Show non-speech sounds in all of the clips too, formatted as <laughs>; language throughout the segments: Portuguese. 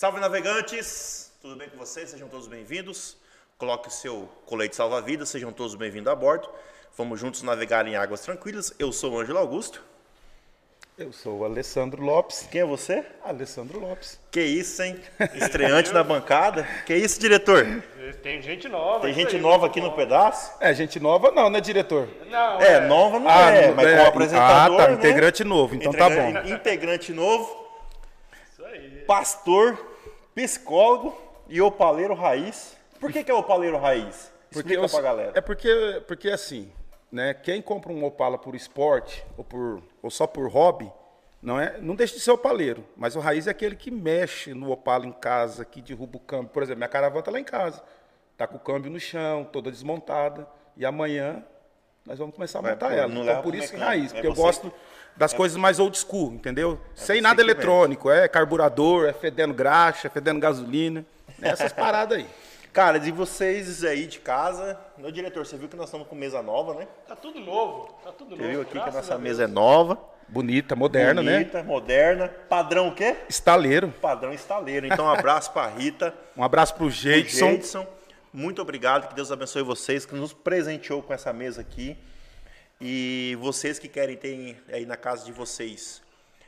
Salve navegantes! Tudo bem com vocês? Sejam todos bem-vindos. Coloque o seu colete salva-vidas, sejam todos bem-vindos a bordo. Vamos juntos navegar em águas tranquilas. Eu sou o Ângelo Augusto. Eu sou o Alessandro Lopes. Quem é você? Alessandro Lopes. Que isso, hein? Estreante na bancada. Que isso, diretor? Tem gente nova. Tem gente aí, nova aqui no bom. pedaço? É, gente nova não, né, diretor? Não, É, nova não é, mas é, como apresentador, Ah, tá, né? integrante novo, então tá bom. Integra- Integrante novo. Pastor, psicólogo e opaleiro raiz. Por que, que é opaleiro raiz? Explica eu- pra galera. É porque, porque assim, né, quem compra um Opala por esporte ou, por, ou só por hobby, não, é, não deixa de ser opaleiro. Mas o raiz é aquele que mexe no Opala em casa, que derruba o câmbio. Por exemplo, minha caravana tá lá em casa. Tá com o câmbio no chão, toda desmontada. E amanhã nós vamos começar a Vai, montar pô, ela. não Então, por isso que raiz, É porque eu gosto das coisas mais old school, entendeu? Sem você nada eletrônico. É carburador, é fedendo graxa, é fedendo gasolina. né, Essas paradas aí. <laughs> Cara, de vocês aí de casa, meu diretor, você viu que nós estamos com mesa nova, né? Tá tudo novo. Tá tudo Você novo. viu aqui que a nossa Deus. mesa é nova, Bonita, moderna, né? bonita, moderna. Padrão o quê? Estaleiro. Padrão estaleiro. Então, um abraço pra Rita, <laughs> Um abraço pro pro Jeidson. Jadson. Muito obrigado, que Deus abençoe vocês, que nos presenteou com essa mesa aqui. E vocês que querem ter aí na casa de vocês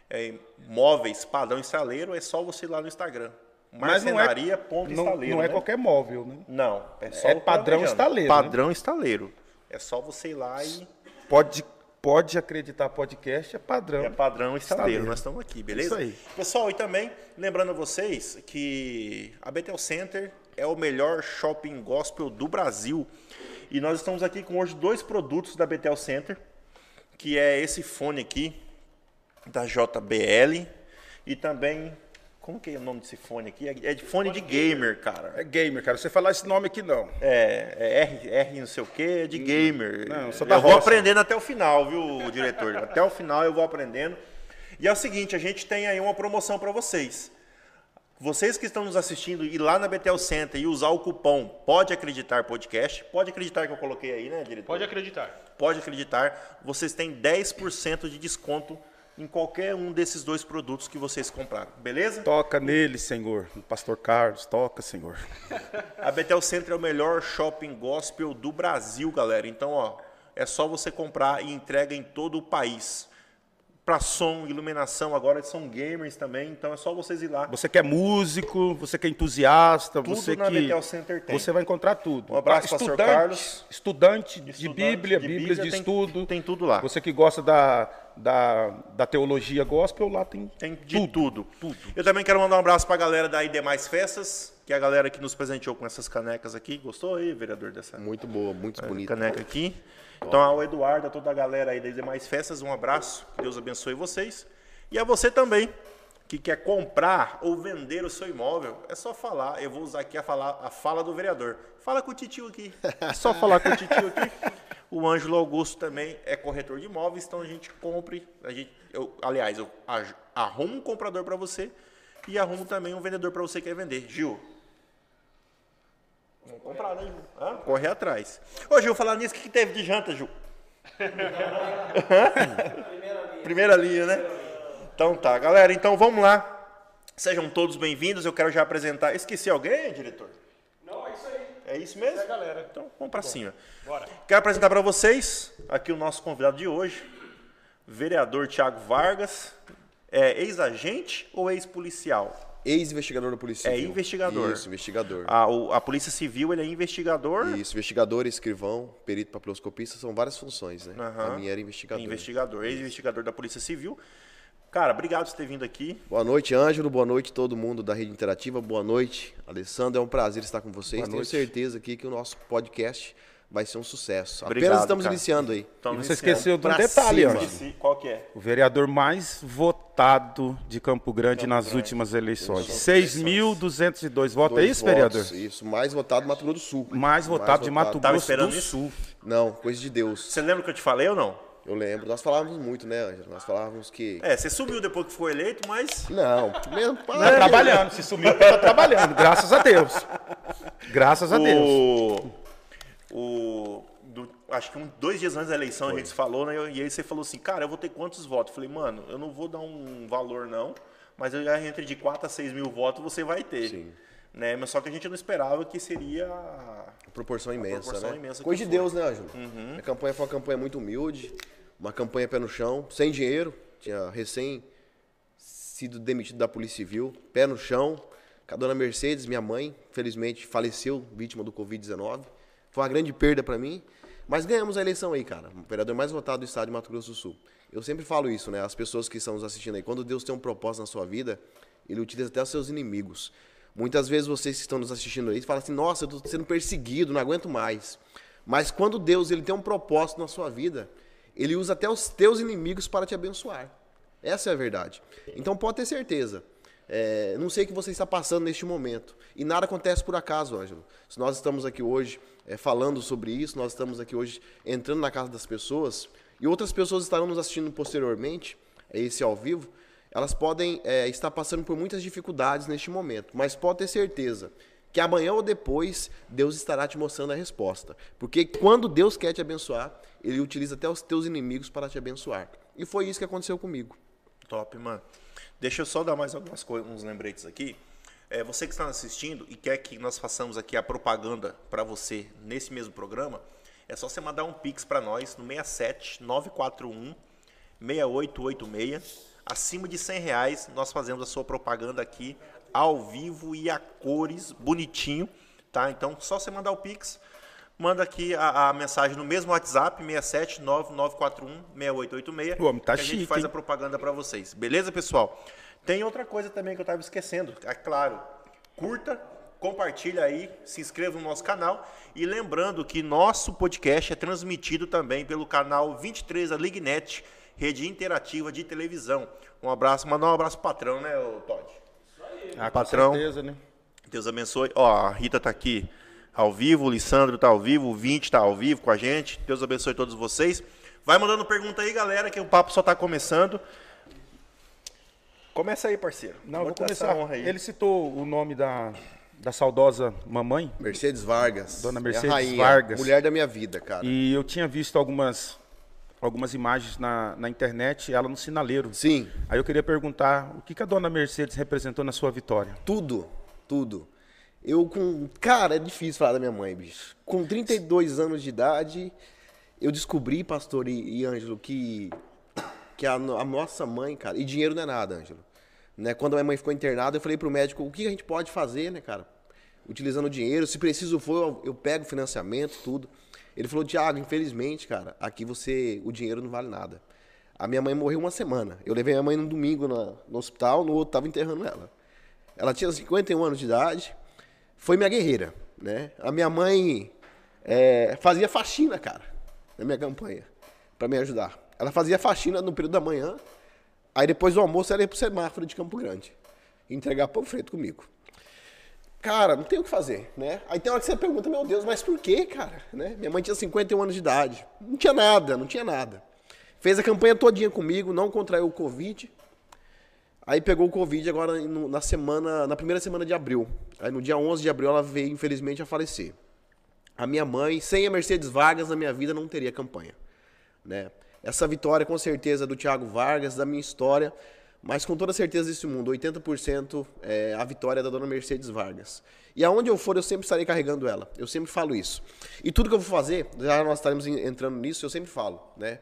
é, móveis padrão estaleiro, é só você ir lá no Instagram. Mas não é, Marcenaria não, estaleiro. não é né? qualquer móvel, né? Não, é só É padrão estaleiro, né? Padrão estaleiro. É só você ir lá e Pode, pode acreditar, podcast é padrão. é padrão estaleiro. Estaleiro. Nós estamos aqui, beleza? Isso aí. Pessoal, e também lembrando a vocês que a Betel Center é o melhor shopping gospel do Brasil. E nós estamos aqui com hoje dois produtos da Betel Center, que é esse fone aqui da JBL e também como que é o nome desse fone aqui? É de fone de gamer, cara. É gamer, cara. Você falar esse nome aqui não. É, é R, R não sei o que, é de gamer. Não, sou da eu vou roça. aprendendo até o final, viu, diretor? Até o final eu vou aprendendo. E é o seguinte, a gente tem aí uma promoção para vocês. Vocês que estão nos assistindo ir lá na Betel Center e usar o cupom Pode Acreditar Podcast, pode acreditar que eu coloquei aí, né, diretor? Pode acreditar. Pode acreditar, vocês têm 10% de desconto em qualquer um desses dois produtos que vocês compraram, beleza? Toca nele, Senhor. O pastor Carlos, toca, Senhor. <laughs> A Betel Center é o melhor shopping gospel do Brasil, galera. Então, ó, é só você comprar e entrega em todo o país. Para som, iluminação, agora são gamers também, então é só vocês ir lá. Você que é músico, você que é entusiasta, Tudo você na que Betel Center tem. você vai encontrar tudo. Um abraço, pastor Estudante, Carlos. Estudante de Estudante Bíblia, de Bíblias de Bíblia, tem- estudo. tem tudo lá. Você que gosta da, da, da teologia gospel, lá tem, Tem de tudo. Eu também quero mandar um abraço para a galera da ID Mais Festas, que é a galera que nos presenteou com essas canecas aqui. Gostou aí, vereador, dessa Muito boa, muito bonita. caneca aqui? Então, ao Eduardo, a toda a galera aí das demais festas, um abraço. Que Deus abençoe vocês. E a você também, que quer comprar ou vender o seu imóvel, é só falar. Eu vou usar aqui a, falar, a fala do vereador. Fala com o titio aqui. É só falar com o titio aqui. <laughs> O Ângelo Augusto também é corretor de imóveis, então a gente compre. A gente, eu, aliás, eu arrumo um comprador para você e arrumo também um vendedor para você que quer vender. Gil, Vamos comprar, né, Gil? Hã? Corre atrás. Ô, Gil, falar nisso, o que, que teve de janta, Gil? <laughs> Primeira linha, né? Então tá, galera, então vamos lá. Sejam todos bem-vindos. Eu quero já apresentar. Esqueci alguém, diretor? Não, é isso aí. É isso mesmo? É galera. Então vamos pra cima. Bora. Quero apresentar para vocês aqui o nosso convidado de hoje, vereador Tiago Vargas. É ex-agente ou ex-policial? Ex-investigador da Polícia É Civil. investigador. Isso, investigador. A, o- a Polícia Civil, ele é investigador. Isso, investigador, escrivão, perito papiloscopista, são várias funções, né? Aham. A minha era investigador. Investigador, ex-investigador da Polícia Civil. Cara, obrigado por ter vindo aqui. Boa noite, Ângelo. Boa noite, todo mundo da Rede Interativa. Boa noite, Alessandro. É um prazer estar com vocês. Tenho certeza aqui que o nosso podcast vai ser um sucesso. Obrigado, Apenas estamos cara. iniciando aí. Então, E você iniciando. esqueceu de um detalhe. Esqueci. Qual que é? O vereador mais votado de Campo Grande nas Grande. últimas eleições. Últimas 6.202 votos. É Dois isso, votos, vereador? Isso, mais votado Mato Grosso do Sul. Mais votado de Mato Tava Grosso esperando do isso? Sul. Não, coisa de Deus. Você lembra que eu te falei ou não? Eu lembro. Nós falávamos muito, né, Ângelo? Nós falávamos que. É, você sumiu depois que foi eleito, mas. Não, mesmo. Tá trabalhando, se sumiu porque tá trabalhando, graças a Deus. Graças a Deus. O. O. do- acho que um, dois dias antes da eleição a gente se falou, né? E aí você falou assim, cara, eu vou ter quantos votos? Eu falei, mano, eu não vou dar um valor, não. mas eu já entre de 4 a 6 mil votos você vai ter. Sim. Né? Mas só que a gente não esperava que seria. Proporção imensa, proporção né? imensa Coisa de. Uhum. Deus, né, Ângelo? A campanha foi uma campanha muito humilde, uma campanha pé no chão, sem dinheiro, tinha recém sido demitido da Polícia Civil, pé no chão. A dona Mercedes, minha mãe, felizmente faleceu vítima do Covid-19. Foi uma grande perda para mim, mas ganhamos a eleição aí, cara. O vereador mais votado do estado de Mato Grosso do Sul. Eu sempre falo isso, né? As pessoas que estão nos assistindo aí, quando Deus tem um propósito na sua vida, ele utiliza até os seus inimigos. Muitas vezes vocês que estão nos assistindo aí falam assim: "Nossa, eu estou sendo perseguido, não aguento mais". Mas quando Deus ele tem um propósito na sua vida, ele usa até os teus inimigos para te abençoar. Essa é a verdade. Então pode ter certeza. É, não sei o que você está passando neste momento. E nada acontece por acaso, Ângelo. Se nós estamos aqui hoje é, falando sobre isso, nós estamos aqui hoje entrando na casa das pessoas, e outras pessoas estarão nos assistindo posteriormente, esse ao vivo, elas podem é, estar passando por muitas dificuldades neste momento. Mas pode ter certeza que amanhã ou depois Deus estará te mostrando a resposta. Porque quando Deus quer te abençoar, Ele utiliza até os teus inimigos para te abençoar. E foi isso que aconteceu comigo. Top, mano. Deixa eu só dar mais algumas coisas, uns lembretes aqui. É, você que está assistindo e quer que nós façamos aqui a propaganda para você nesse mesmo programa, é só você mandar um pix para nós no 67 941 6886. Acima de 100 reais, nós fazemos a sua propaganda aqui ao vivo e a cores, bonitinho, tá? Então, só você mandar o pix, manda aqui a, a mensagem no mesmo WhatsApp, 67 9941 6886. O homem tá que a gente chique, faz hein? a propaganda para vocês. Beleza, pessoal? Tem outra coisa também que eu estava esquecendo. É claro, curta, compartilha aí, se inscreva no nosso canal. E lembrando que nosso podcast é transmitido também pelo canal 23 da Lignet, rede interativa de televisão. Um abraço, mandar um abraço pro patrão, né, Todd? Ah, Patrão. Com certeza, né? Deus abençoe. Ó, a Rita tá aqui ao vivo, o Lissandro tá ao vivo, o Vinte tá ao vivo com a gente. Deus abençoe todos vocês. Vai mandando pergunta aí, galera, que o papo só tá começando. Começa aí, parceiro. Não, eu vou começar. honra aí. Ele citou o nome da, da saudosa mamãe. Mercedes Vargas. Dona É a Mercedes rainha, Vargas. Mulher da minha vida, cara. E eu tinha visto algumas, algumas imagens na, na internet, ela no sinaleiro. Sim, Aí eu queria perguntar, o que, que a dona Mercedes representou na sua vitória? tudo, tudo. Eu com. Cara, é difícil falar da minha mãe, bicho. Com 32 anos de idade, eu descobri, pastor e, e Ângelo, que, que a, a nossa mãe, cara. E dinheiro não é nada, Ângelo. Né? Quando a minha mãe ficou internada, eu falei pro médico o que a gente pode fazer, né, cara? Utilizando dinheiro. Se preciso for, eu, eu pego financiamento, tudo. Ele falou, Tiago, infelizmente, cara, aqui você. O dinheiro não vale nada. A minha mãe morreu uma semana. Eu levei minha mãe no domingo na- no hospital, no outro tava enterrando ela. Ela tinha 51 anos de idade, foi minha guerreira, né? A minha mãe é, fazia faxina, cara, na minha campanha, para me ajudar. Ela fazia faxina no período da manhã, aí depois do almoço ela ia pro semáforo de Campo Grande, entregar pão frito comigo. Cara, não tem o que fazer, né? Aí tem hora que você pergunta, meu Deus, mas por quê, cara? Né? Minha mãe tinha 51 anos de idade, não tinha nada, não tinha nada. Fez a campanha todinha comigo, não contraiu o Covid, Aí pegou o Covid agora na semana, na primeira semana de abril. Aí no dia 11 de abril ela veio, infelizmente, a falecer. A minha mãe, sem a Mercedes Vargas na minha vida, não teria campanha. Né? Essa vitória, com certeza, do Thiago Vargas, da minha história, mas com toda certeza desse mundo, 80% é a vitória da dona Mercedes Vargas. E aonde eu for, eu sempre estarei carregando ela. Eu sempre falo isso. E tudo que eu vou fazer, já nós estaremos en- entrando nisso, eu sempre falo. Né?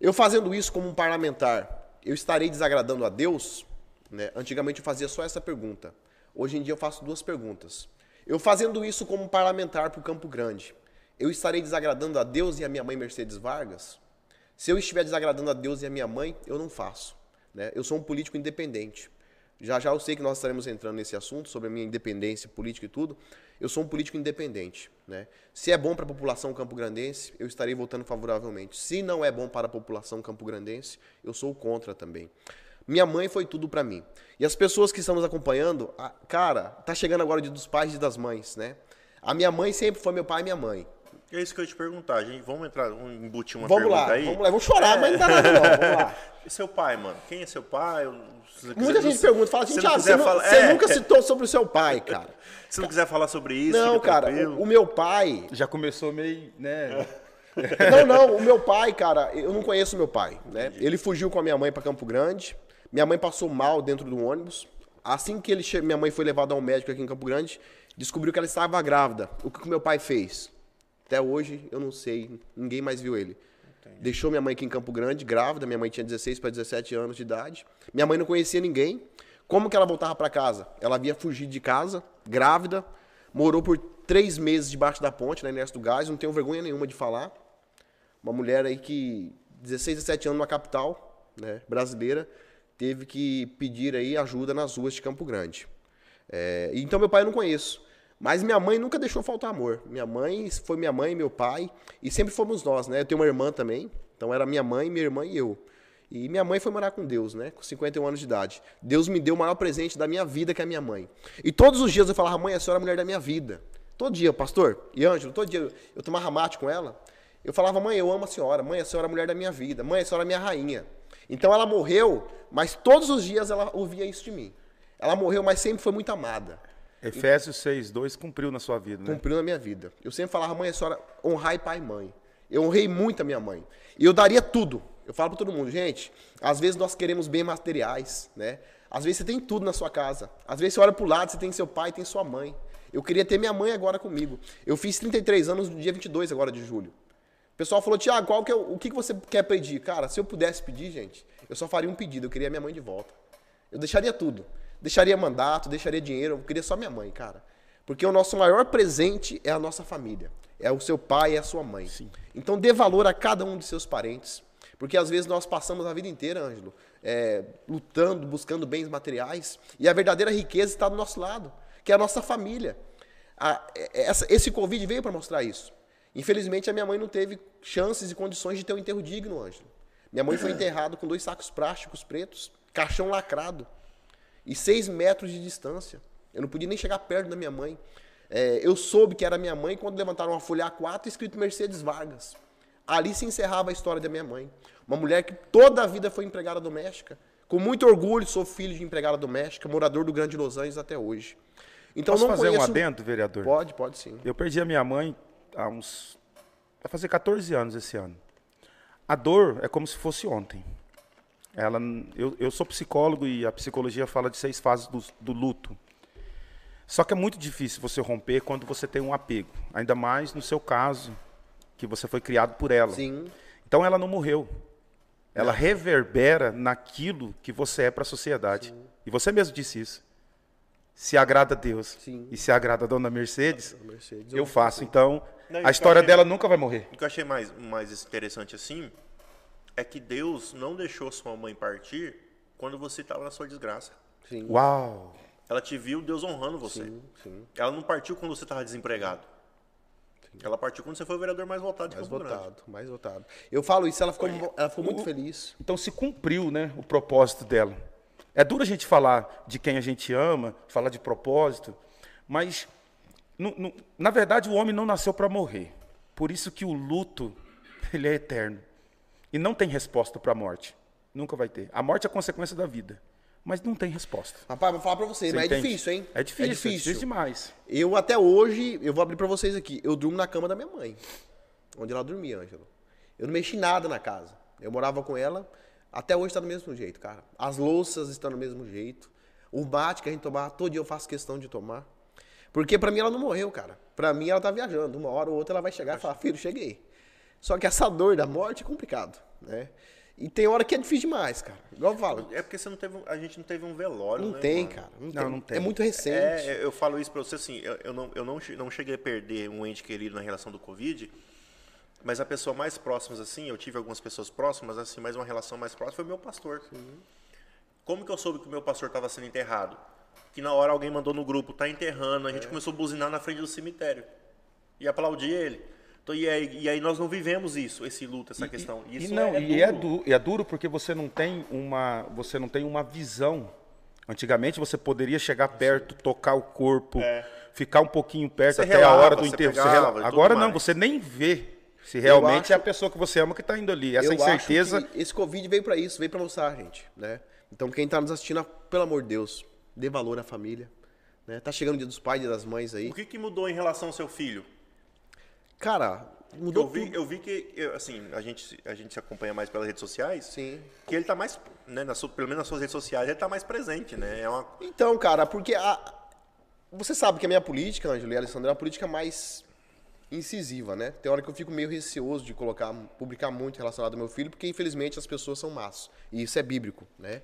Eu fazendo isso como um parlamentar, eu estarei desagradando a Deus? Né? Antigamente eu fazia só essa pergunta. Hoje em dia eu faço duas perguntas. Eu fazendo isso como parlamentar para o Campo Grande, eu estarei desagradando a Deus e a minha mãe Mercedes Vargas? Se eu estiver desagradando a Deus e a minha mãe, eu não faço. Né? Eu sou um político independente. Já já eu sei que nós estaremos entrando nesse assunto sobre a minha independência política e tudo. Eu sou um político independente. Né? Se é bom para a população campograndense, eu estarei votando favoravelmente. Se não é bom para a população campograndense, eu sou contra também. Minha mãe foi tudo para mim. E as pessoas que estão nos acompanhando, a- cara, tá chegando agora o dia dos pais e das mães, né? A minha mãe sempre foi meu pai e minha mãe. É isso que eu ia te perguntar, gente. Vamos entrar, vamos embutir uma vamos pergunta lá, aí. vamos lá. Eu vou chorar, mas não dá nada não. Vamos lá. <laughs> E seu pai, mano? Quem é seu pai? Você Muita quiser- gente pergunta, fala assim, quiser você, falar- você é, nunca citou sobre o seu pai, cara. <laughs> Se não quiser falar sobre isso, Não, fica cara, o, o meu pai. Já começou meio, né? <laughs> Não, não, o meu pai, cara, eu não conheço o meu pai, né? Ele fugiu com a minha mãe para Campo Grande. Minha mãe passou mal dentro do ônibus. Assim que ele che... minha mãe foi levada ao médico aqui em Campo Grande, descobriu que ela estava grávida. O que o meu pai fez? Até hoje eu não sei, ninguém mais viu ele. Deixou minha mãe aqui em Campo Grande, grávida. Minha mãe tinha 16 para 17 anos de idade. Minha mãe não conhecia ninguém. Como que ela voltava para casa? Ela havia fugido de casa, grávida, morou por três meses debaixo da ponte, na Inés do Gás. Não tenho vergonha nenhuma de falar. Uma mulher aí que 16, 17 anos na capital, né, brasileira, teve que pedir aí ajuda nas ruas de Campo Grande. É, então meu pai eu não conheço. Mas minha mãe nunca deixou faltar amor. Minha mãe foi minha mãe, meu pai, e sempre fomos nós, né? Eu tenho uma irmã também, então era minha mãe, minha irmã e eu. E minha mãe foi morar com Deus, né? Com 51 anos de idade. Deus me deu o maior presente da minha vida, que é a minha mãe. E todos os dias eu falava, mãe, a senhora é a mulher da minha vida. Todo dia, pastor e Ângelo, todo dia eu tomava mate com ela. Eu falava, mãe, eu amo a senhora. Mãe, a senhora é a mulher da minha vida. Mãe, a senhora é minha rainha. Então ela morreu, mas todos os dias ela ouvia isso de mim. Ela morreu, mas sempre foi muito amada. Efésios 6, 2 cumpriu na sua vida, né? Cumpriu na minha vida. Eu sempre falava, mãe, a senhora honrai pai e mãe. Eu honrei muito a minha mãe. E eu daria tudo. Eu falo para todo mundo, gente, às vezes nós queremos bem materiais, né? Às vezes você tem tudo na sua casa. Às vezes você olha pro lado, você tem seu pai, tem sua mãe. Eu queria ter minha mãe agora comigo. Eu fiz 33 anos no dia 22 agora de julho. O pessoal falou, Tiago, qual que é o, o que que você quer pedir? Cara, se eu pudesse pedir, gente, eu só faria um pedido. Eu queria minha mãe de volta. Eu deixaria tudo. Deixaria mandato, deixaria dinheiro. Eu queria só minha mãe, cara. Porque o nosso maior presente é a nossa família. É o seu pai e a sua mãe. Sim. Então dê valor a cada um de seus parentes. Porque às vezes nós passamos a vida inteira, Ângelo, é, lutando, buscando bens materiais. E a verdadeira riqueza está do nosso lado, que é a nossa família. A- essa- esse Covid veio para mostrar isso. Infelizmente, a minha mãe não teve chances e condições de ter um enterro digno, Ângelo. Minha mãe foi <clears throat> enterrada com dois sacos plásticos pretos, caixão lacrado e seis metros de distância. Eu não podia nem chegar perto da minha mãe. É, eu soube que era minha mãe quando levantaram uma folha A4 escrito Mercedes Vargas. Ali se encerrava a história da minha mãe. Uma mulher que toda a vida foi empregada doméstica. Com muito orgulho, sou filho de empregada doméstica, morador do Grande Los Angeles até hoje. Então Posso não fazer um conheço... adendo, vereador? Pode, pode sim. Eu perdi a minha mãe há uns. Vai fazer 14 anos esse ano. A dor é como se fosse ontem. Ela, eu, eu sou psicólogo e a psicologia fala de seis fases do, do luto. Só que é muito difícil você romper quando você tem um apego. Ainda mais no seu caso, que você foi criado por ela. Sim. Então ela não morreu. Ela reverbera naquilo que você é para a sociedade. E você mesmo disse isso. Se agrada a Deus Sim. e se agrada a dona Mercedes, Mercedes, eu faço. Então, Não, a história achei- dela nunca vai morrer. O que eu achei mais, mais interessante assim é que Deus não deixou sua mãe partir quando você estava na sua desgraça. Sim, Uau! Ela te viu Deus honrando você. sim, sim. Ela não partiu quando você estava desempregado. Ela partiu quando você foi o vereador mais votado de Mais Campo Grande. votado, mais votado. Eu falo isso, ela ficou, ela ficou muito feliz. Então se cumpriu, né, o propósito dela. É duro a gente falar de quem a gente ama, falar de propósito, mas no- no- na verdade o homem não nasceu para morrer. Por isso que o luto ele é eterno e não tem resposta para a morte. Nunca vai ter. A morte é consequência da vida, mas não tem resposta. Rapaz, vou falar pra você, Você mas é entende? difícil, hein? É difícil, É é difícil difícil. demais. Eu até hoje, eu vou abrir pra vocês aqui. Eu durmo na cama da minha mãe, onde ela dormia, Ângelo. Eu não mexi nada na casa. Eu morava com ela, até hoje tá do mesmo jeito, cara. As louças estão do mesmo jeito. O bate que a gente tomava, todo dia eu faço questão de tomar. Porque pra mim ela não morreu, cara. Pra mim ela tá viajando. Uma hora ou outra ela vai chegar e falar, filho, cheguei. Só que essa dor da morte é complicado, né? E tem hora que é difícil demais, cara. Igual eu falo. É porque você não teve, um- a gente não teve um velório, Não né, tem, mano? cara. Não, Não, tem. não tem. É muito recente. É, eu falo isso pra você assim, eu, eu não, eu não, não cheguei a perder um ente querido na relação do Covid, mas a pessoa mais próxima, assim, eu tive algumas pessoas próximas, assim, mas uma relação mais próxima foi o meu pastor. Como que eu soube que o meu pastor estava sendo enterrado? Que na hora alguém mandou no grupo, tá enterrando, a gente começou a buzinar na frente do cemitério. E aplaudir ele. Então, e, aí, e aí nós não vivemos isso, esse luto, essa questão. E, Isso não, é, e é, du- e é duro porque você não tem uma, você não tem uma visão. Antigamente você poderia chegar perto, tocar o corpo, ficar um pouquinho perto Você até a relava, hora do enterro. E Agora não, mais. você nem vê se realmente acho- é a pessoa que você ama que está indo ali. Essa eu incerteza. acho que esse Covid veio pra isso, veio pra mostrar, gente, né? Então quem tá nos assistindo, pelo amor de Deus, dê valor à família, né? Tá chegando o dia dos pais, dia das mães aí. O que, que mudou em relação ao seu filho? Cara, Mudou eu vi, tudo. eu vi que, eu, assim, a gente, a gente se acompanha mais pelas redes sociais. Sim. Que ele tá mais, né, na sua- pelo menos nas suas redes sociais, ele tá mais presente, né? É uma, Então, cara, porque a... você sabe que a minha política, Ângelo e Alessandro, é uma política mais incisiva, né? Tem hora que eu fico meio receoso de colocar, publicar muito relacionado ao meu filho, porque infelizmente as pessoas são más. E isso é bíblico, né?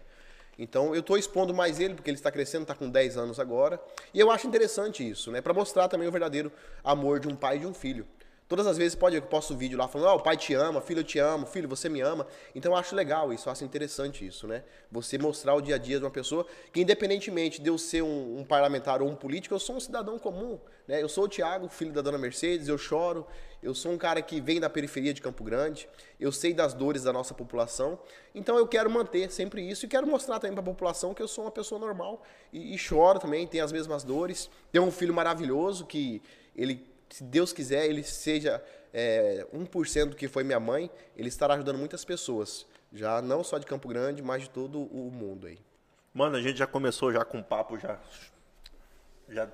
Então eu tô expondo mais ele, porque ele está crescendo, está com 10 anos agora. E eu acho interessante isso, né? Para mostrar também o verdadeiro amor de um pai e de um filho. Todas as vezes pode eu posto vídeo lá falando, ó, o pai te ama, filho eu te amo, filho você me ama. Então eu acho legal isso, eu acho interessante isso, né? Você mostrar o dia a dia de uma pessoa que independentemente de eu ser um, um parlamentar ou um político, eu sou um cidadão comum, né? Eu sou o Tiago, filho da dona Mercedes, eu choro, eu sou um cara que vem da periferia de Campo Grande, eu sei das dores da nossa população, então eu quero manter sempre isso e quero mostrar também para a população que eu sou uma pessoa normal e, e choro também, tenho as mesmas dores. Tenho um filho maravilhoso que ele, se Deus quiser, ele seja é, 1% do que foi minha mãe, ele estará ajudando muitas pessoas, já não só de Campo Grande, mas de todo o mundo aí. Mano, a gente já começou já com papo já.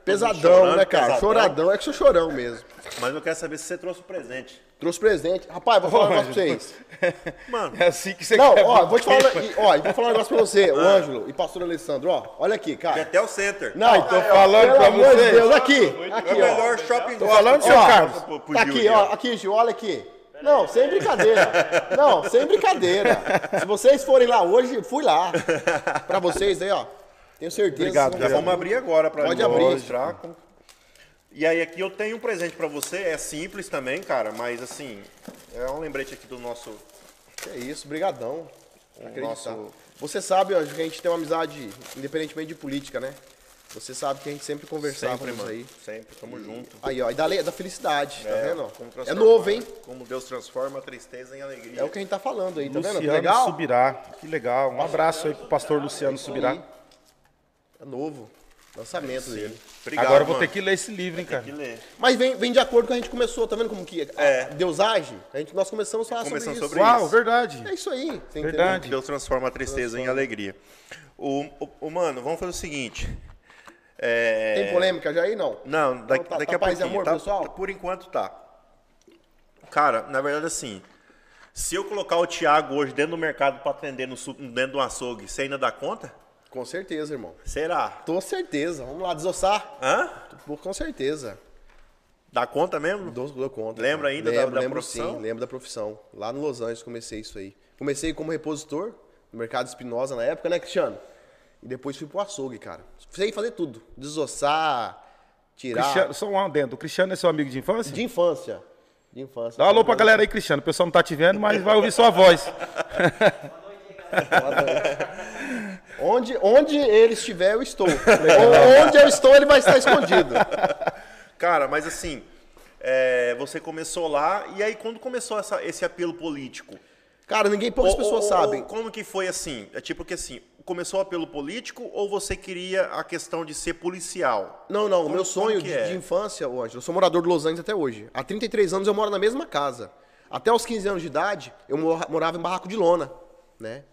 Pesadão, chorando, né, cara? pesadão. Choradão, é que sou chorão mesmo. Mas eu quero saber se você trouxe o presente. Trouxe presente. Rapaz, vou falar um negócio pra vocês. <laughs> Mano, É assim que você Não, quer. ó, vou te falar, e, ó, vou falar um negócio pra você, o Ângelo e pastor Alessandro, ó. Olha aqui, cara. até o center. Não, tô falando pelo pra amor de vocês. Deus, aqui. é Aqui, o ó. melhor shopping Tô falando, seu Ó, Carlos. Pro- pro Tá aqui, ó. Aqui, Gil, olha aqui. Não, sem brincadeira. Não, sem brincadeira. <laughs> Se vocês forem lá hoje, fui lá. Pra vocês aí, ó. Tenho certeza. Obrigado, Já vamos abrir agora pra Pode abrir. mostrar. E aí aqui eu tenho um presente pra você, é simples também, cara, mas assim, é um lembrete aqui do nosso Que é isso, brigadão. Nosso- Você sabe, Ângelo, que a gente tem uma amizade independentemente de política, né? Você sabe que a gente sempre conversava sempre, mano. aí. Sempre, tamo junto. Aí, ó, e da, da felicidade, tá vendo? ó? como É novo, hein? Como Deus transforma a tristeza em alegria. É o que a gente tá falando aí, tá vendo? Que Luciano legal? Subirá. Que legal. Um abraço aí pro pastor Luciano Subirá. É novo. Lançamento dele. Obrigado, Agora eu vou mano. ter que ler esse livro, hein, cara. Tem que ler. Mas vem, vem de acordo com a gente começou, tá vendo como que É. a Deus age? A gente, nós começamos a falar Começamos sobre isso. sobre Uau, isso. verdade. É isso aí. Você Verdade. entendeu? Deus transforma a tristeza em alegria. O, o, o- mano, vamos fazer o seguinte. É, Tem polêmica já aí, não? Não, daqui, Então tá- daqui tá a paz e pouquinho. amor, tá- pessoal? por enquanto tá. Cara, na verdade assim, se eu colocar o Thiago hoje dentro do mercado pra atender no, su- dentro do açougue, você ainda dá conta? Com certeza, irmão. Será? Tô certeza. Vamos lá, desossar? Hã? Tô Com certeza. Dá conta mesmo? Dou, dou conta. Lembra cara. ainda da- lembro, da lembro profissão? Sim, lembro da profissão. Lá no Los Angeles comecei isso aí. Comecei como repositor no mercado Espinosa na época, né, Cristiano? E depois fui pro açougue, cara. Sei fazer tudo. Desossar, tirar. Cristiano, só um adendo. O Cristiano é seu amigo de infância? De infância. De infância. Dá um alô pra galera aí, Cristiano. O pessoal não tá te vendo, mas vai ouvir sua voz. <laughs> Onde, onde ele estiver, eu estou. <laughs> Ou onde eu estou, ele vai estar escondido. <laughs> Cara, mas assim, é, você começou lá, e aí quando começou essa- esse apelo político? Cara, ninguém, poucas Ou- pessoas ou- sabem. como que foi assim? É tipo que assim, começou o apelo político ou você queria a questão de ser policial? Não, não, o Como- meu sonho de, é? de infância, Ângelo, eu sou morador de Los Angeles até hoje. Há 33 anos eu moro na mesma casa. Até os 15 anos de idade, eu mora- morava em barraco de lona, né?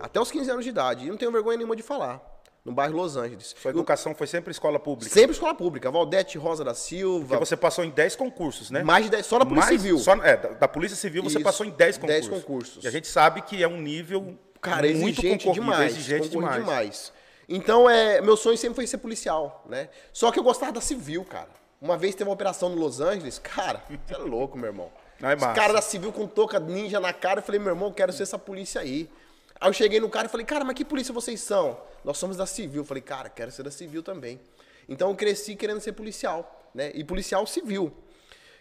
Até os 15 anos de idade. E não tenho vergonha nenhuma de falar. No bairro Los Angeles. Sua educação foi sempre escola pública. Sempre escola pública. Valdete Rosa da Silva. Porque você passou em 10 concursos, né? Mais de 10, só na Polícia Mais- Civil. só- é, da, da Polícia Civil você Isso, passou em 10 concursos. 10 concursos. E a gente sabe que é um nível Cara, muito exigente concorrido, demais. exigente concorrido demais. Então, é, meu sonho sempre foi ser policial, né? Só que eu gostava da civil, cara. Uma vez teve uma operação no Los Angeles, cara, você é louco, meu irmão. Não, é Os caras da civil com touca ninja na cara, eu falei, meu irmão, eu quero ser essa polícia aí. Aí eu cheguei no cara e falei, cara, mas que polícia vocês são? Nós somos da civil. Eu falei, cara, quero ser da civil também. Então eu cresci querendo ser policial, né? E policial civil.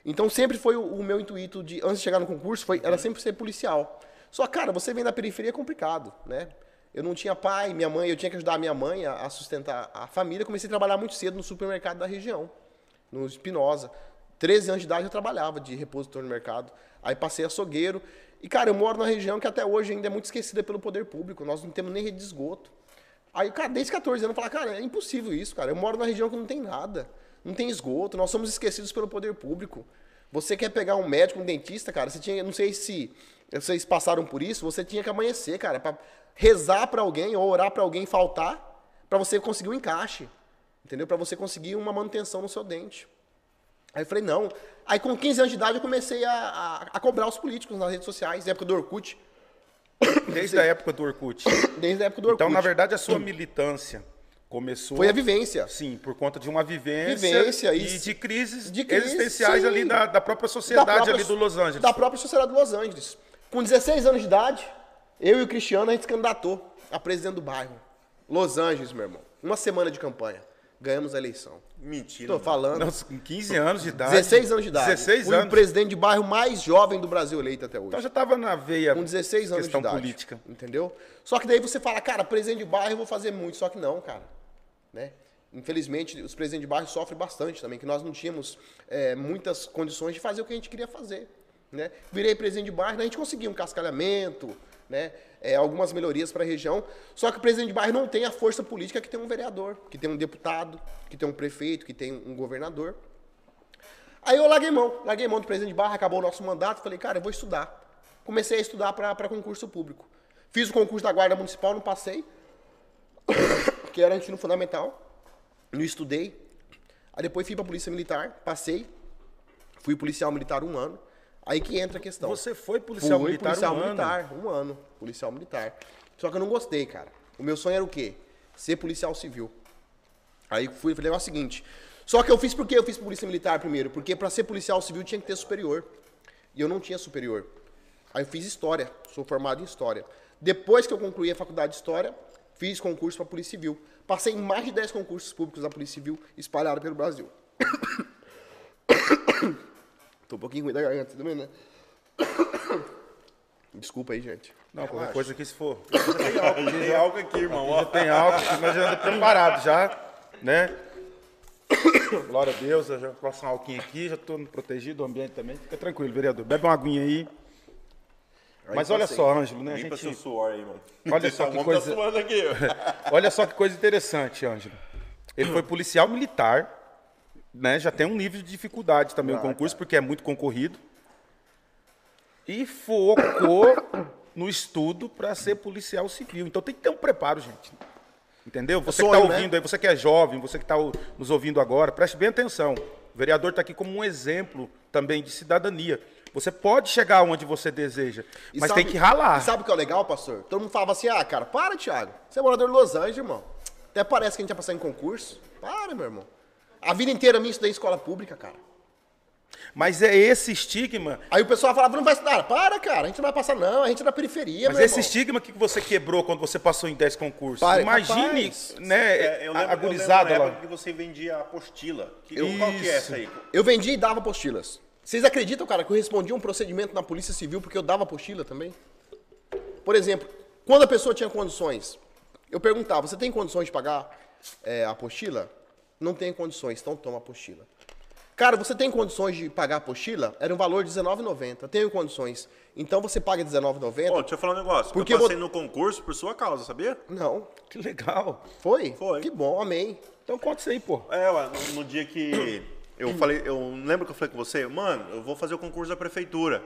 Então sempre foi o, meu intuito de, antes de chegar no concurso, foi, era sempre ser policial. Só, cara, você vem da periferia é complicado, né? Eu não tinha pai, minha mãe, eu tinha que ajudar a minha mãe a, a sustentar a família. Comecei a trabalhar muito cedo no supermercado da região, no Espinosa. 13 anos de idade eu trabalhava de repositor no mercado. Aí passei açougueiro. E, cara, eu moro na região que até hoje ainda é muito esquecida pelo poder público. Nós não temos nem rede de esgoto. Aí, cara, desde 14 anos eu falo, cara, é impossível isso, cara. Eu moro na região que não tem nada. Não tem esgoto. Nós somos esquecidos pelo poder público. Você quer pegar um médico, um dentista, cara, você tinha, não sei se vocês passaram por isso, você tinha que amanhecer, cara, pra rezar pra alguém ou orar pra alguém faltar, pra você conseguir um encaixe. Entendeu? Pra você conseguir uma manutenção no seu dente. Aí eu falei, não. Aí com 15 anos de idade eu comecei a, a, a cobrar os políticos nas redes sociais, na época do Orkut. <coughs> <coughs> Desde a época do Orkut. Desde a época do Orkut. Então, na verdade, a sua militância começou. Foi a vivência. Sim, por conta de uma vivência, Vivência e e- de crises de crise, existenciais sim. ali da, da própria Da sociedade própria- ali do Los Angeles. Da própria sociedade de Los Angeles. Com 16 anos de idade, eu e o Cristiano, a gente se candidatou a presidente do bairro. Los Angeles, meu irmão. Uma semana de campanha. Ganhamos a eleição. Mentira. Tô falando. Não, com 15 anos de idade. 16 anos de idade. 16 Fui anos. o presidente de bairro mais jovem do Brasil eleito até hoje. Então já estava na veia com 16 anos de idade. política. Entendeu? Só que daí você fala, cara, presidente de bairro eu vou fazer muito. Só que não, cara. Né? Infelizmente, os presidentes de bairro sofrem bastante também, que nós não tínhamos é, muitas condições de fazer o que a gente queria fazer. Né? Virei presidente de bairro, né? a gente conseguiu um cascalhamento, né? É, algumas melhorias para a região. Só que o presidente de bairro não tem a força política que tem um vereador, que tem um deputado, que tem um prefeito, que tem um governador. Aí eu larguei mão, larguei mão do presidente de barra, acabou o nosso mandato, falei, cara, eu vou estudar. Comecei a estudar para concurso público. Fiz o concurso da Guarda Municipal, não passei, <coughs> que era ensino fundamental. Não estudei. Aí depois fui para Polícia Militar, passei. Fui policial militar um ano. Aí que entra a questão. Você foi policial Fui militar policial um ano? militar, um ano. Policial militar. Só que eu não gostei, cara. O meu sonho era o quê? Ser policial civil. Aí fui e falei, é o seguinte. Só que eu fiz por que eu fiz polícia militar primeiro? Porque para ser policial civil tinha que ter superior. E eu não tinha superior. Aí eu fiz história, sou formado em história. Depois que eu concluí a faculdade de história, fiz concurso para Polícia Civil. Passei em mais de 10 concursos públicos da Polícia Civil espalhados pelo Brasil. <coughs> Tô um pouquinho ruim da garganta também, né? <coughs> Desculpa aí, gente. Não, qualquer coisa que se for. Tem álcool, tem álcool aqui, irmão. Ó. Tem álcool, mas já ando preparado já, né? <coughs> Glória a Deus, eu já passo um alquinho aqui, já estou protegido o ambiente também. Fica tranquilo, vereador. Bebe uma aguinha aí. Mas olha passei. só, Ângelo, né? A Limpa seu gente, suor aí, mano. Olha só que homem coisa- Tá suando aqui, <laughs> olha só que coisa interessante, Ângelo. Ele foi policial militar, né? Já tem um nível de dificuldade também o concurso, porque é muito concorrido. E focou <coughs> no estudo para ser policial civil. Então tem que ter um preparo, gente. Entendeu? Você que sonho, está né? ouvindo aí, você que é jovem, você que está nos ouvindo agora, preste bem atenção. O vereador está aqui como um exemplo também de cidadania. Você pode chegar onde você deseja, E mas sabe- tem que ralar. e Sabe o que é legal, pastor? Todo mundo falava assim, ah, cara, para, Thiago. Você é morador de Los Angeles, irmão. Até parece que a gente ia passar em concurso. Para, meu irmão. A vida inteira minha estudei em escola pública, cara. Mas é esse estigma, Aí o pessoal falava, não vai estudar. Para, cara, a gente não vai passar, não. A gente é da periferia, mas meu esse irmão. estigma que você quebrou quando você passou em 10 concursos. Para, Imagine, capaz. né, É, eu lembro, a gurizada eu lembro na lá. época que você vendia apostila. Que, qual que é essa aí? Eu vendia e dava apostilas. Vocês acreditam, cara, que eu respondia um procedimento na Polícia Civil porque eu dava apostila também? Por exemplo, quando a pessoa tinha condições, eu perguntava, você tem condições de pagar é, a apostila? Não tem condições, então toma a apostila. Cara, você tem condições de pagar a apostila? Era um valor de R$19,90. Tenho condições. Então você paga R$19,90? Ó, deixa eu falar um negócio. Porque eu passei no concurso por sua causa, sabia? Não. Que legal. Foi? Foi. Que bom, amém. Então conta isso aí, pô. É, ué, no, no dia que <clears throat> eu falei, eu lembro que eu falei com você, mano, eu vou fazer o concurso da prefeitura.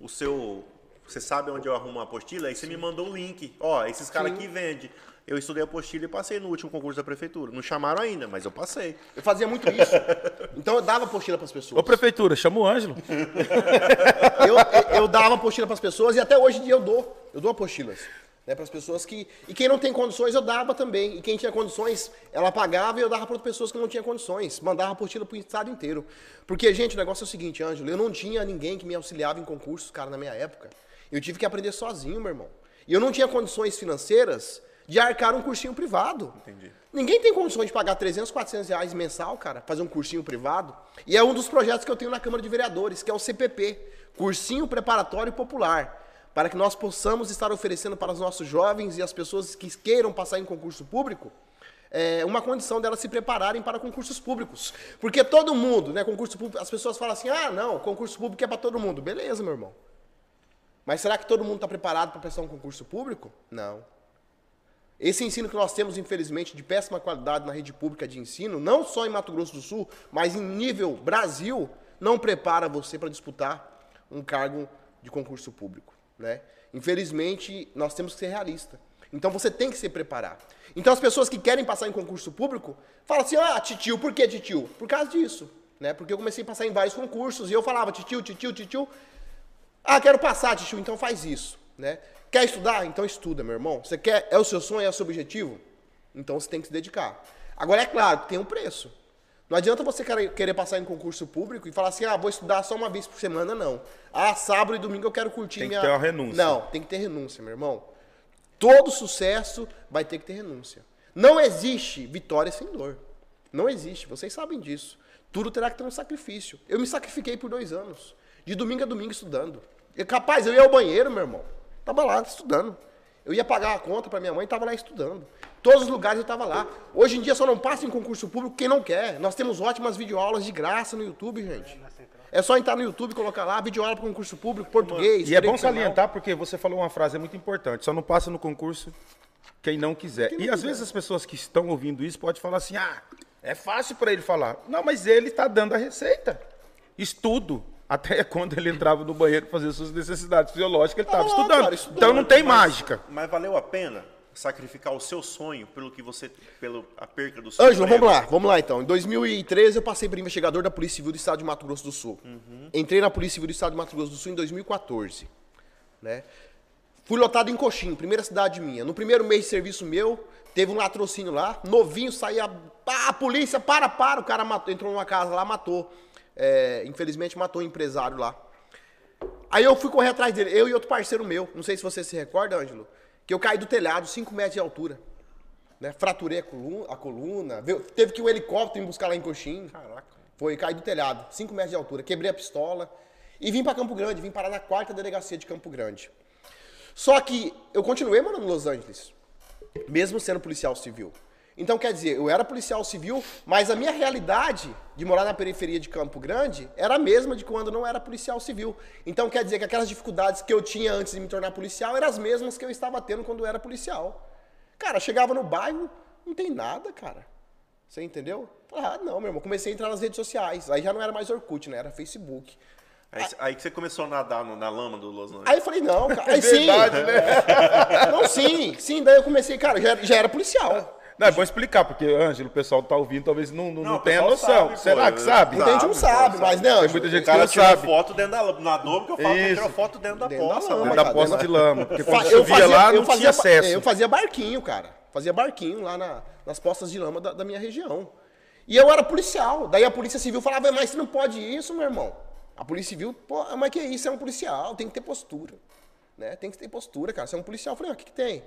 O seu, você sabe onde eu arrumo uma apostila? Aí você me mandou o link. Ó, esses caras aqui vendem. Eu estudei apostila e passei no último concurso da prefeitura. Não chamaram ainda, mas eu passei. Eu fazia muito isso. <laughs> Então eu dava apostila para as pessoas. Ô, prefeitura, chama o Ângelo. <laughs> eu, eu- eu dava apostila para as pessoas e até hoje em dia eu dou. Eu dou apostilas. Né, para as pessoas que. E quem não tem condições, eu dava também. E quem tinha condições, ela pagava e eu dava para outras pessoas que não tinham condições. Mandava apostila para o estado inteiro. Porque, gente, o negócio é o seguinte, Ângelo, eu não tinha ninguém que me auxiliava em concursos, cara, na minha época. Eu tive que aprender sozinho, meu irmão. E eu não tinha condições financeiras de arcar um cursinho privado. Entendi. Ninguém tem condições de pagar 300, 400 reais mensal, cara, fazer um cursinho privado. E é um dos projetos que eu tenho na Câmara de Vereadores, que é o CPP, Cursinho Preparatório Popular, para que nós possamos estar oferecendo para os nossos jovens e as pessoas que queiram passar em concurso público é, uma condição delas se prepararem para concursos públicos. Porque todo mundo, né, concurso público, as pessoas falam assim, ah, não, concurso público é para todo mundo. Beleza, meu irmão. Mas será que todo mundo está preparado para prestar um concurso público? Não. Esse ensino que nós temos, infelizmente, de péssima qualidade na rede pública de ensino, não só em Mato Grosso do Sul, mas em nível Brasil, não prepara você para disputar um cargo de concurso público. Né? Infelizmente, nós temos que ser realistas. Então você tem que se preparar. Então as pessoas que querem passar em concurso público falam assim: ah, titio, por que titio? Por causa disso. né? Porque eu comecei a passar em vários concursos e eu falava, titio, titio, titio. Ah, quero passar, titio, então faz isso, né? Quer estudar? Então estuda, meu irmão. Você quer, é o seu sonho, é o seu objetivo? Então você tem que se dedicar. Agora é claro, tem um preço. Não adianta você querer passar em concurso público e falar assim, ah, vou estudar só uma vez por semana, não. Ah, sábado e domingo eu quero curtir Tem que minha... ter uma renúncia. Não, tem que ter renúncia, meu irmão. Todo sucesso vai ter que ter renúncia. Não existe vitória sem dor. Não existe, vocês sabem disso. Tudo terá que ter um sacrifício. Eu me sacrifiquei por dois anos. De domingo a domingo estudando. E, capaz, eu ia ao banheiro, meu irmão. Tava lá estudando. Eu ia pagar a conta para minha mãe, tava lá estudando. Todos os lugares eu tava lá. Hoje em dia só não passa em concurso público quem não quer. Nós temos ótimas videoaulas de graça no YouTube, gente. É só entrar no YouTube e colocar lá, videoaula para concurso público, português. E é bom salientar porque você falou uma frase muito importante. Só não passa no concurso quem não quiser. e às vezes as pessoas que estão ouvindo isso podem falar assim: ah, é fácil para ele falar. Não, mas ele está dando a receita. Estudo. Até <laughs> quando ele entrava no banheiro para fazer suas necessidades fisiológicas, ele estava estudando. cara, estudando. Então não tem Mas- mágica. Mas valeu a pena sacrificar o seu sonho pelo que você. pela a perca do seu Ângelo, emprego? vamos lá, vamos lá então. Em 2013 eu passei por investigador da Polícia Civil do Estado de Mato Grosso do Sul. Entrei na Polícia Civil do Estado de Mato Grosso do Sul em 2014. Né? Fui lotado em Coxim, primeira cidade minha. No primeiro mês de serviço meu, teve um latrocínio lá, novinho, saía. Pá, a polícia, para, para. O cara matou, entrou numa casa lá, matou. É, infelizmente matou um empresário lá. Aí eu fui correr atrás dele, eu e outro parceiro meu. Não sei se você se recorda, Ângelo, que eu caí do telhado, 5 metros de altura. Né? Fraturei a coluna, a coluna veio- teve que ir o helicóptero me buscar lá em Coxim. Caraca. Foi, caí do telhado, 5 metros de altura, quebrei a pistola e vim pra Campo Grande, vim parar na quarta delegacia de Campo Grande. Só que eu continuei morando em Los Angeles, mesmo sendo policial civil. Então, quer dizer, eu era policial civil, mas a minha realidade de morar na periferia de Campo Grande era a mesma de quando não era policial civil. Então, quer dizer que aquelas dificuldades que eu tinha antes de me tornar policial eram as mesmas que eu estava tendo quando eu era policial. Cara, chegava no bairro, não tem nada, cara. Você entendeu? Ah, não, meu irmão. Comecei a entrar nas redes sociais. Aí já não era mais Orkut, né? Era Facebook. Aí, aí que você começou a nadar no- na lama do Los Angeles. Aí eu falei, não, cara. <laughs> Aí sim. Não, sim, sim. Daí eu comecei, cara, já, já era policial. Não, é bom explicar, porque, Ângelo, o pessoal que tá ouvindo talvez não, não, Não, não tenha noção. sabe, pô. Será que sabe? Muita gente não Sabe, sabe, pô, mas não. Tem muita gente que cara não tirou sabe. foto dentro da lama. Nadou porque eu falo que Isso. tirou foto dentro da Dentro da poça. lama, né? Dentro da cara, poça dentro de lama. Porque quando chovia lá, não tinha acesso. Eu fazia barquinho, cara. Fazia barquinho lá na- nas postas de lama da, da minha região. E eu era policial. Daí a polícia civil falava, mas você não pode isso, meu irmão. A polícia civil, pô, mas que isso? É um policial, tem que ter postura. Né? Tem que ter postura, cara. Você é um policial. Eu falei, ah, o que, que tem?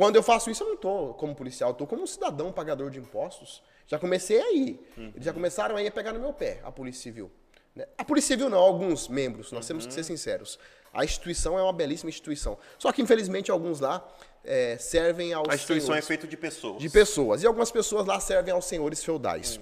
Quando eu faço isso, eu não tô como policial, eu tô como um cidadão pagador de impostos. Já comecei aí. Eles já começaram aí a pegar no meu pé, a Polícia Civil. né? A Polícia Civil não, alguns membros, nós temos que ser sinceros. A instituição é uma belíssima instituição. Só que, infelizmente, alguns lá é, servem aos A instituição é senhores feita de pessoas. de pessoas. E algumas pessoas lá servem aos senhores feudais.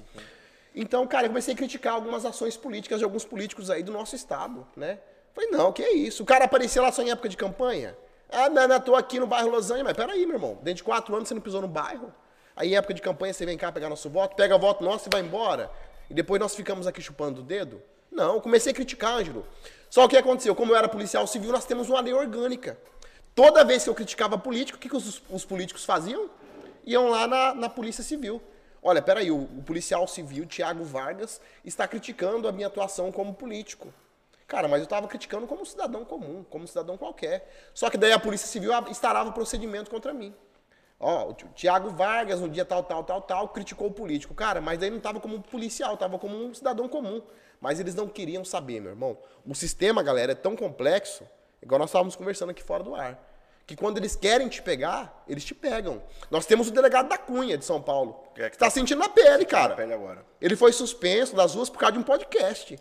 Então, cara, eu comecei a criticar algumas ações políticas de alguns políticos aí do nosso estado, né? Falei, não, que é isso? O cara aparecia lá só em época de campanha? Ah, não, não, tô aqui no bairro Los Angeles. Mas peraí, meu irmão, dentro de quatro anos você não pisou no bairro? Aí em época de campanha você vem cá pegar nosso voto, pega o voto nosso e vai embora? E depois nós ficamos aqui chupando o dedo? Não, eu comecei a criticar, Ângelo. Só o que aconteceu? Como eu era policial civil, nós temos uma lei orgânica. Toda vez que eu criticava político, o que, que os, os políticos faziam? Iam lá na, na Polícia Civil. Olha, peraí, o, o policial civil, Tiago Vargas, está criticando a minha atuação como político. Cara, mas eu estava criticando como um cidadão comum, como um cidadão qualquer. Só que daí a Polícia Civil instalava o procedimento contra mim. Ó, o Ti- Tiago Vargas, no dia tal, tal, tal, tal, criticou o político. Cara, mas daí não estava como um policial, estava como um cidadão comum. Mas eles não queriam saber, meu irmão. O sistema, galera, é tão complexo, igual nós estávamos conversando aqui fora do ar, que quando eles querem te pegar, eles te pegam. Nós temos o delegado da Cunha, de São Paulo, É que está sentindo na pele, cara. Na pele agora. Ele foi suspenso das ruas por causa de um podcast.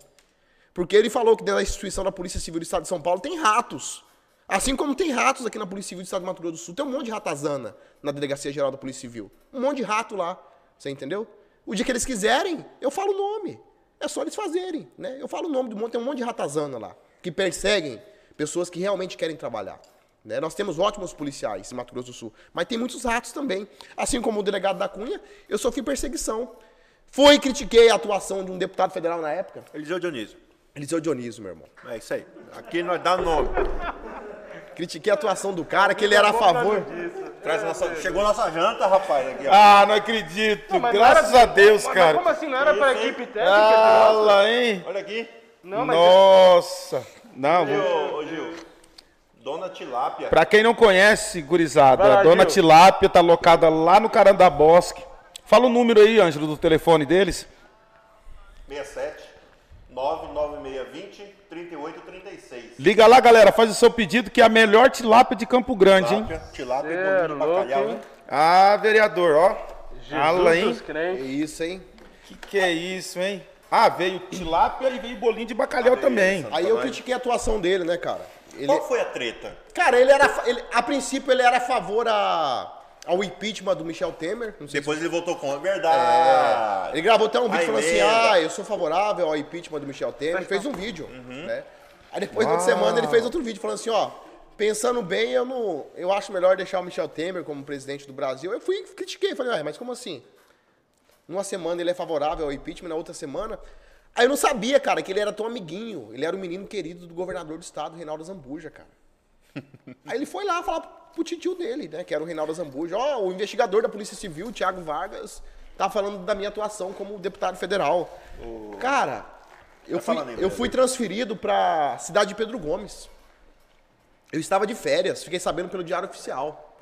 Porque ele falou que dentro da instituição da Polícia Civil do Estado de São Paulo tem ratos. Assim como tem ratos aqui na Polícia Civil do Estado de Mato Grosso do Sul. Tem um monte de ratazana na Delegacia Geral da Polícia Civil. Um monte de rato lá. Você entendeu? O dia que eles quiserem, eu falo o nome. É só eles fazerem. Né? Eu falo o nome do monte. Tem um monte de ratazana lá. Que perseguem pessoas que realmente querem trabalhar. né? Nós temos ótimos policiais em Mato Grosso do Sul. Mas tem muitos ratos também. Assim como o delegado da Cunha, eu sofri perseguição. Fui e critiquei a atuação de um deputado federal na época. Eliseu Dionísio. Eliseu Dionísio, meu irmão. É isso aí. Aqui nós dá nome. Critiquei a atuação do cara, que ele era a favor. Traz nossa... Chegou nossa janta, rapaz. Aqui, ó. Ah, não acredito. Mas não Graças era- a Deus, mas cara. Como assim? Não era pra equipe técnica? Fala, hein? Olha aqui. Não, mas Nossa. Não, E, ô, ô, Gil. Dona Tilápia. Pra quem não conhece, gurizada, lá, a dona Gil. Tilápia tá locada lá no Carandá Bosque. Fala o número aí, Ângelo, do telefone deles. 67 99620 3836. Liga lá, galera, faz o seu pedido que é a melhor tilápia de Campo Grande, hein? Tilápia, tilápia Cê e é bolinho de bacalhau, hein? Ah, vereador, ó. Fala, hein? Jesus É crente. isso, hein? Que que é isso, hein? Ah, veio tilápia e veio bolinho de bacalhau também. isso. Aí eu Também. critiquei a atuação dele, né, cara? Ele, Qual foi a treta? cara, ele era. Ele, a princípio, ele era a favor a, ao impeachment do Michel Temer. Não sei Depois ele voltou com a verdade. Ele gravou até um vídeo falando assim: ah, eu sou favorável ao impeachment do Michel Temer. Ele fez um vídeo. Uhum. Né? Aí depois, outra semana, ele fez outro vídeo falando assim: ó, pensando bem, eu não. Eu acho melhor deixar o Michel Temer como presidente do Brasil. Eu fui critiquei, falei, ué, mas como assim? Numa semana ele é favorável ao impeachment, na outra semana. Aí eu não sabia, cara, que ele era tão amiguinho. Ele era o menino querido do governador do estado, Reinaldo Zambuja, cara. <laughs> Aí ele foi lá falar pro tio dele, né? Que era o Reinaldo Zambuja. Ó, o investigador da Polícia Civil, Thiago Vargas, tá falando da minha atuação como deputado federal. Cara, eu Tá fui, aí, eu fui transferido pra cidade de Pedro Gomes. Eu estava de férias, fiquei sabendo pelo Diário Oficial.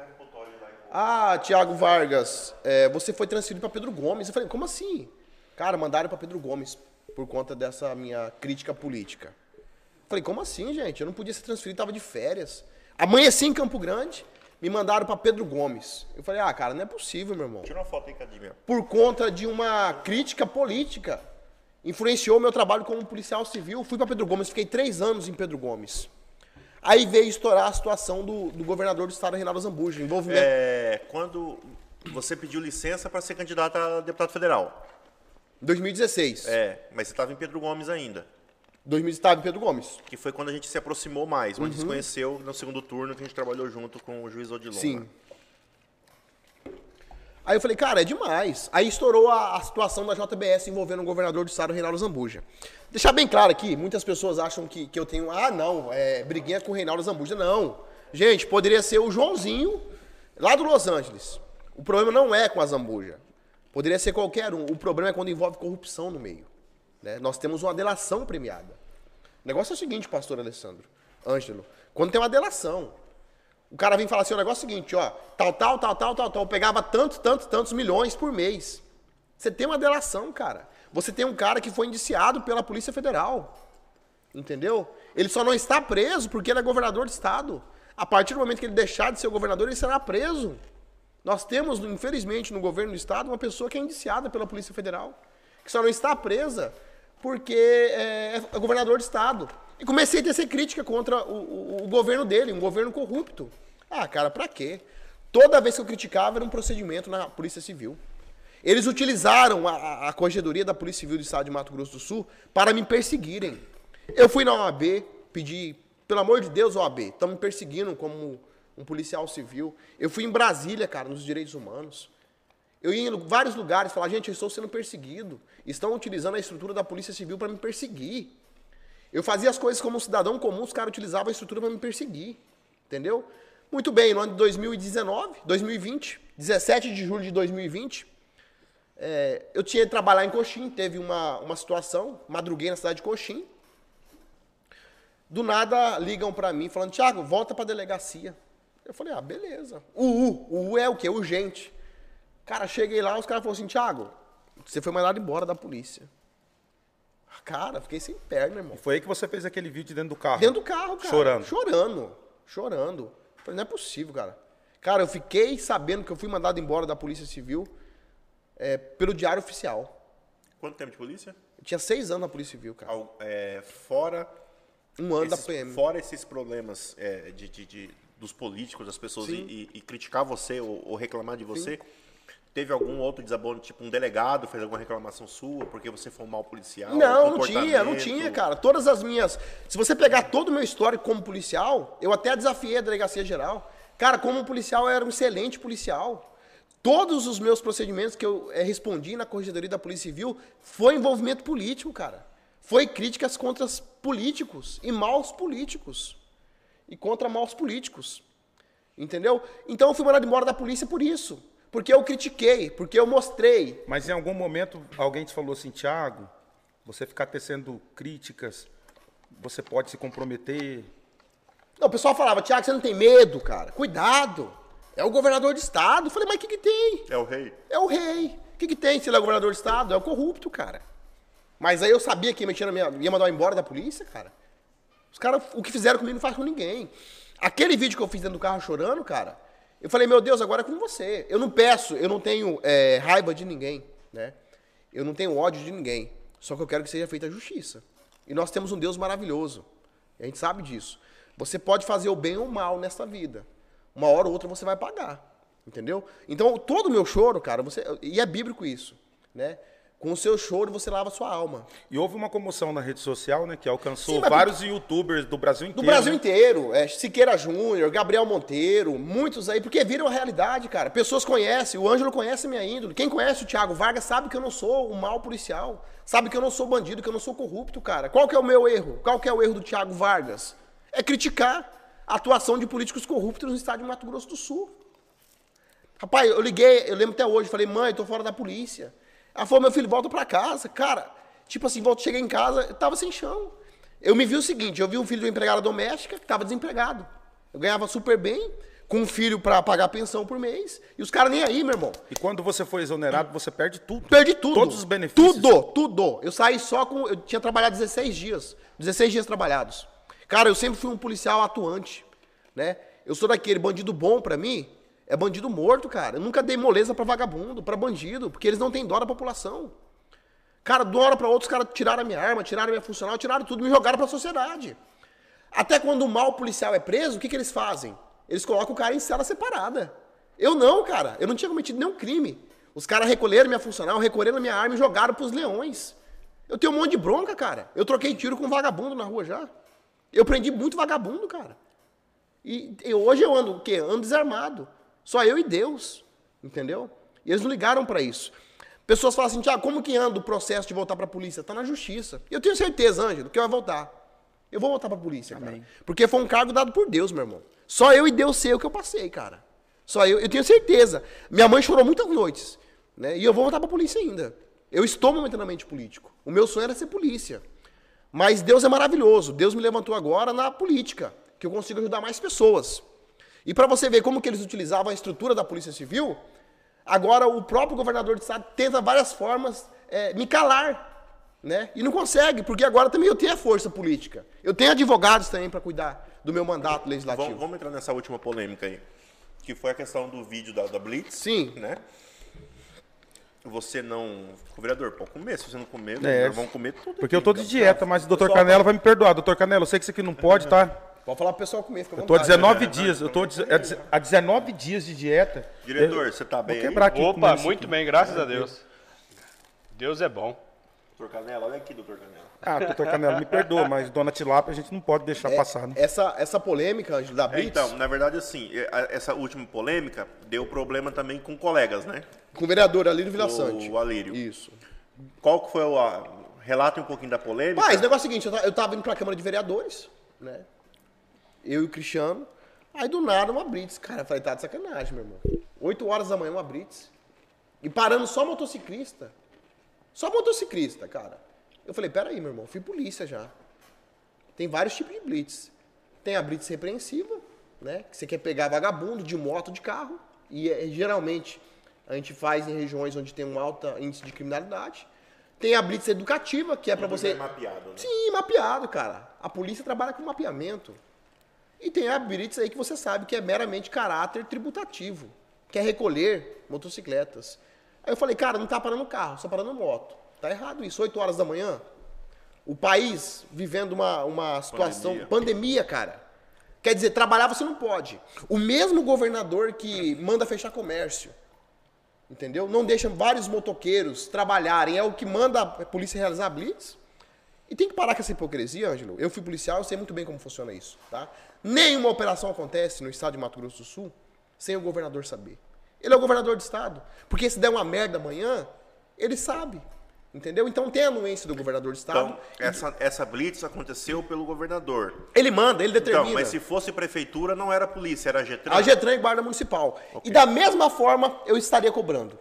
Ah, Tiago Vargas, é, você foi transferido para Pedro Gomes. Eu falei, como assim? Cara, mandaram para Pedro Gomes por conta dessa minha crítica política. Eu falei, como assim, gente? Eu não podia ser transferido, tava de férias. Amanheci em Campo Grande, me mandaram para Pedro Gomes. Eu falei, ah, cara, não é possível, meu irmão. Tira uma foto aí, Cadinho. Por conta de uma crítica política. Influenciou meu trabalho como policial civil. Fui para Pedro Gomes, fiquei três anos em Pedro Gomes. Aí veio estourar a situação do, do governador do estado, Reinaldo Zambuja. Envolvimento. É, quando você pediu licença para ser candidato a deputado federal. 2016. É, mas você estava em Pedro Gomes ainda. 2000 estava em Pedro Gomes. Que foi quando a gente se aproximou mais, Uhum. onde se conheceu no segundo turno que a gente trabalhou junto com o juiz Odilon. Sim. né? Aí eu falei, cara, é demais. Aí estourou a, a situação da JBS envolvendo o governador do estado, Reinaldo Zambuja. Deixar bem claro aqui, muitas pessoas acham que, que eu tenho, ah, não, é briguinha com o Reinaldo Zambuja. Não. Gente, poderia ser o Joãozinho, lá do Los Angeles. O problema não é com a Zambuja. Poderia ser qualquer um. O problema é quando envolve corrupção no meio. Né? Nós temos uma delação premiada. O negócio é o seguinte, pastor Alessandro, Ângelo. Quando tem uma delação, o cara vem falar assim, o negócio é o seguinte, ó, tal, tal, tal, tal, tal, tal, pegava tantos, tantos, tantos milhões por mês. Você tem uma delação, cara. Você tem um cara que foi indiciado pela Polícia Federal. Entendeu? Ele só não está preso porque ele é governador do estado. A partir do momento que ele deixar de ser governador, ele será preso. Nós temos, infelizmente, no governo do estado, uma pessoa que é indiciada pela Polícia Federal, que só não está presa porque é, é governador do estado. E comecei a tecer crítica contra o, o- o governo dele, um governo corrupto. Ah, cara, pra quê? Toda vez que eu criticava era um procedimento na Polícia Civil. Eles utilizaram a, a- a corregedoria da Polícia Civil do Estado de Mato Grosso do Sul para me perseguirem. Eu fui na OAB, pedi, pelo amor de Deus, OAB, estão me perseguindo como um policial civil. Eu fui em Brasília, cara, nos direitos humanos. Eu ia em vários lugares falar, gente, eu estou sendo perseguido. Estão utilizando a estrutura da Polícia Civil para me perseguir. Eu fazia as coisas como um cidadão comum, os caras utilizavam a estrutura para me perseguir. Entendeu? Muito bem, no ano de 2019, 2020, 17 de julho de 2020, é, eu tinha que trabalhar em Coxim, teve uma, uma situação, madruguei na cidade de Coxim. Do nada ligam pra mim falando, Thiago, volta pra delegacia. Eu falei, ah, beleza. O U, o U é o quê? Urgente. Cara, cheguei lá, os caras falaram assim, Thiago, você foi mandado embora da polícia. Cara, fiquei sem perna, irmão. Foi aí que você fez aquele vídeo dentro do carro. Dentro do carro, cara. Chorando. Chorando. Chorando. Falei, não é possível, cara. Cara, eu fiquei sabendo que eu fui mandado embora da Polícia Civil é, pelo Diário Oficial. Quanto tempo de polícia? Eu tinha seis anos na Polícia Civil, cara. Ao- é, fora, Um ano esses, da PM. fora esses problemas é, de, de- de- dos políticos, das pessoas, e, e- e criticar você ou, ou reclamar de você, teve algum outro desabono, tipo um delegado fez alguma reclamação sua porque você foi um mau policial? Não, não tinha, não tinha, cara. Todas as minhas. Se você pegar todo o meu histórico como policial, eu até desafiei a delegacia geral. Cara, como policial, eu era um excelente policial. Todos os meus procedimentos que eu eh, respondi na corregedoria da Polícia Civil foi envolvimento político, cara. Foi críticas contra os políticos e maus políticos. E contra maus políticos. Entendeu? Então eu fui mandado embora da polícia por isso. Porque eu critiquei, porque eu mostrei. Mas em algum momento alguém te falou assim, Thiago, você ficar tecendo críticas, você pode se comprometer. Não, o pessoal falava, Tiago, você não tem medo, cara. Cuidado. É o governador de estado. Eu falei, mas o que, que tem? É o rei. É o rei. O que, que tem se ele é governador de estado? É o corrupto, cara. Mas aí eu sabia que ia, mexer na minha, ia mandar eu embora da polícia, cara. Os caras, o que fizeram comigo não faz com ninguém. Aquele vídeo que eu fiz dentro do carro chorando, cara, eu falei, meu Deus, agora é com você. Eu não peço, eu não tenho é, raiva de ninguém, né? Eu não tenho ódio de ninguém. Só que eu quero que seja feita a justiça. E nós temos um Deus maravilhoso. A gente sabe disso. Você pode fazer o bem ou o mal nesta vida. Uma hora ou outra você vai pagar. Entendeu? Então, todo o meu choro, cara, você. E é bíblico isso, né? Com o seu choro você lava sua alma. E houve uma comoção na rede social, né, que alcançou Sim, mas vários youtubers do Brasil Do inteiro. Brasil né? inteiro, é, Siqueira Júnior, Gabriel Monteiro, muitos aí, porque viram a realidade, cara. Pessoas conhecem, o Ângelo conhece a minha índole. Quem conhece o Thiago Vargas sabe que eu não sou um mau policial, sabe que eu não sou bandido, que eu não sou corrupto, cara. Qual que é o meu erro? Qual que é o erro do Thiago Vargas? É criticar a atuação de políticos corruptos no estado de Mato Grosso do Sul. Rapaz, eu liguei, eu lembro até hoje, falei, mãe, tô fora da polícia. Ela falou, meu filho, volta pra casa. Cara, tipo assim, volto, cheguei em casa, eu tava sem chão. Eu me vi o seguinte, eu vi um filho de uma empregada doméstica que tava desempregado. Eu ganhava super bem, com um filho pra pagar pensão por mês, e os caras nem aí, meu irmão. E quando você foi exonerado, você perde tudo. Perdi tudo. Todos os benefícios. Tudo, tudo. Eu saí só com. Eu tinha trabalhado 16 dias. 16 dias trabalhados. Cara, eu sempre fui um policial atuante. Né? Eu sou daquele bandido bom pra mim. É bandido morto, cara. Eu nunca dei moleza pra vagabundo, pra bandido, porque eles não têm dó da população. Cara, de uma hora pra outra, os caras tiraram a minha arma, tiraram a minha funcional, tiraram tudo, me jogaram pra sociedade. Até quando o mal policial é preso, o que, que eles fazem? Eles colocam o cara em cela separada. Eu não, cara. Eu não tinha cometido nenhum crime. Os caras recolheram minha funcional, recolheram minha arma e jogaram pros leões. Eu tenho um monte de bronca, cara. Eu troquei tiro com vagabundo na rua já. Eu prendi muito vagabundo, cara. E, e hoje eu ando o quê? Ando desarmado. Só eu e Deus. Entendeu? E eles não ligaram pra isso. Pessoas falam assim, Tiago, como que anda o processo de voltar pra polícia? Tá na justiça. E eu tenho certeza, Ângelo, que vai voltar. Eu vou voltar pra polícia, cara. Porque foi um cargo dado por Deus, meu irmão. Só eu e Deus sei o que eu passei, cara. Só eu, eu tenho certeza. Minha mãe chorou muitas noites, né? E eu vou voltar pra polícia ainda. Eu estou momentaneamente político. O meu sonho era ser polícia. Mas Deus é maravilhoso. Deus me levantou agora na política, que eu consigo ajudar mais pessoas. E para você ver como que eles utilizavam a estrutura da Polícia Civil, agora o próprio governador de estado tenta várias formas é, me calar. Né? E não consegue, porque agora também eu tenho a força política. Eu tenho advogados também para cuidar do meu mandato legislativo. Vamos, vamos entrar nessa última polêmica aí. Que foi a questão do vídeo da, da Blitz. Sim. Né? Você não. Vereador, pode comer. Se você não comer, É, vão comer tudo. Porque aqui. eu tô de dieta, mas o doutor Pessoal, Canela vai me perdoar. Doutor Canela, eu sei que isso aqui não pode, tá? Pode falar pro pessoal comer, fica à Eu tô há vontade. 19 dias, eu tô há 19 dias de dieta. Diretor, você tá bem Vou aí? quebrar aqui. Opa, isso muito aqui. bem, graças a Deus. Deus é bom. Doutor Canela, olha aqui, doutor Canela. Ah, doutor Canela, me perdoa, mas dona Tilápia a gente não pode deixar É, passar, né? essa, essa polêmica, Ângelo, da É, Blitz, então, na verdade, assim, é, a- essa última polêmica deu problema também com colegas, né? com o vereador Alírio Vila O Sante. Alírio. Isso. Qual que foi o. a- Relata um pouquinho da polêmica. Mas o negócio é o seguinte, eu ta- eu tava indo pra Câmara de Vereadores, né? Eu e o Cristiano. Aí do nada uma Blitz. Cara, eu falei, tá de sacanagem, meu irmão. 8 horas da manhã uma Blitz. E parando só motociclista. Só motociclista, cara. Eu falei, peraí, meu irmão, fui polícia já. Tem vários tipos de Blitz. Tem a Blitz repreensiva, né? Que você quer pegar vagabundo de moto, de carro. E é, geralmente a gente faz em regiões onde tem um alto índice de criminalidade. Tem a Blitz educativa, que é pra Tudo você. é mapeado, né? Sim, mapeado, cara. A polícia trabalha com mapeamento. E tem a Blitz aí que você sabe que é meramente caráter tributativo. Que é recolher motocicletas. Aí eu falei, cara, não tá parando carro, só parando moto. Tá errado isso. 8 horas da manhã. O país vivendo uma, uma situação. Pandemia. Pandemia. cara. Quer dizer, trabalhar você não pode. O mesmo governador que manda fechar comércio. Entendeu? Não deixa vários motoqueiros trabalharem. É o que manda a polícia realizar blitz. E tem que parar com essa hipocrisia, Ângelo. Eu fui policial, eu sei muito bem como funciona isso, tá? Nenhuma operação acontece no estado de Mato Grosso do Sul sem o governador saber. Ele é o governador do estado. Porque se der uma merda amanhã, ele sabe. Entendeu? Então tem a anuência do governador do estado. Então, essa, essa blitz aconteceu pelo governador. ele manda, ele determina. Então, mas se fosse prefeitura, não era polícia, era Getran. A Getran e Guarda Municipal. E da mesma forma, eu estaria cobrando.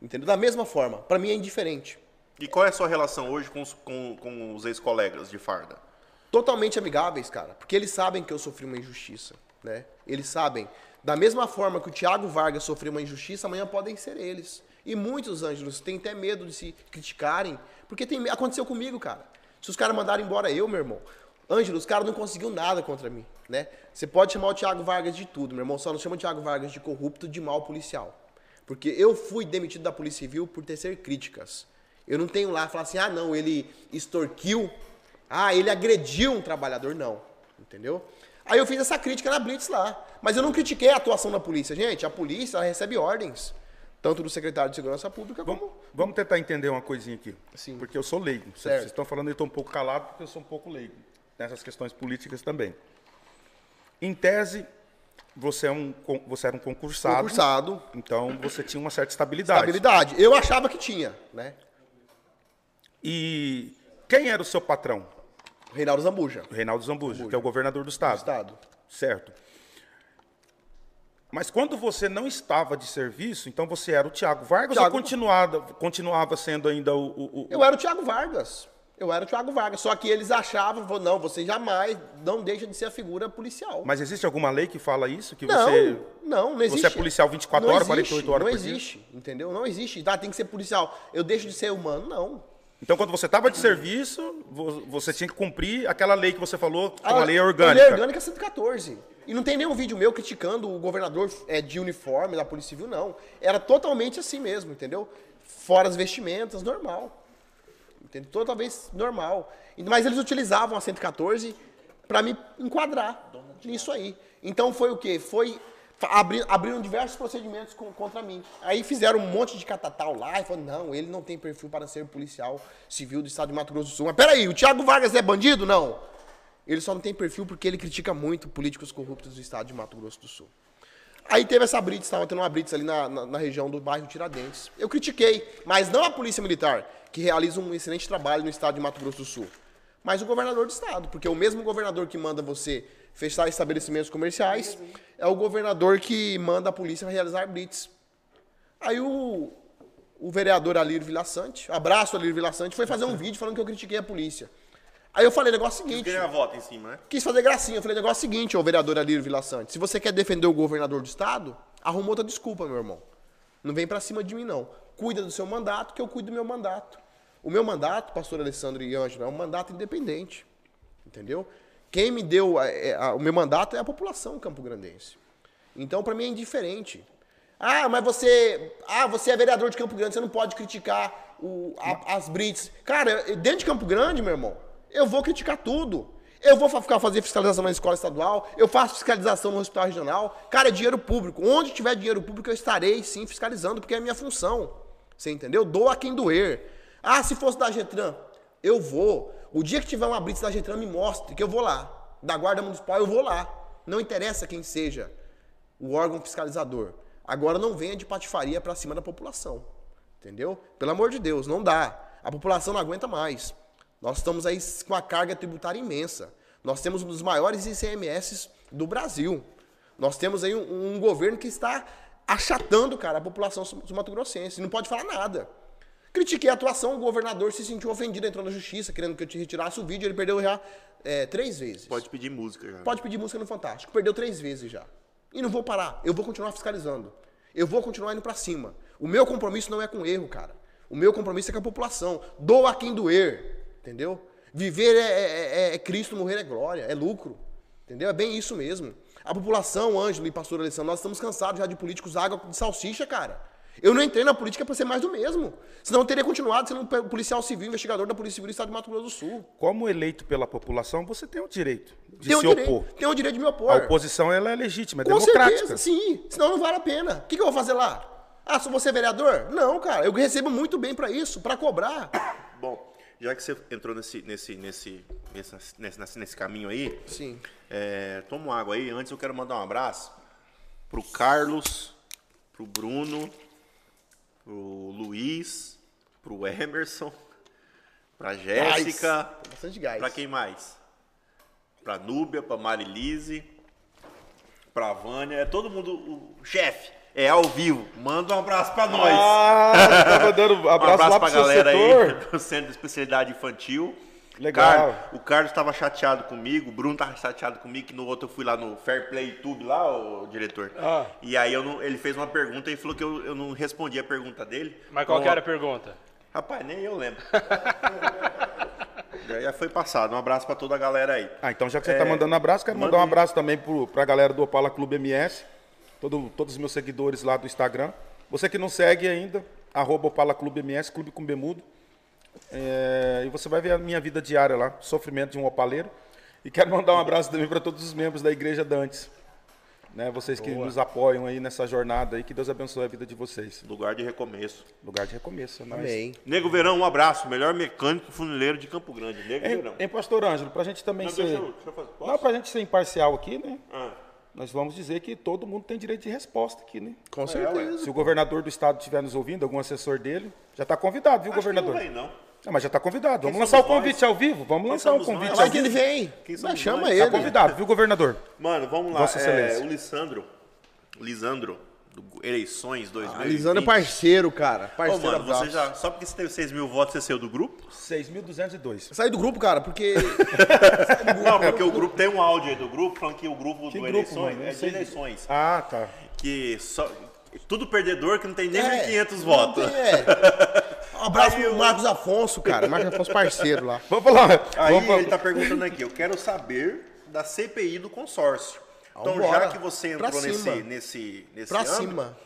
Entendeu? Da mesma forma. Pra mim é indiferente. E qual é a sua relação hoje com os, com, com os ex-colegas de farda? Totalmente amigáveis, cara. Porque eles sabem que eu sofri uma injustiça, né? Eles sabem. Da mesma forma que o Thiago Vargas sofreu uma injustiça, amanhã podem ser eles. E muitos, Ângelos, têm até medo de se criticarem. Porque tem, aconteceu comigo, cara. Se os caras mandarem embora eu, meu irmão. Ângelo, os caras não conseguiu nada contra mim, né? Você pode chamar o Thiago Vargas de tudo, meu irmão. Só não chama o Thiago Vargas de corrupto, de mal policial. Porque eu fui demitido da Polícia Civil por tecer críticas. Eu não tenho lá falar assim, ah, não, ele extorquiu, ah, ele agrediu um trabalhador. Não, entendeu? Aí eu fiz essa crítica na Blitz lá. Mas eu não critiquei a atuação da polícia. Gente, a polícia ela recebe ordens. Tanto do secretário de Segurança Pública como. Vamos, vamos tentar entender uma coisinha aqui. Sim. Porque eu sou leigo. Vocês- Certo. Vocês estão falando, eu estou um pouco calado porque eu sou um pouco leigo. Nessas questões políticas também. Em tese, você, é um, você era um concursado. Concursado. Então você tinha uma certa estabilidade. Estabilidade. Eu achava que tinha, né? E quem era o seu patrão? Reinaldo Zambuja. Reinaldo Zambuja, que é o governador do estado. Estado. Certo. Mas quando você não estava de serviço, então você era o Tiago Vargas Thiago- ou continuava, continuava sendo ainda o. o- o- Eu era o Thiago Vargas. Eu era o Thiago Vargas. Só que eles achavam, não, você jamais não deixa de ser a figura policial. Mas existe alguma lei que fala isso? Que não, você. não, não existe. Você é policial 24 Não horas, existe, 48 horas Não por dia? existe, entendeu? Não existe. Tá, tem que ser policial. Eu deixo de ser humano, não. Então, quando você estava de serviço, vo- você tinha que cumprir aquela lei que você falou, que é uma lei A orgânica. lei orgânica é 114. E não tem nenhum vídeo meu criticando o governador é, de uniforme da Polícia Civil, não. Era totalmente assim mesmo, entendeu? Fora as vestimentas, normal. Entendeu? Totalmente normal. E- Mas eles utilizavam a 114 para me enquadrar nisso aí. Então foi o quê? Foi. Abri- abriram diversos procedimentos com- contra mim. Aí fizeram um monte de catatal lá e falaram: não, ele não tem perfil para ser policial civil do estado de Mato Grosso do Sul. Mas peraí, o Thiago Vargas é bandido? Não. Ele só não tem perfil porque ele critica muito políticos corruptos do estado de Mato Grosso do Sul. Aí teve essa blitz, estava tendo uma blitz ali na, na, na região do bairro Tiradentes. Eu critiquei, mas não a Polícia Militar, que realiza um excelente trabalho no estado de Mato Grosso do Sul, mas o governador do estado, porque o mesmo governador que manda você fechar estabelecimentos comerciais é o governador que manda a polícia realizar blitz. Aí o, o vereador Alírio Vilaçante, abraço Alírio Vilaçante, foi fazer um <laughs> vídeo falando que eu critiquei a polícia. Aí eu falei, negócio seguinte Ganha voto em cima, né? quis fazer gracinha. Eu falei, negócio o seguinte, ô vereador Alírio Vila Sante, se você quer defender o governador do estado, arruma outra desculpa, meu irmão. Não vem pra cima de mim, não. Cuida do seu mandato, que eu cuido do meu mandato. O meu mandato, pastor Alessandro e Ângelo, é um mandato independente. Entendeu? Quem me deu a- é, a- o meu mandato é a população campograndense. Então, pra mim, é indiferente. Ah, mas você. Ah, você é vereador de Campo Grande, você não pode criticar o- a- as Brits. Cara, dentro de Campo Grande, meu irmão, eu vou criticar tudo. Eu vou ficar fazer fiscalização na escola estadual, eu faço fiscalização no hospital regional. Cara, é dinheiro público. Onde tiver dinheiro público, eu estarei sim fiscalizando, porque é a minha função. Você entendeu? Doa a quem doer. Ah, se fosse da Getran, eu vou. O dia que tiver uma blitz da Getran, me mostre, que eu vou lá. Da Guarda Municipal, eu vou lá. Não interessa quem seja o órgão fiscalizador. Agora não venha de patifaria pra cima da população. Entendeu? Pelo amor de Deus, não dá. A população não aguenta mais. Nós estamos aí com a carga tributária imensa. Nós temos um dos maiores ICMS do Brasil. Nós temos aí um, um governo que está achatando, cara, a população mato-grossense. Não pode falar nada. Critiquei a atuação, o governador se sentiu ofendido, entrou na justiça, querendo que eu te retirasse o vídeo, ele perdeu já é, três vezes. Pode pedir música já. Pode pedir música no Fantástico. Perdeu três vezes já. E não vou parar. Eu vou continuar fiscalizando. Eu vou continuar indo pra cima. O meu compromisso não é com erro, cara. O meu compromisso é com a população. Doa quem doer. Entendeu? Viver é, é- é- é Cristo, morrer é glória, é lucro. Entendeu? É bem isso mesmo. A população, Ângelo e pastor Alessandro, nós estamos cansados já de políticos água de salsicha, cara. Eu não entrei na política para ser mais do mesmo. Senão eu teria continuado sendo um policial civil, investigador da Polícia Civil do Estado de Mato Grosso do Sul. Como eleito pela população, você tem o direito de Tem o, se direito, opor. tem o direito de me opor. A oposição ela é legítima, é Com democrática. certeza, sim. Senão não vale a pena. O que, que eu vou fazer lá? Ah, sou você vereador? Não, cara. Eu recebo muito bem pra isso, pra cobrar. <coughs> Bom, já que você entrou nesse, nesse, nesse, nesse, nesse, nesse caminho aí, Sim. é, toma uma água aí. Antes eu quero mandar um abraço pro Carlos, pro Bruno, pro Luiz, pro Emerson, <laughs> pra Jéssica, Bastante gás. pra quem mais? Pra Núbia, pra Marilise, pra Vânia, é todo mundo, o chefe, é ao vivo, manda um abraço pra nós. Ah, tá mandando um abraço, <laughs> abraço lá pra pro galera aí <laughs> do Centro de Especialidade Infantil. Legal. Carlos- o Carlos estava chateado comigo, o Bruno estava chateado comigo, que no outro eu fui lá no Fair Play YouTube, lá, o diretor. Ah. E aí eu não- ele fez uma pergunta e falou que eu, eu não respondi a pergunta dele. Mas qual Então, que era a pergunta? Rapaz, nem eu lembro. <laughs> Já- foi passado. Um abraço para toda a galera aí. Ah, então já que você tá mandando um abraço, quero mandar um abraço também pro, pra galera do Opala Clube MS, todo, todos os meus seguidores lá do Instagram. Você que não segue ainda, arroba Opala Clube MS, Clube com Bemudo. É, e você vai ver a minha vida diária lá, sofrimento de um opaleiro. E quero mandar um abraço também para todos os membros da Igreja Dantes. Né, vocês que nos apoiam aí nessa jornada aí, que Deus abençoe a vida de vocês. Lugar de recomeço. Lugar de recomeço, é nóis. Amém. Nego Verão, um abraço. Melhor mecânico funileiro de Campo Grande. Nego Verão. Em, em Pastor Ângelo, pra gente também Não, ser. deixa eu- deixa eu fazer-? Não, pra gente ser imparcial aqui, né? Ah, Nós vamos dizer que todo mundo tem direito de resposta aqui, né? Com ué. certeza. Se o governador do estado estiver nos ouvindo, algum assessor dele, já está convidado, viu, acho que governador? não vem, não. Não, mas já está convidado. Vamos lançar o convite ao vivo? Vamos Quem lançar o convite nós? ao Vai que vivo. ele vem. Quem Mas chama nós? ele. Está convidado, viu, governador? Mano, vamos lá. Vossa É, Excelência. o. Lisandro, do Eleições 2020. A Lisandro é parceiro, cara. Ô, Parceiro mano, você já, só porque você teve 6 mil votos, você saiu do grupo? 6.202. Saí do grupo, cara, porque. <laughs> Não, porque o grupo tem um áudio aí do grupo falando que o grupo Que do grupo, Eleições mano? é de eleições. Ah, tá. Que só. Tudo perdedor que não tem nem É, 1.500 não votos. tem, é. <laughs> Um abraço Aí pro eu- Marcos Afonso, cara. Marcos Afonso, parceiro lá. Vamos falar. Aí vamos falar. ele tá perguntando aqui, eu quero saber da CPI do consórcio. Então, Vambora. já que você Pra entrou nesse, cima. nesse, nesse Pra âmbito, cima.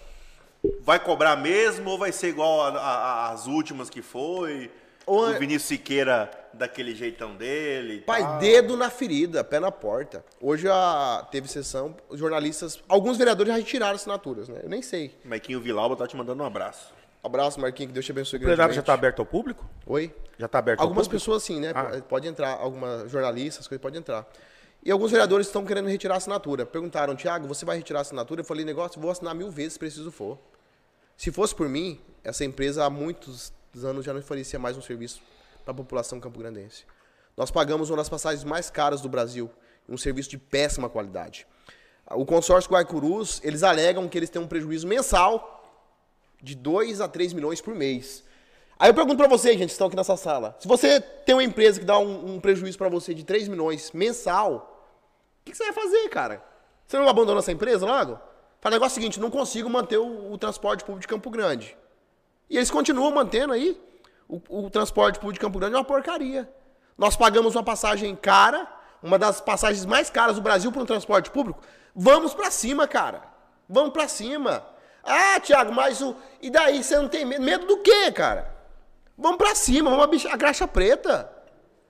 vai cobrar mesmo ou vai ser igual a- a- a- às últimas que foi? Ou o Vinícius Siqueira daquele jeitão dele. Pai, tal. dedo na ferida, pé na porta. Hoje a, teve sessão, os jornalistas, alguns vereadores já retiraram assinaturas, né? Eu nem sei. Maiquinho Vilauba tá te mandando um abraço. Abraço, Marquinhos, que Deus te abençoe O plenário já está aberto ao público? Oi? Já está aberto Algumas ao público? pessoas sim, né? Ah. Pode entrar, algumas jornalistas, coisas pode entrar. E alguns vereadores estão querendo retirar a assinatura. Perguntaram, Tiago, você vai retirar a assinatura? Eu falei, negócio, vou assinar mil vezes se preciso for. Se fosse por mim, essa empresa há muitos anos já não oferecia mais um serviço para a população campograndense. Nós pagamos uma das passagens mais caras do Brasil, um serviço de péssima qualidade. O consórcio Guaicurus, eles alegam que eles têm um prejuízo mensal de 2 a 3 milhões por mês. Aí eu pergunto pra vocês, gente, que estão aqui nessa sala. Se você tem uma empresa que dá um, um prejuízo pra você de 3 milhões mensal, o que, que você vai fazer, cara? Você não abandona essa empresa logo? Fala, negócio é o seguinte, não consigo manter o, o transporte público de Campo Grande. E eles continuam mantendo aí. O, o transporte público de Campo Grande é uma porcaria. Nós pagamos uma passagem cara, uma das passagens mais caras do Brasil para um transporte público. Vamos pra cima, cara. Vamos pra cima. Ah, Thiago, mas o. E daí você não tem medo? Medo do quê, cara? Vamos pra cima, vamos abrir a graxa preta.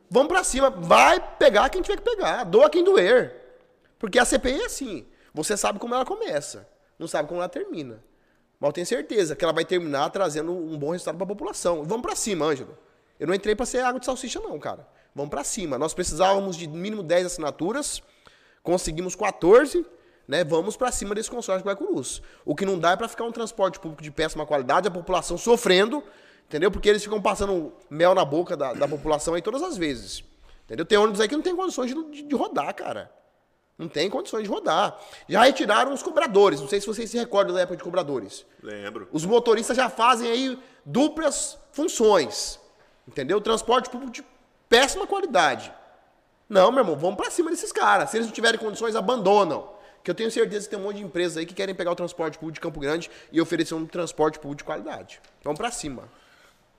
Vamos pra cima. Vai pegar quem tiver que pegar. Doa quem doer. Porque a CPI é assim. Você sabe como ela começa, não sabe como ela termina. Mas eu tenho certeza que ela vai terminar trazendo um bom resultado para a população. Vamos para cima, Ângelo. Eu não entrei para ser água de salsicha, não, cara. Vamos para cima. Nós precisávamos de mínimo 10 assinaturas, conseguimos 14, né? Vamos para cima desse consórcio Guaicurus. O que não dá é para ficar um transporte público de péssima qualidade, a população sofrendo, entendeu? Porque eles ficam passando mel na boca da, da população aí todas as vezes. Entendeu? Tem ônibus aí que não tem condições de, de- de rodar, cara. Não tem condições de rodar. Já retiraram os cobradores. Não sei se vocês se recordam da época de cobradores. Lembro. Os motoristas já fazem aí duplas funções. Entendeu? Transporte público de péssima qualidade. Não, meu irmão, vamos pra cima desses caras. Se eles não tiverem condições, abandonam. Que eu tenho certeza que tem um monte de empresas aí que querem pegar o transporte público de Campo Grande e oferecer um transporte público de qualidade. Vamos pra cima.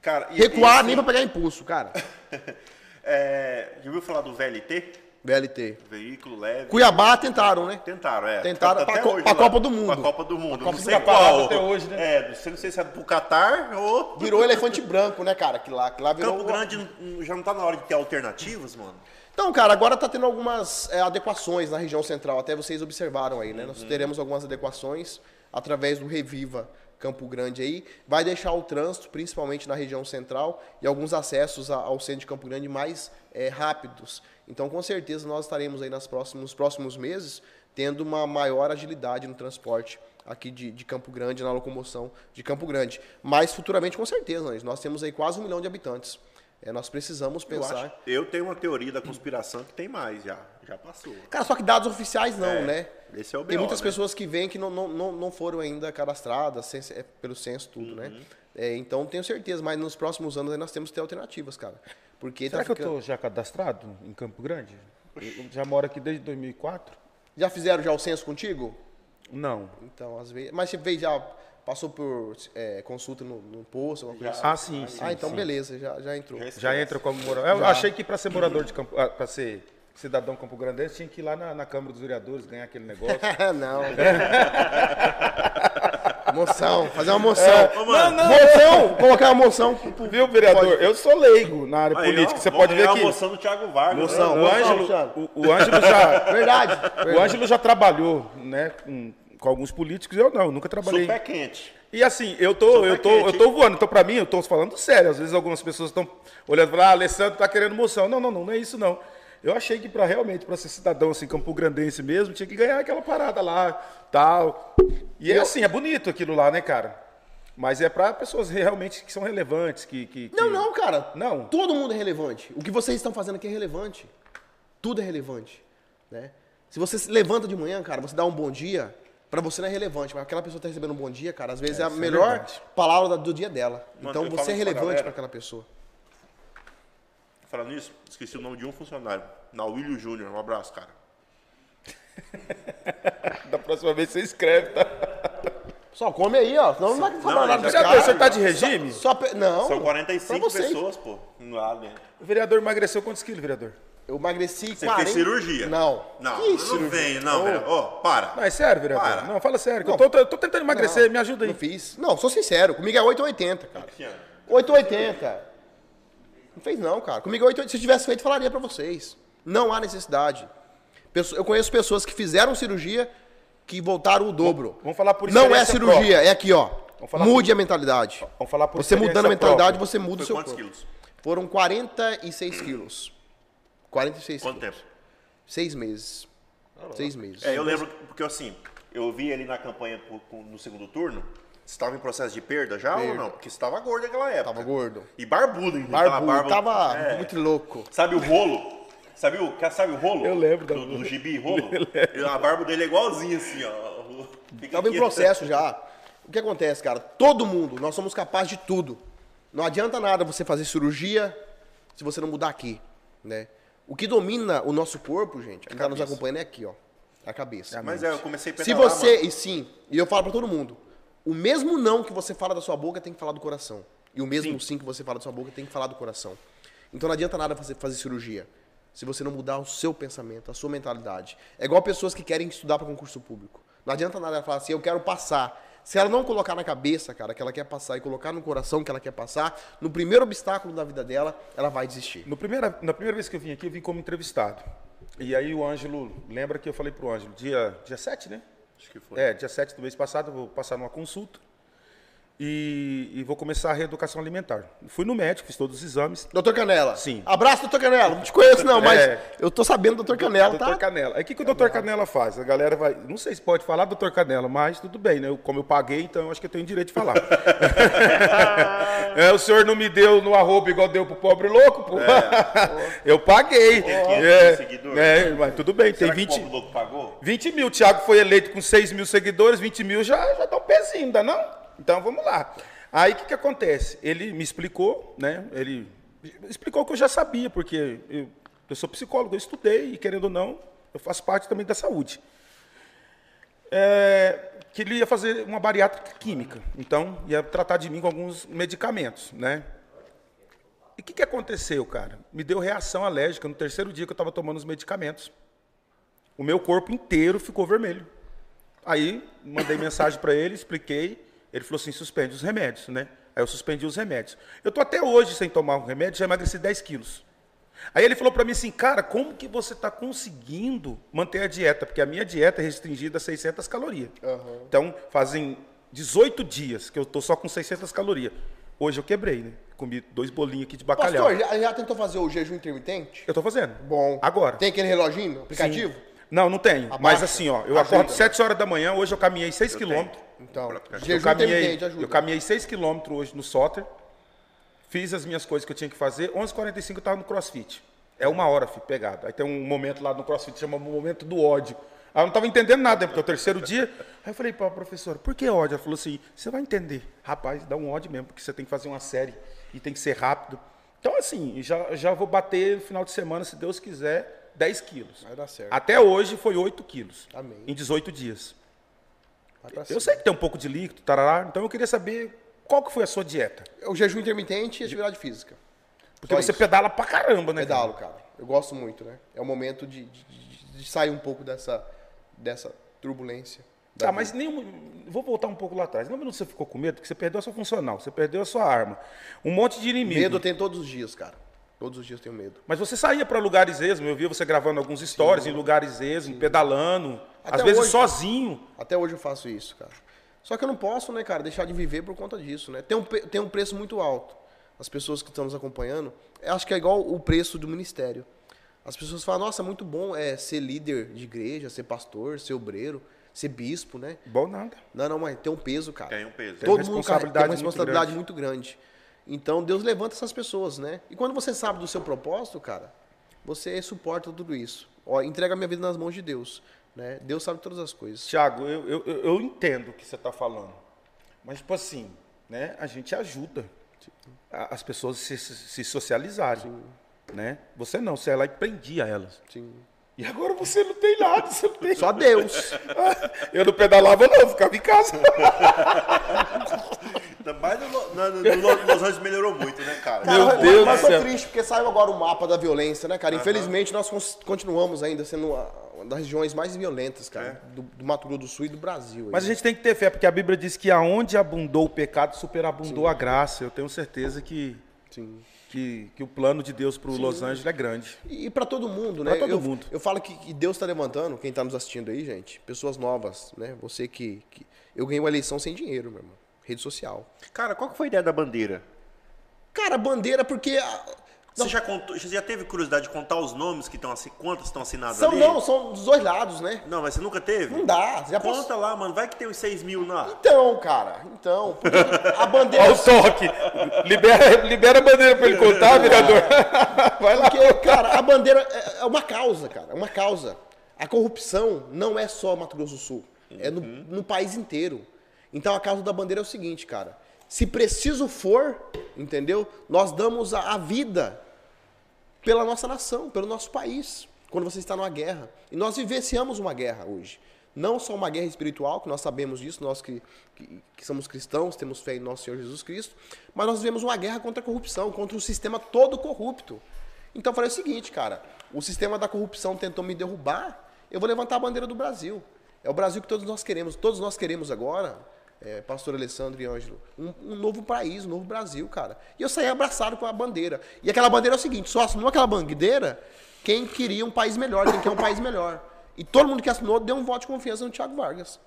Cara, e, Recuar e, assim, nem pra pegar impulso, cara. <laughs> é, já ouviu falar do VLT? VLT. Veículo leve. Cuiabá tentaram, né? Tentaram, é. Tentaram pra até co- hoje pra lá. Copa do Mundo. Pra Copa do Mundo. Copa não do sei parado qual. até hoje, né? É, não sei, não sei se é pro Catar ou... Virou elefante branco, né, cara? Que lá, que lá virou. Campo Grande já não tá na hora de ter alternativas, mano? Então, cara, agora tá tendo algumas é, adequações na região central, até vocês observaram aí, né? Nós teremos algumas adequações através do Reviva Campo Grande aí. Vai deixar o trânsito, principalmente na região central, e alguns acessos ao centro de Campo Grande mais é, rápidos. Então, com certeza, nós estaremos aí nas próximos, nos próximos meses tendo uma maior agilidade no transporte aqui de, de Campo Grande, na locomoção de Campo Grande. Mas futuramente, com certeza, Anjo, nós temos aí quase um milhão de habitantes. É, nós precisamos Eu, pensar. acho- eu tenho uma teoria da conspiração que tem mais já. Já passou. Cara, só que dados oficiais não, É, né? esse é o Tem BO, muitas né? pessoas que vêm que não, não, não, não foram ainda cadastradas sem- é, pelo censo, tudo, né? Uhum. É, então, tenho certeza, mas nos próximos anos aí nós temos que ter alternativas, cara. Porque Será tá que eu ficando- tô já cadastrado em Campo Grande? Eu já moro aqui desde 2004? Já fizeram já o censo contigo? Não. Então, às vezes. Mas você veio já passou por é, consulta no, no posto, alguma coisa assim? Ah, sim, sim. ah, então sim. beleza, já, já entrou. Já entra como morador. Eu achei que para ser morador de Campo, para ser cidadão Campo Grandense tinha que ir lá na, na Câmara dos Vereadores ganhar aquele negócio. <laughs> não. moção, fazer uma moção. Ô, mano, Moção! Colocar uma moção. Viu, vereador? Pode. Eu sou leigo na área Aí, política. Você pode ver que a moção do Thiago Vargas. Moção. né? o Moção, Ângelo, o, o Ângelo já, Verdade. o verdade. Ângelo já trabalhou, né, com, com alguns políticos. Eu não, nunca trabalhei. Super quente. E assim, eu tô, Super eu tô, quente, eu tô voando. Então, pra mim, eu tô falando sério. Às vezes algumas pessoas estão olhando e falando, ah, Alessandro tá querendo moção. Não, não, não, não é isso não. Eu achei que para realmente, para ser cidadão assim, Campo Grandense mesmo, tinha que ganhar aquela parada lá, tal. E é assim, é bonito aquilo lá, né, cara? Mas é para pessoas realmente que são relevantes, que... que, que- Não, não, cara. Não. Todo mundo é relevante. O que vocês estão fazendo aqui é relevante. Tudo é relevante. Né? Se você se levanta de manhã, cara, você dá um bom dia, pra você não é relevante. Mas aquela pessoa tá recebendo um bom dia, cara, às vezes é, a é melhor verdade. palavra da- do dia dela. Mano, então você é relevante pra aquela pessoa. Falando nisso, esqueci o nome de um funcionário. Nauílio Júnior. Um abraço, cara. <laughs> Da próxima vez você escreve, tá? Só come aí, ó. Senão não vai falar Não, nada já tá- caras. você tá de regime? Só pe- Não. São pra 45 vocês. pessoas, pô. Lá dentro. O vereador emagreceu quantos quilos, vereador? Eu emagreci Você 40... fez cirurgia? Não. Não, Que não cirurgia? vem, não, velho. Ó, para. Não, é sério, vereador? Para. Não, fala sério. que eu tô, eu tô tentando emagrecer, me ajuda aí. Não fiz. Não, sou sincero. Comigo é 880, cara. Cristiano. 880. Não fez não, cara. Comigo é 880. Se eu tivesse feito, falaria pra vocês. Não há necessidade. Eu conheço pessoas que fizeram cirurgia que voltaram o dobro. Vamos falar por Não é cirurgia, é aqui, ó. Vamos falar Mude a mentalidade. Vamos falar por Você mudando a mentalidade, própria. você muda Foi o seu quantos corpo. quilos? Foram 46 quilos. 46 Quanto quilos. tempo? Seis meses. Seis meses. É, eu lembro, porque assim, eu vi ele na campanha no segundo turno. Você estava em processo de perda já ou Perda. não? Porque você estava gordo naquela época. Tava gordo. E barbudo ainda. Barbudo, barba- tava É. muito louco. Sabe o rolo? Sabe o, sabe o rolo? Eu lembro da- do, do gibi rolo. <laughs> A barba dele é igualzinha assim, ó. Fica Tava em aqui. processo já. O que acontece, cara? Todo mundo, nós somos capazes de tudo. Não adianta nada você fazer cirurgia se você não mudar aqui, né? O que domina o nosso corpo, gente, quem tá nos acompanhando é aqui, ó. A cabeça. Mas é, eu comecei a Se pedalar, você, mano. e sim, e eu falo pra todo mundo, o mesmo não que você fala da sua boca tem que falar do coração. E o mesmo sim, que você fala da sua boca tem que falar do coração. Então não adianta nada fazer, fazer cirurgia se você não mudar o seu pensamento, a sua mentalidade. É igual pessoas que querem estudar para concurso público. Não adianta nada falar assim, eu quero passar. Se ela não colocar na cabeça, cara, que ela quer passar e colocar no coração que ela quer passar, no primeiro obstáculo da vida dela, ela vai desistir. No primeira, na primeira vez que eu vim aqui, eu vim como entrevistado. E aí o Ângelo, lembra que eu falei pro Ângelo, dia, dia 7, né? Acho que foi. É, dia 7 do mês passado, eu vou passar numa consulta e, e vou começar a reeducação alimentar. Fui no médico, fiz todos os exames. Doutor Canela. Sim. Abraço, doutor Canela. Não te conheço, não, mas É. eu tô sabendo do doutor Canela, Doutor tá? Canela. Aí o que, que o doutor Canela faz? A galera vai. Não sei se pode falar doutor Canela, mas tudo bem, né? Eu- como eu paguei, então eu acho que eu tenho direito de falar. <laughs> É, o senhor não me deu no arroba igual deu pro pobre louco, pô. <laughs> eu paguei. Tem 500 É, seguidores. é, mas tudo bem, tem Será que 20. o povo louco pagou? 20 mil. O Thiago foi eleito com 6 mil seguidores, 20 mil já, já dá um pezinho, ainda não? Então vamos lá. Aí o que, que acontece? Ele me explicou, né? Ele explicou que eu já sabia, porque eu, eu sou psicólogo, eu estudei e, querendo ou não, eu faço parte também da saúde. É, que ele ia fazer uma bariátrica química, então ia tratar de mim com alguns medicamentos, né? E o que, que aconteceu, cara? Me deu reação alérgica no terceiro dia que eu estava tomando os medicamentos. O meu corpo inteiro ficou vermelho. Aí mandei mensagem para ele, expliquei. Ele falou assim: suspende os remédios, né? Aí eu suspendi os remédios. Eu tô até hoje sem tomar um remédio, já emagreci 10 quilos. Aí ele falou para mim assim, cara, como que você está conseguindo manter a dieta? Porque a minha dieta é restringida a 600 calorias. Então, fazem 18 dias que eu tô só com 600 calorias. Hoje eu quebrei, né? Comi dois bolinhos aqui de bacalhau. Pastor, já, já tentou fazer o jejum intermitente? Eu tô fazendo. Bom. Agora. Tem aquele reloginho, aplicativo? Sim. Não, não tenho. Abaixa. Mas assim, ó, eu acordo 7 horas da manhã, hoje eu caminhei 6 quilômetros. Então, Eu caminhei, eu caminhei 6 quilômetros hoje no Soter. Fiz as minhas coisas que eu tinha que fazer. 11h45 eu tava no CrossFit. É uma hora, filho, pegado. Aí tem um momento lá no CrossFit, chama momento do ódio. Aí eu não tava entendendo nada, né, porque é o terceiro dia. Aí eu falei pra professora, por que ódio? Ela falou assim, você vai entender. Rapaz, dá um ódio mesmo, porque você tem que fazer uma série e tem que ser rápido. Então, assim, já, já vou bater no final de semana, se Deus quiser, 10 quilos. Vai dar certo. Até hoje foi 8 quilos. Amém. Em 18 dias. Eu sei que tem um pouco de líquido, tarará, então eu queria saber qual que foi a sua dieta. O jejum intermitente e atividade física. Porque Só você isso. pedala pra caramba, né? Pedalo, cara. Eu gosto muito, né? É o momento de, de- de- de sair um pouco dessa, dessa turbulência. Tá, vida. mas nenhum. Vou voltar um pouco lá atrás. Não minuto você ficou com medo, porque você perdeu a sua funcional, você perdeu a sua arma. Um monte de inimigo. Medo eu tenho todos os dias, cara. Todos os dias eu tenho medo. Mas você saía pra lugares esmos, eu via você gravando alguns stories em lugares esmos, pedalando, Até às vezes hoje. sozinho. Até hoje eu faço isso, cara. Só que eu não posso, né, cara, deixar de viver por conta disso, né? Tem um, tem um preço muito alto. As pessoas que estão nos acompanhando, acho que é igual o preço do ministério. As pessoas falam, nossa, é muito bom é, ser líder de igreja, ser pastor, ser obreiro, ser bispo, né? Bom nada. Não, não, mas tem um peso, cara. Tem um peso. Tem Todo uma mundo carrega- tem responsabilidade uma muito responsabilidade grande. muito grande. Então Deus levanta essas pessoas, né? E quando você sabe do seu propósito, cara, você suporta tudo isso. Ó, entrega a minha vida nas mãos de Deus, né? Deus sabe todas as coisas. Tiago, eu, eu, eu- entendo o que você está falando. Mas, tipo assim, né, a gente ajuda a- as pessoas se, se- se socializarem. Né? Você não, você ia lá e prendia elas. Sim. E agora você não tem nada, você não tem Só Deus. <laughs> Eu não pedalava, não, ficava em casa. Ainda mais no, Los Angeles melhorou muito, né, cara? Meu Cara, Deus mas tô triste porque saiu agora o mapa da violência, né, cara? Infelizmente nós continuamos ainda sendo das regiões mais violentas, cara, do, do Mato Grosso do Sul e do Brasil. aí. Mas a gente tem que ter fé, porque a Bíblia diz que aonde abundou o pecado, superabundou a graça. Eu tenho certeza que, Sim. que, que o plano de Deus para o Los Angeles é grande. E, para todo mundo, né? Pra todo eu, mundo. Eu falo que, que Deus está levantando, quem está nos assistindo aí, gente, pessoas novas, né? Você que, que- Eu ganhei uma eleição sem dinheiro, meu irmão. Rede social. Cara, qual que foi a ideia da bandeira? Cara, bandeira, porque. a- Você já, contou, você já teve curiosidade de contar os nomes que estão assim, quantos estão assinados São, ali? não, são dos dois lados, né? Não, mas você nunca teve? Não dá. Já posso... Conta lá, mano. Vai que tem uns 6 mil lá. Então, cara, então. A bandeira. <laughs> Olha o toque. Libera, libera a bandeira para ele contar, vereador. <laughs> <laughs> Vai lá. Porque, cara, a bandeira é é uma causa, cara, é uma causa. A corrupção não é só Mato Grosso do Sul, é no, no país inteiro. Então a causa da bandeira é o seguinte, cara. Se preciso for, entendeu? Nós damos a, a vida pela nossa nação, pelo nosso país, quando você está numa guerra. E nós vivenciamos uma guerra hoje. Não só uma guerra espiritual, que nós sabemos disso, nós que, que, que somos cristãos, temos fé em nosso Senhor Jesus Cristo, mas nós vivemos uma guerra contra a corrupção, contra um sistema todo corrupto. Então eu falei o seguinte, cara, o sistema da corrupção tentou me derrubar, eu vou levantar a bandeira do Brasil. É o Brasil que todos nós queremos, todos nós queremos agora, é, pastor Alessandro e Ângelo, um, um novo país, um novo Brasil, cara. E eu saí abraçado com a bandeira. E aquela bandeira é o seguinte, só assinou aquela bandeira quem queria um país melhor, quem quer um país melhor. E todo mundo que assinou deu um voto de confiança no Thiago Vargas.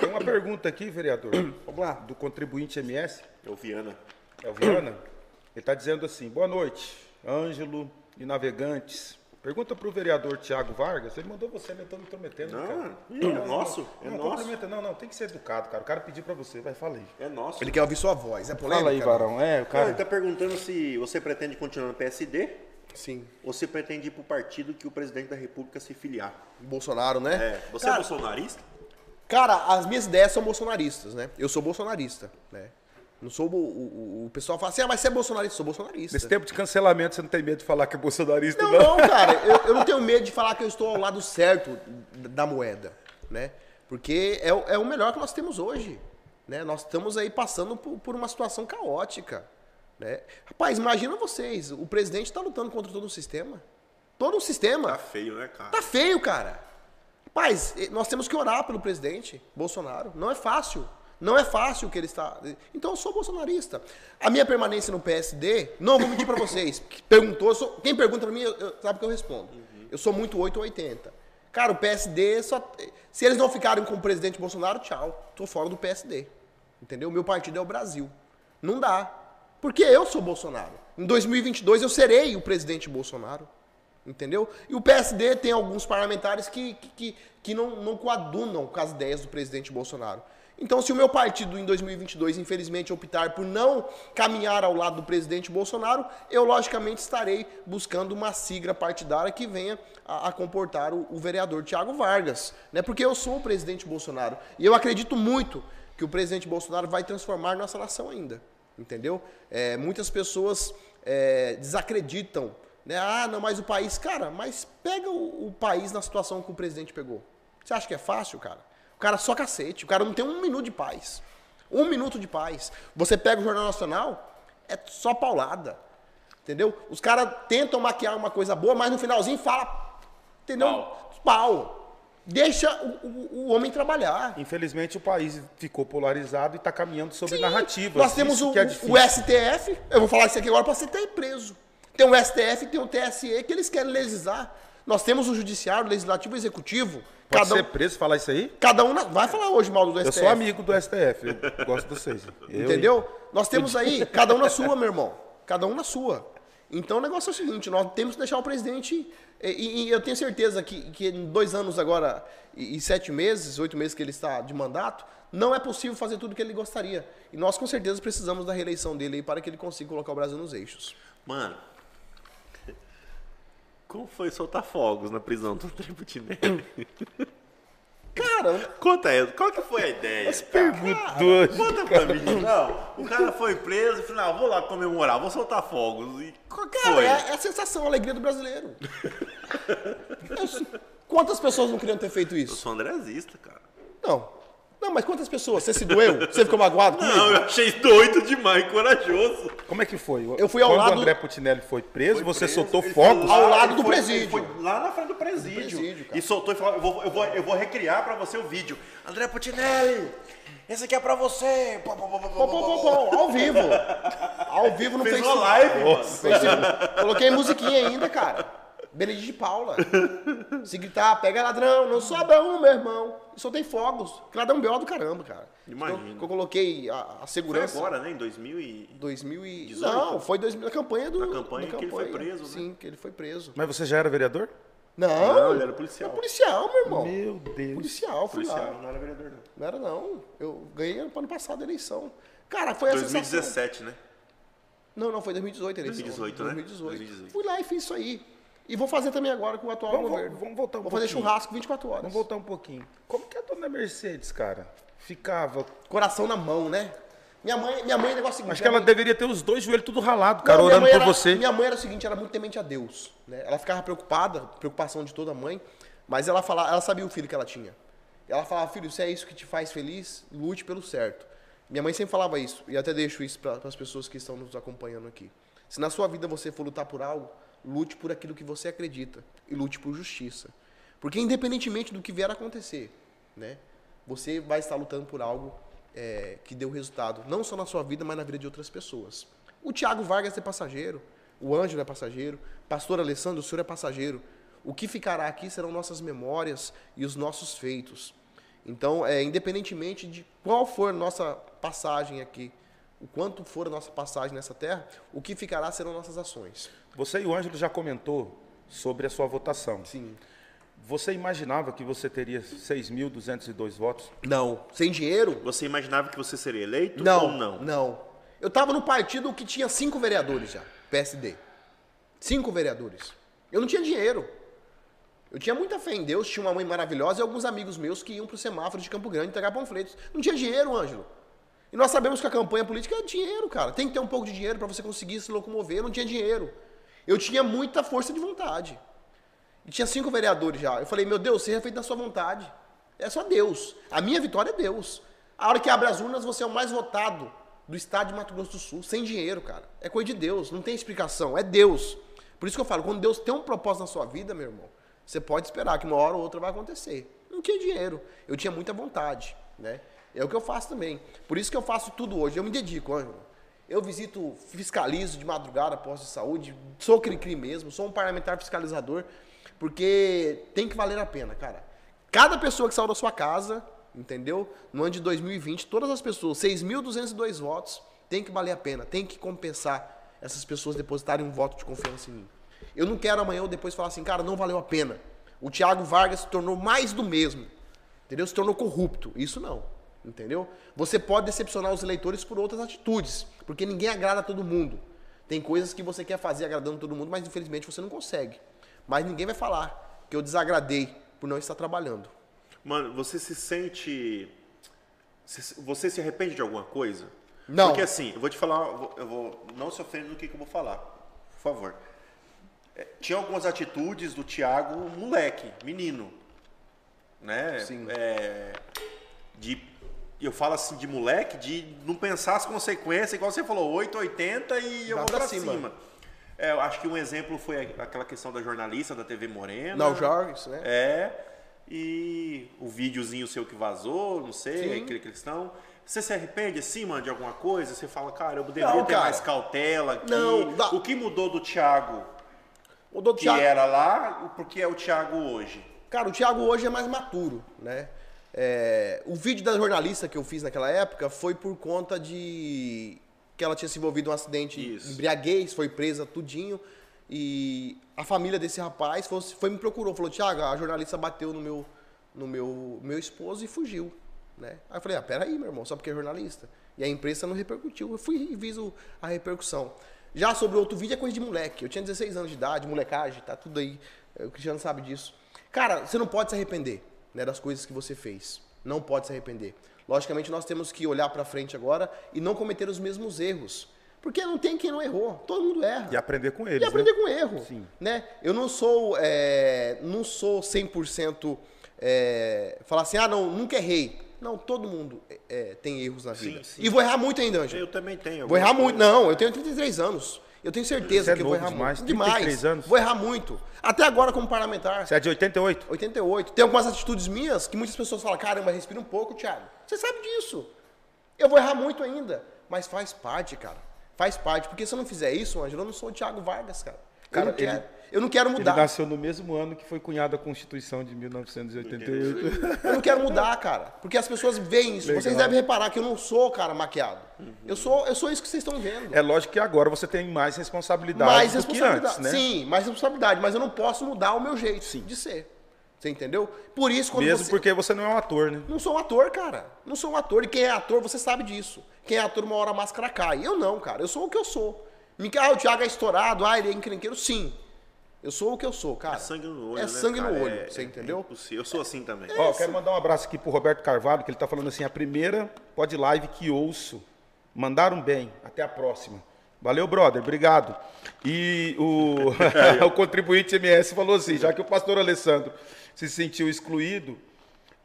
Tem uma pergunta aqui, vereador. Vamos lá. Do contribuinte MS. É o Viana. É o Viana. Ele está dizendo assim: boa noite, Ângelo e navegantes. Pergunta para o vereador Tiago Vargas. Ele mandou você, né? Estou me intrometendo. Não, cara. é nosso. É não, nosso. cumprimenta, não, não, tem que ser educado, cara. O cara pediu para você, vai, fala aí. É nosso. Ele quer ouvir sua voz, é polêmica? Fala aí, Varão. É, o Não, cara. ele tá perguntando se você pretende continuar no PSD Sim. ou se pretende ir pro partido que o presidente da República se filiar. Bolsonaro, né? É, você Cara, é bolsonarista? Cara, as minhas ideias são bolsonaristas, né? Eu sou bolsonarista, né? Não sou o, o, o pessoal fala assim, ah, mas você é bolsonarista? Sou bolsonarista. Nesse tempo de cancelamento, você não tem medo de falar que é bolsonarista, Não, não? não, cara, eu, eu não tenho medo de falar que eu estou ao lado certo da moeda, né? Porque é, o- é o melhor que nós temos hoje, né? Nós estamos aí passando por, por uma situação caótica, né? Rapaz, imagina vocês, o presidente está lutando contra todo um sistema, todo um sistema. Tá feio, né, cara? Tá feio, cara. Rapaz, nós temos que orar pelo presidente Bolsonaro. Não é fácil. Não é fácil o que ele está. Então eu sou bolsonarista. A minha permanência no PSD, não vou mentir pra vocês. Perguntou, sou- quem pergunta pra mim, eu- eu- sabe que eu respondo. Eu sou muito 8 ou 80. Cara, o PSD só. Se eles não ficarem com o presidente Bolsonaro, tchau. Tô fora do PSD. Entendeu? Meu partido é o Brasil. Não dá. Porque eu sou Bolsonaro. Em 2022 eu serei o presidente Bolsonaro. Entendeu? E o PSD tem alguns parlamentares que, que, que, que não, não coadunam com as ideias do presidente Bolsonaro. Então, se o meu partido em 2022, infelizmente, optar por não caminhar ao lado do presidente Bolsonaro, eu logicamente estarei buscando uma sigla partidária que venha a, a comportar o, o, vereador Tiago Vargas, né? Porque eu sou o presidente Bolsonaro e eu acredito muito que o presidente Bolsonaro vai transformar nossa nação ainda, entendeu? É, muitas pessoas é, desacreditam, né? Ah, não, mas o país, cara, mas pega o, o país na situação que o presidente pegou. Você acha que é fácil, cara? O cara só cacete. O cara não tem um minuto de paz. Um minuto de paz. Você pega o Jornal Nacional, é só paulada. Entendeu? Os caras tentam maquiar uma coisa boa, mas no finalzinho fala. Entendeu? Pau. Pau. Deixa o, o, o, homem trabalhar. Infelizmente o país ficou polarizado e está caminhando sobre Sim, narrativas. Nós temos o, é o, STF, eu vou falar isso aqui agora para você ter preso. Tem o STF, tem o TSE que eles querem legislar. Nós temos o judiciário, o legislativo e o executivo. Pode cada ser preso falar isso aí? Cada um na... vai falar hoje mal do STF. Eu sou amigo do STF, eu gosto de vocês. Eu Entendeu? Nós temos aí, cada um na sua, meu irmão. Cada um na sua. Então o negócio é o seguinte, nós temos que deixar o presidente. E, e eu tenho certeza que, que em dois anos agora e, e, sete meses, oito meses que ele está de mandato, não é possível fazer tudo o que ele gostaria. E nós com certeza precisamos da reeleição dele aí para que ele consiga colocar o Brasil nos eixos. Mano, como foi soltar fogos na prisão do André Butinelli? <coughs> Cara, conta aí, qual que foi a ideia? As perguntas. Conta pra mim. Não, o cara foi preso e falou, não, vou lá comemorar, vou soltar fogos. E cara, foi? É, é a sensação, a alegria do brasileiro. <laughs> Quantas pessoas não queriam ter feito isso? Eu sou andrezista, cara. Não, não, mas quantas pessoas? Você se doeu? Você ficou magoado comigo? Não, eu achei doido demais, corajoso. Como é que foi? Eu fui ao Quando lado... o André Putinelli foi preso, foi você preso, soltou fogos? Ao lado do foi, presídio. Foi lá na frente do presídio. presídio e soltou e falou, eu vou, eu, vou, eu vou recriar pra você o vídeo. André Putinelli, esse aqui é pra você. Pô, pô, pô, ao vivo. <laughs> Ao vivo no Fez Facebook. Uma live, Nossa. Coloquei musiquinha ainda, cara. Benedito de Paula. <laughs> Se gritar, pega ladrão, não sobra um, meu irmão. E soltei fogos. Que ladrão B.O. do caramba, cara. Imagina. Então, eu coloquei a, a segurança. Foi agora, né? Em 2000 e... 2018? Não, foi 2000, na campanha do... Na campanha, que ele foi preso, né? Sim, que ele foi preso. Mas você já era vereador? Não, não ele era policial. Era policial, meu irmão. Meu Deus. Policial, fui policial, lá. não era vereador, não. Não era, não. Eu ganhei ano passado a eleição. Cara, foi a 2017, sensação. né? Não, não, foi 2018 a eleição. 2018, 2018. né? 2018. Fui lá e fiz isso aí. E vou fazer também agora com o atual vamos, governo. Vamos voltar um vou pouquinho. fazer churrasco 24 horas. Vamos voltar um pouquinho. Como que a dona Mercedes, cara, ficava... Coração na mão, né? Minha mãe, minha mãe é negócio seguinte. Acho que ela mãe... deveria ter os dois joelhos tudo ralado, cara, Não, orando por era, você. Minha mãe era o seguinte, era muito temente a Deus. Né? Ela ficava preocupada, preocupação de toda mãe, mas ela, falava, ela sabia o filho que ela tinha. Ela falava, filho, se é isso que te faz feliz, lute pelo certo. Minha mãe sempre falava isso, e até deixo isso para as pessoas que estão nos acompanhando aqui. Se na sua vida você for lutar por algo, lute por aquilo que você acredita e lute por justiça. Porque independentemente do que vier a acontecer, né, você vai estar lutando por algo é, que deu resultado, não só na sua vida, mas na vida de outras pessoas. O Tiago Vargas é passageiro, o Ângelo é passageiro, pastor Alessandro, o senhor é passageiro. O que ficará aqui serão nossas memórias e os nossos feitos. Então, é, independentemente de qual for nossa passagem aqui, o quanto for a nossa passagem nessa terra, o que ficará serão nossas ações. Você e o Ângelo já comentou sobre a sua votação. Sim. Você imaginava que você teria 6.202 votos? Não. Sem dinheiro? Você imaginava que você seria eleito não, ou não? Não. Eu estava no partido que tinha cinco vereadores já, PSD. Cinco vereadores. Eu não tinha dinheiro. Eu tinha muita fé em Deus, tinha uma mãe maravilhosa e alguns amigos meus que iam para o semáforo de Campo Grande entregar panfletos. Não tinha dinheiro, Ângelo. E nós sabemos que a campanha política é dinheiro, cara. Tem que ter um pouco de dinheiro para você conseguir se locomover. Eu não tinha dinheiro. Eu tinha muita força de vontade. E tinha cinco vereadores já. Eu falei, meu Deus, seja feito da sua vontade. É só Deus. A minha vitória é Deus. A hora que abre as urnas, você é o mais votado do estado de Mato Grosso do Sul, sem dinheiro, cara. É coisa de Deus, não tem explicação. É Deus. Por isso que eu falo, quando Deus tem um propósito na sua vida, meu irmão, você pode esperar que uma hora ou outra vai acontecer. Não tinha dinheiro. Eu tinha muita vontade, né? É o que eu faço também. Por isso que eu faço tudo hoje. Eu me dedico, Ângelo. Eu visito, fiscalizo de madrugada posto de saúde, sou cri-cri mesmo, sou um parlamentar fiscalizador, porque tem que valer a pena, cara. Cada pessoa que saiu da sua casa, entendeu? No ano de 2020, todas as pessoas, 6.202 votos, tem que valer a pena, tem que compensar essas pessoas depositarem um voto de confiança em mim. Eu não quero amanhã ou depois falar assim, cara, não valeu a pena. O Thiago Vargas se tornou mais do mesmo. Entendeu? Se tornou corrupto. Isso não. Entendeu? Você pode decepcionar os eleitores por outras atitudes, porque ninguém agrada a todo mundo. Tem coisas que você quer fazer agradando todo mundo, mas infelizmente você não consegue. Mas ninguém vai falar que eu desagradei por não estar trabalhando. Mano, você se sente. se- Você se arrepende de alguma coisa? Não. Porque assim, eu vou te falar, eu vou-. Não se ofenda no que, que eu vou falar. Por favor. É, Tinha algumas atitudes do Thiago, moleque, menino. Né? Sim. É, de. Eu falo assim de moleque, de não pensar as consequências, igual você falou, 880 e eu Dá vou pra pra cima. cima. É, eu acho que um exemplo foi aquela questão da jornalista da TV Morena. Não, Jorges, né? É. E o videozinho seu que vazou, não sei, Sim. aquele questão. Você se arrepende assim, mano, de alguma coisa? Você fala, cara, eu deveria Não, ter cara. mais cautela aqui. Não, dá- O que mudou do Thiago O do que Thiago, era lá, porque é o Thiago hoje? Cara, o Thiago hoje é mais maturo, né? É, o vídeo da jornalista que eu fiz naquela época foi por conta de que ela tinha se envolvido em um acidente Isso. de embriaguez, foi presa tudinho. E a família desse rapaz foi, foi me procurou, falou, Thiago, a jornalista bateu no meu, no meu, meu esposo e fugiu. Né? Aí eu falei, ah, peraí, meu irmão, só porque é jornalista. E a imprensa não repercutiu. Eu fui e fiz o- a repercussão. Já sobre outro vídeo é coisa de moleque. Eu tinha 16 anos de idade, molecagem, tá tudo aí. O Cristiano sabe disso. Cara, você não pode se arrepender né, das coisas que você fez. Não pode se arrepender. Logicamente, nós temos que olhar pra frente agora e não cometer os mesmos erros. Porque não tem quem não errou. Todo mundo erra. E aprender com eles, E aprender né? com erro. Sim. Né? Eu não sou, é, não sou 100% é, falar assim, ah, não, nunca errei. Não, todo mundo é, tem erros na Sim, vida. sim. E vou errar muito ainda, Ângelo. Eu também tenho. Vou errar muito. Não, eu tenho 33 anos. Eu tenho certeza é que eu vou errar demais, muito. 33 anos? Vou errar muito. Até agora como parlamentar. Você é de 88? 88. Tem algumas atitudes minhas que muitas pessoas falam, caramba, respira um pouco, Thiago. Você sabe disso. Eu vou errar muito ainda. Mas faz parte, cara. Faz parte. Porque se eu não fizer isso, Ângelo, eu não sou o Thiago Vargas, cara. Cara, ele- eu não quero Ele mudar. nasceu no mesmo ano que foi cunhada a Constituição de 1988. Eu não quero mudar, cara. Porque as pessoas veem isso. Legal. Vocês devem reparar que eu não sou, cara, maquiado. Eu, sou, eu sou isso que vocês estão vendo. É lógico que agora você tem mais responsabilidade mais do que responsabilidade. antes, né? Sim, mais responsabilidade. Mas eu não posso mudar o meu jeito de ser. Você entendeu? Por isso, quando Mesmo você... porque você não é um ator, né? Não sou um ator, cara. Não sou um ator. E quem é ator, você sabe disso. Quem é ator, uma hora a máscara cai. Eu não, cara. Eu sou o que eu sou. Me- Ah, o Thiago é estourado. Ah, ele é encrenqueiro. Sim. Eu sou o que eu sou, cara. É sangue no olho, É né, sangue cara? no olho. É- você é entendeu? impossível. Eu sou assim também. Ó, quero mandar um abraço aqui pro Roberto Carvalho, que ele tá falando assim, a primeira pod live que ouço. Mandaram bem. Até a próxima. Valeu, brother. Obrigado. E o, <laughs> o contribuinte MS falou assim, já que o pastor Alessandro se sentiu excluído,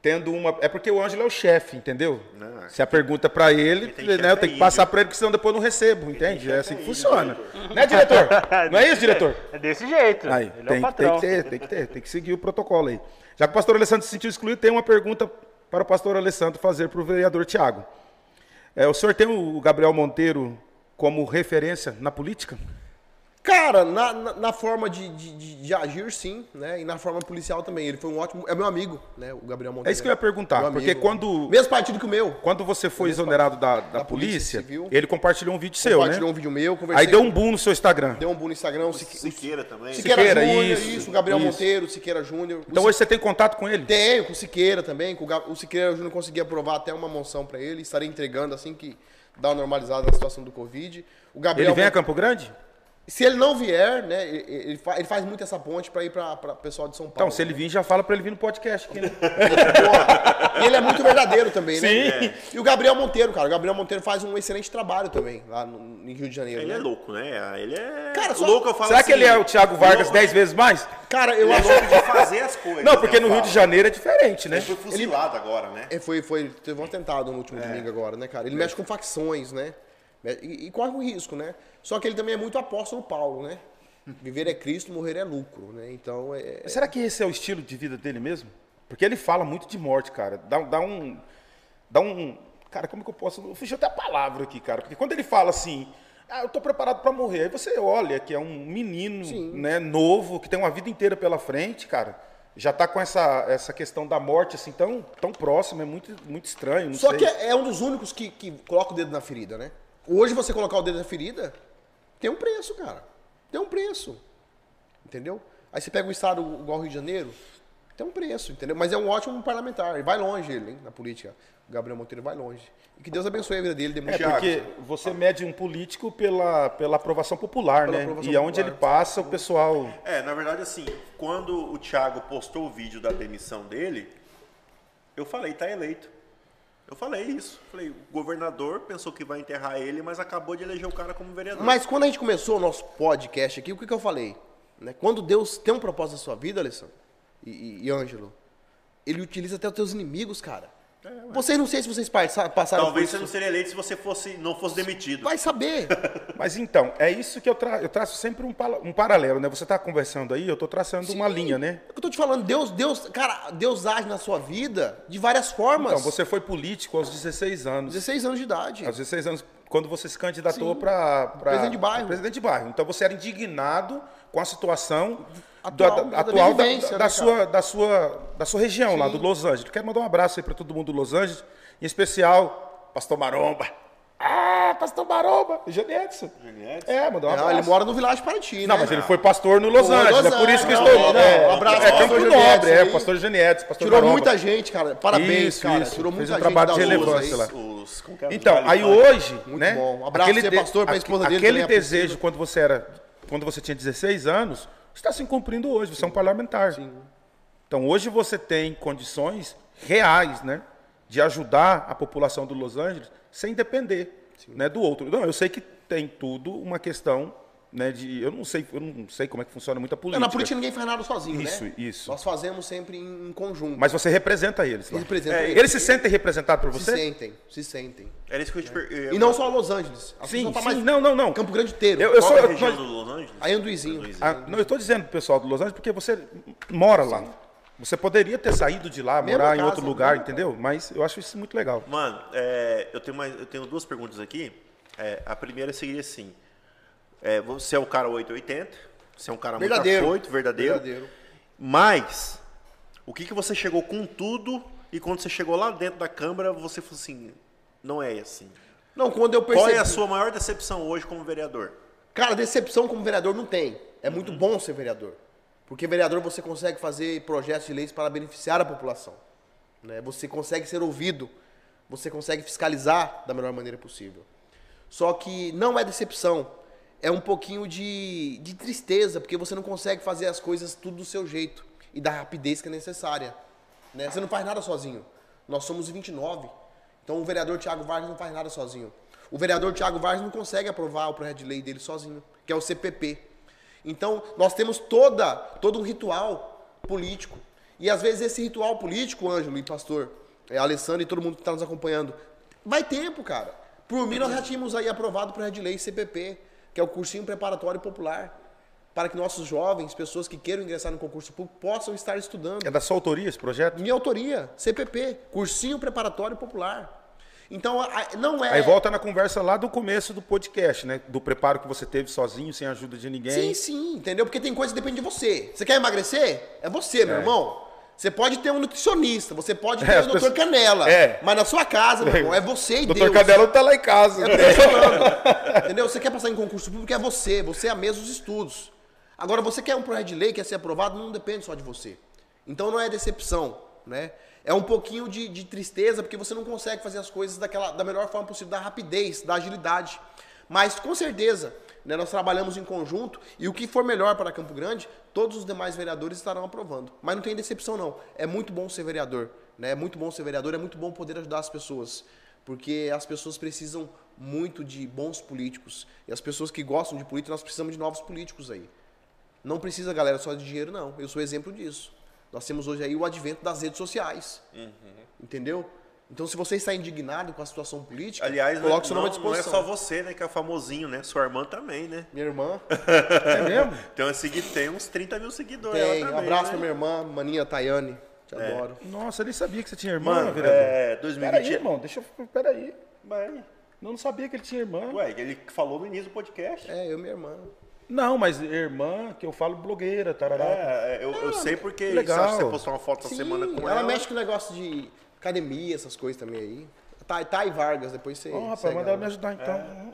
tendo uma... É porque o Ângelo é o chefe, entendeu? Não, Se a pergunta pra ele, tem né, eu tenho que passar pra ele, porque senão depois eu não recebo, entende? É assim que funciona. Né, diretor? <laughs> Não é isso, diretor? <laughs> É desse jeito. Aí, Ele é tem, o tem patrão. que ter, tem que ter, tem que seguir o protocolo aí. Já que o pastor Alessandro se sentiu excluído, tem uma pergunta para o pastor Alessandro fazer para o vereador Tiago. É, o senhor tem o Gabriel Monteiro como referência na política? Cara, na, na, na forma de, de, de- de agir, sim, né? E na forma policial também. Ele foi um ótimo. É meu amigo, né? O Gabriel Monteiro. É isso que eu ia perguntar, Meu porque amigo. quando- Mesmo partido que o meu. Quando você foi exonerado da, da, Da Polícia polícia, Civil. ele compartilhou um vídeo seu, né? Compartilhou um vídeo meu, conversei. Aí deu um boom no seu Instagram. Deu um boom no Instagram. O Sique- Siqueira também. Siqueira, Siqueira, Júnior, isso, isso, o Gabriel isso. Monteiro, o Siqueira Júnior. Então hoje você tem contato com ele? Tenho, com o Siqueira também. Com o, Ga- o Siqueira Júnior consegui aprovar até uma moção pra ele. Estarei entregando assim que dá uma normalizada na situação do Covid. O Gabriel Ele vem a Campo Grande? Se ele não vier, né? Ele, ele fa- ele faz muito essa ponte pra ir pra, pra pessoal de São Paulo. Então, se ele vir, já fala para ele vir no podcast aqui, né? <laughs> E ele é muito verdadeiro também, né? Sim. É. E o Gabriel Monteiro, cara. O Gabriel Monteiro faz um excelente trabalho também, lá no, em Rio de Janeiro. Ele né? é louco, né? Ele é. Cara, só- louco, eu falo Será assim, que ele é o Thiago Vargas 10 vezes mais? Cara, eu Ele é acho louco de fazer as coisas. Não, porque eu no Rio de Janeiro é diferente, né? Ele foi fuzilado agora, né? É, foi, foi, teve um atentado no último domingo agora, né, cara? Ele mexe com facções, né? E, e corre o risco, né? Só que ele também é muito apóstolo Paulo, né? Viver é Cristo, morrer é lucro, né? Então, é... Será que esse é o estilo de vida dele mesmo? Porque ele fala muito de morte, cara. Dá, dá um. Dá um. Cara, como que eu posso. Eu fugi até a palavra aqui, cara. Porque quando ele fala assim. Ah, eu tô preparado para morrer. Aí você olha que é um menino, Sim. né, novo, que tem uma vida inteira pela frente, cara. Já tá com essa, essa questão da morte assim tão, tão próximo, é muito, muito estranho. Só sei. que é, é um dos únicos que, que coloca o dedo na ferida, né? Hoje você colocar o dedo na ferida tem um preço, cara. Tem um preço. Entendeu? Aí você pega um estado igual o Rio de Janeiro, tem um preço, entendeu? Mas é um ótimo parlamentar. Ele vai longe, ele, hein, na política. O Gabriel Monteiro vai longe. E que Deus abençoe a vida dele, dê É porque você mede um político pela, pela aprovação popular, Pela né? aprovação e aonde ele passa, o pessoal. É, na verdade, assim, quando o Thiago postou o vídeo da demissão dele, eu falei, tá eleito. Eu falei isso. Falei, o governador pensou que vai enterrar ele, mas acabou de eleger o cara como vereador. Mas quando a gente começou o nosso podcast aqui, o que, que eu falei? Né? Quando Deus tem um propósito na sua vida, Alessandro e, e, e Ângelo, ele utiliza até os teus inimigos, cara. Vocês não sei se vocês passa- passaram Talvez por você isso. não seria eleito se você fosse, não fosse demitido. Vai saber. <laughs> Mas então, é isso que eu, tra eu traço sempre um, um paralelo, né? Você está conversando aí, eu estou traçando uma Sim. linha, né? É o que eu tô te falando, Deus, Deus, cara, Deus age na sua vida de várias formas. Então, você foi político aos 16 anos. 16 anos de idade. Aos 16 anos, quando você se candidatou para Presidente de bairro. presidente de bairro. Então você era indignado com a situação Atual, da, da- atual da, vivência, da né, sua, da, sua, da sua região lá, Sim. do Los Angeles. Quero mandar um abraço aí para todo mundo do Los Angeles, em especial Pastor Maromba. Ah, Pastor Maromba, Janetson. Janetson? É, mandou um Não, abraço. ele mora no Village Party, Não, né? mas ele foi pastor no Los Angeles, Los é por isso que eu Angeles, estou. não, é, não, um abraço, é Campo Nobre, é, pastor Genietes, pastor Tirou Maromba. muita gente, cara. Parabéns, Isso, cara. isso. Tirou Fez muita um gente trabalho de relevância lá. Os, é? Então, aí hoje, Muito né? bom. Um abraço de- pastor, pra aque- esposa dele Aquele a desejo quando você era, quando você tinha 16 anos, está se cumprindo hoje. Você é um parlamentar. Então hoje você tem condições reais, né, de ajudar a população do Los Angeles sem depender, né, do outro. Não, eu sei que tem tudo uma questão, né, de eu não sei, eu não sei como é que funciona muita política. Na política ninguém faz nada sozinho, Isso, né? isso. Nós fazemos sempre em, em conjunto. Mas você representa eles. Lá. Representa É, eles. Eles se sentem representados por se você? sentem, se sentem. Era isso que eu te per... E não só Los Angeles. A Sim, tá sim, mais não, não, não. Campo Grande inteiro. Eu- eu Qual sou- é a eu- região nós- do Los Angeles? Aí Anduizinho. Ah, não, eu estou dizendo pro pessoal do Los Angeles porque você mora lá. Você poderia ter saído de lá, Mesma morar em casa, outro lugar, mesma entendeu? Mas eu acho isso muito legal. Mano, é, eu, tenho mais, eu tenho duas perguntas aqui. É, a primeira seria assim: é, você é o cara 880, você é um cara Verdadeiro. muito afoito, verdadeiro. Verdadeiro. Mas, o que, que você chegou com tudo e quando você chegou lá dentro da Câmara, você falou assim: não é assim. Não, quando eu percebi... Qual é a sua maior decepção hoje como vereador? Cara, decepção como vereador não tem. É muito bom ser vereador. Porque vereador você consegue fazer projetos de leis para beneficiar a população. Né? Você consegue ser ouvido. Você consegue fiscalizar da melhor maneira possível. Só que não é decepção. É um pouquinho de, de tristeza, porque você não consegue fazer as coisas tudo do seu jeito e da rapidez que é necessária. Né? Você não faz nada sozinho. Nós somos 29. Então o vereador Tiago Vargas não faz nada sozinho. O vereador Tiago Vargas não consegue aprovar o projeto de lei dele sozinho, que é o CPP. Então nós temos toda, todo um ritual político. E às vezes esse ritual político, Ângelo e pastor, é, Alessandro e todo mundo que está nos acompanhando, vai tempo, cara. Por mim, nós já tínhamos aí aprovado o projeto de lei CPP, que é o cursinho preparatório popular, para que nossos jovens, pessoas que queiram ingressar no concurso público, possam estar estudando. É da sua autoria esse projeto? Minha autoria, CPP, cursinho preparatório popular. Então, não é. Aí volta na conversa lá do começo do podcast, né? Do preparo que você teve sozinho, sem ajuda de ninguém. Sim, sim, entendeu? Porque tem coisa que depende de você. Você quer emagrecer? É você, meu irmão. Você pode ter um nutricionista, você pode ter É, o doutor pessoas- Doutor Canela. É. Mas na sua casa, meu irmão, é você e Doutor Deus. Cadelo tá lá em casa. É falando. <laughs> Entendeu? Você quer passar em concurso público, é você. Você é a mesa dos estudos. Agora, você quer um projeto de lei, quer ser aprovado, não depende só de você. Então não é decepção, né? É um pouquinho de, de tristeza, porque você não consegue fazer as coisas daquela, da melhor forma possível, da rapidez, da agilidade. Mas, com certeza, né, nós trabalhamos em conjunto e o que for melhor para Campo Grande, todos os demais vereadores estarão aprovando. Mas não tem decepção, não. É muito bom ser vereador. Né? É muito bom ser vereador, é muito bom poder ajudar as pessoas. Porque as pessoas precisam muito de bons políticos. E as pessoas que gostam de política, nós precisamos de novos políticos aí. Não precisa, galera, só de dinheiro, não. Eu sou exemplo disso. Nós temos hoje aí o advento das redes sociais. Entendeu? Então, se você está indignado com a situação política, Aliás, não, coloque seu nome à não, não é disposição. só você, né, que é famosinho, né? Sua irmã também, né? Minha irmã <laughs> É mesmo? Tem, uma segui- tem uns 30 mil seguidores. tem. Um também, abraço né? pra minha irmã, maninha Tayane. Te adoro. Nossa, eu nem sabia que você tinha irmã, Mano, vereador. é, 2020. Peraí, irmão, deixa eu. Peraí. Vai. Eu não sabia que ele tinha irmã. Ué, ele falou no início do podcast. É, eu e minha irmã. Não, mas irmã, que eu falo blogueira, tarará. É, eu, eu sei porque legal. sabe, você postou uma foto essa Sim, semana com ela. ela mexe com o negócio de academia, essas coisas também aí. Thay, Thay Vargas, depois você. Ó, rapaz, segue manda ela me ajudar então.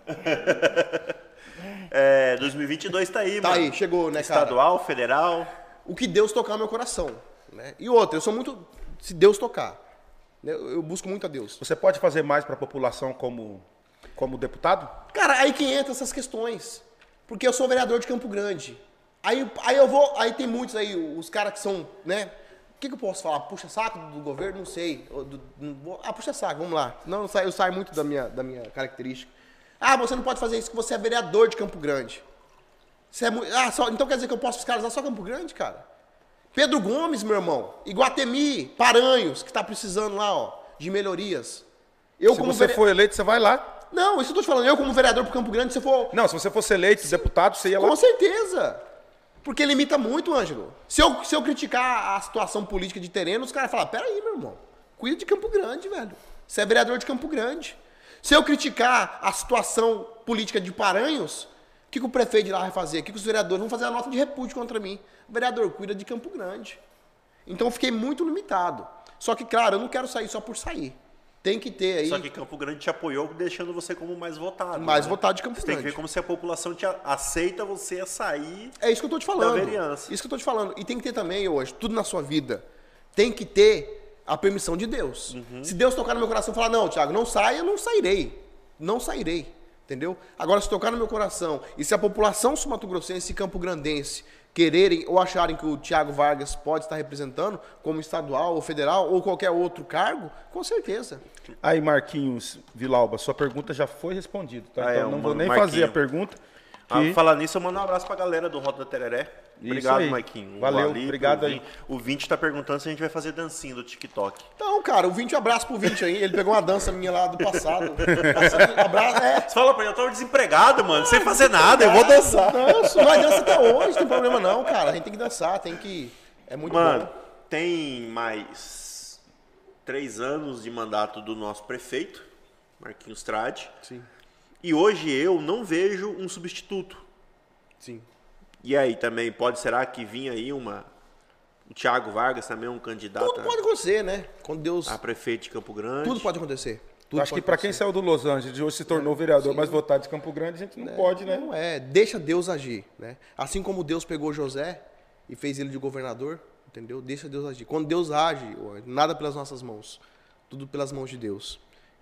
É, <laughs> 2022 tá aí, Tá mano. aí, chegou, né, cara? Estadual, federal. o que Deus tocar no meu coração. Né? E outra, eu sou muito. Se Deus tocar. né, Eu, eu busco muito a Deus. Você pode fazer mais para a população como, como deputado? Cara, aí que entra essas questões. Porque eu sou vereador de Campo Grande. Aí, aí eu vou. Aí tem muitos aí, os caras que são, né? O que, que eu posso falar? Puxa saco do governo? Não sei. Do- do- ah, puxa saco, vamos lá. Não, eu saio, eu saio muito da minha, da minha característica. Ah, você não pode fazer isso que você é vereador de Campo Grande. Você é mu- ah, só- então quer dizer que eu posso fiscalizar só Campo Grande, cara? Pedro Gomes, meu irmão. Iguatemi, Paranhos, que tá precisando lá, ó, de melhorias. Eu Se você vere- for eleito, você vai lá. Não, isso eu tô te falando. Eu como vereador pro Campo Grande, se for Não, se você fosse eleito deputado, você ia lá. com certeza. Porque limita muito, Ângelo. Se eu, se eu criticar a situação política de terreno, os caras falam, peraí, meu irmão, cuida de Campo Grande, velho. Você é vereador de Campo Grande. Se eu criticar a situação política de Paranhos, o que, que o prefeito de lá vai fazer? O que, que os vereadores vão fazer a nota de repúdio contra mim? Vereador, cuida de Campo Grande. Então eu fiquei muito limitado. Só que, claro, eu não quero sair só por sair. Tem que ter aí Só que Campo Grande te apoiou, deixando você como mais votado. mais né? votado de Campo Você tem que Grande. ver como se a população te aceita você a sair. É isso que eu tô te falando. Da vereança. Isso que eu tô te falando. E tem que ter também hoje, tudo na sua vida, tem que ter a permissão de Deus. Uhum. Se Deus tocar no meu coração e falar, não, Thiago, não saia, eu não sairei. Não sairei. Entendeu? Agora, se tocar no meu coração, e se a população sumatogrossense e campo-grandense quererem ou acharem que o Thiago Vargas pode estar representando, como estadual ou federal, ou qualquer outro cargo, com certeza. Aí, Marquinhos Vilauba, sua pergunta já foi respondida, tá? Ah, é, então não o vou nem Marquinho. fazer a pergunta. Ah, que- falar nisso, eu mando um abraço pra galera do Rota da Tereré. Obrigado, aí. Maiquinho. Valeu, Ali, obrigado aí. O Vinte tá perguntando se a gente vai fazer dancinha do TikTok. Então, cara, o 20, um abraço pro 20 aí. Ele pegou uma dança minha lá do passado. <laughs> abraço, é. Você fala pra ele, eu tava desempregado, mano, sem fazer nada, eu vou dançar. Danço, nós dança até hoje, não tem problema não, cara. A gente tem que dançar, tem que. É muito Mano, bom. tem mais três anos de mandato do nosso prefeito, Marquinhos Trade. Sim, E hoje eu não vejo um substituto. sim. E aí também, pode, será que vinha aí uma... O Thiago Vargas também é um candidato Tudo pode acontecer, né? Quando Deus. a prefeito de Campo Grande. Tudo pode acontecer. Tudo acho que pode para quem saiu do Los Angeles e hoje se tornou vereador mais votado de Campo Grande, a gente não pode, né? Não é, deixa Deus agir, né? Assim como Deus pegou José e fez ele de governador, entendeu? Deixa Deus agir. Quando Deus age, nada pelas nossas mãos, tudo pelas mãos de Deus.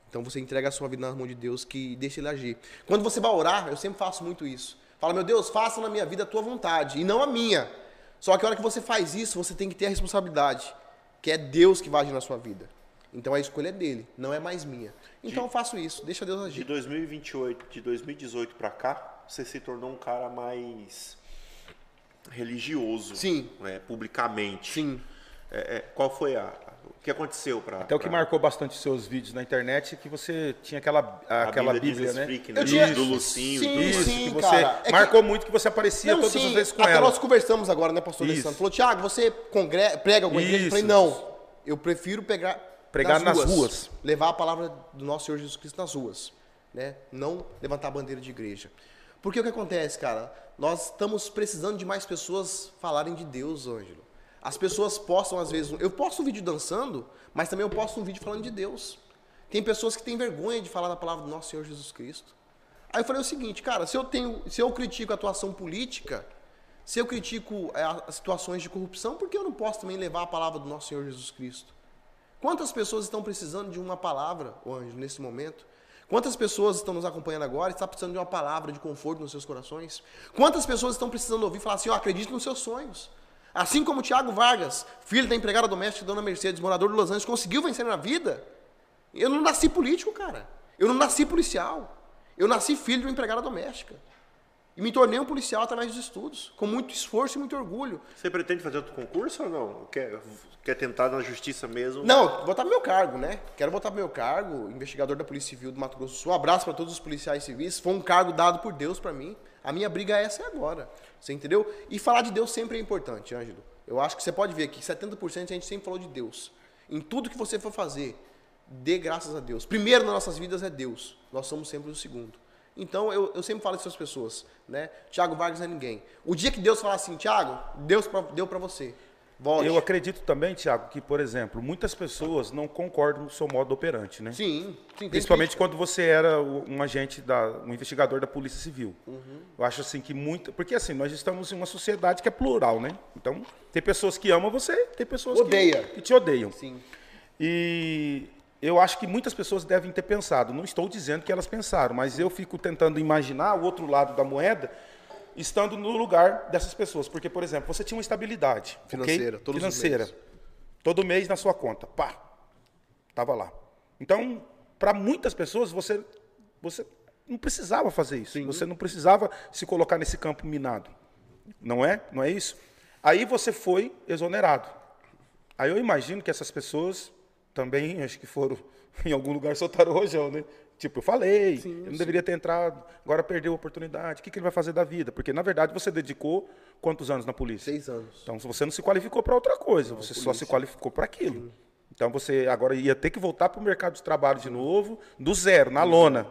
Então você entrega a sua vida nas mãos de Deus que deixa ele agir. Quando você vai orar, eu sempre faço muito isso. Fala, meu Deus, faça na minha vida a tua vontade e não a minha. Só que a hora que você faz isso, você tem que ter a responsabilidade, que é Deus que vai agir na sua vida. Então a escolha é dele, não é mais minha. Então eu faço isso, deixa Deus De agir. 2028, de 2018 pra cá, você se tornou um cara mais religioso. Sim. né, publicamente. Sim. É, é, qual foi a... O que aconteceu pra... Até o que pra- marcou bastante seus vídeos na internet é que você tinha aquela, a aquela Bíblia, Bíblia, né? Freak, né? Eu do- tinha- Do Lucinho. Sim, e tudo. Isso, sim, que você cara. É que- marcou muito que você aparecia Não, todas sim, as vezes com até ela. nós conversamos agora, né, pastor. Alessandro? Falou, Tiago, você congre... prega alguma igreja? Eu falei, não. Eu prefiro pegar, Pregar nas ruas. Levar a palavra do nosso Senhor Jesus Cristo nas ruas. Né? Não levantar a bandeira de igreja. Porque o que acontece, cara? Nós estamos precisando de mais pessoas falarem de Deus, Ângelo. As pessoas postam, às vezes... Eu posto um vídeo dançando, mas também eu posto um vídeo falando de Deus. Tem pessoas que têm vergonha de falar da palavra do nosso Senhor Jesus Cristo. Aí eu falei o seguinte, cara, se eu tenho, se eu critico a atuação política, se eu critico é, as situações de corrupção, por que eu não posso também levar a palavra do nosso Senhor Jesus Cristo? Quantas pessoas estão precisando de uma palavra, ô anjo, nesse momento? Quantas pessoas estão nos acompanhando agora e estão precisando de uma palavra de conforto nos seus corações? Quantas pessoas estão precisando ouvir falar assim, ó, acredite nos seus sonhos? Assim como o Tiago Vargas, filho da empregada doméstica Dona Mercedes, morador de Los Angeles, conseguiu vencer na vida, eu não nasci político, cara. Eu não nasci policial. Eu nasci filho de uma empregada doméstica. E me tornei um policial através dos estudos, com muito esforço e muito orgulho. Você pretende fazer outro concurso ou não? Quer, quer tentar na justiça mesmo? Não, botar meu cargo, né? Quero botar meu cargo, investigador da Polícia Civil do Mato Grosso do Sul. Abraço para todos os policiais civis. Foi um cargo dado por Deus para mim. A minha briga é essa agora. Você entendeu? E falar de Deus sempre é importante, Ângelo. Eu acho que você pode ver que 70% a gente sempre falou de Deus. Em tudo que você for fazer, dê graças a Deus. Primeiro nas nossas vidas é Deus. Nós somos sempre o segundo. Então eu, eu sempre falo isso para as pessoas, né? Tiago Vargas é ninguém. O dia que Deus falar assim, Tiago, Deus deu para você. Volte. Eu acredito também, Tiago, que, por exemplo, muitas pessoas não concordam com o seu modo operante, né? Sim, sim. Principalmente quando você era um agente, da, um investigador da Polícia Civil. Uhum. Eu acho assim que muito. Porque assim, nós estamos em uma sociedade que é plural, né? Então, tem pessoas que amam você, tem pessoas que- Odeia. Que, te odeiam. Sim. E eu acho que muitas pessoas devem ter pensado. Não estou dizendo que elas pensaram, mas eu fico tentando imaginar o outro lado da moeda estando no lugar dessas pessoas. Porque, por exemplo, você tinha uma estabilidade? Financeira, os financeira. Todo mês na sua conta. Pá. Tava lá. Então, para muitas pessoas, você, você não precisava fazer isso. Você não precisava se colocar nesse campo minado. Não é? Não é isso? Aí você foi exonerado. Aí eu imagino que essas pessoas também, <laughs> acho que foram <laughs> em algum lugar soltaram o rojão, né? Tipo, eu falei, eu não deveria ter entrado, agora perdeu a oportunidade. O que, que ele vai fazer da vida? Porque, na verdade, você dedicou quantos anos na polícia? Seis anos. Então, você não se qualificou para outra coisa, você só se qualificou para aquilo. Então, você agora ia ter que voltar para o mercado de trabalho de novo, do zero, na lona.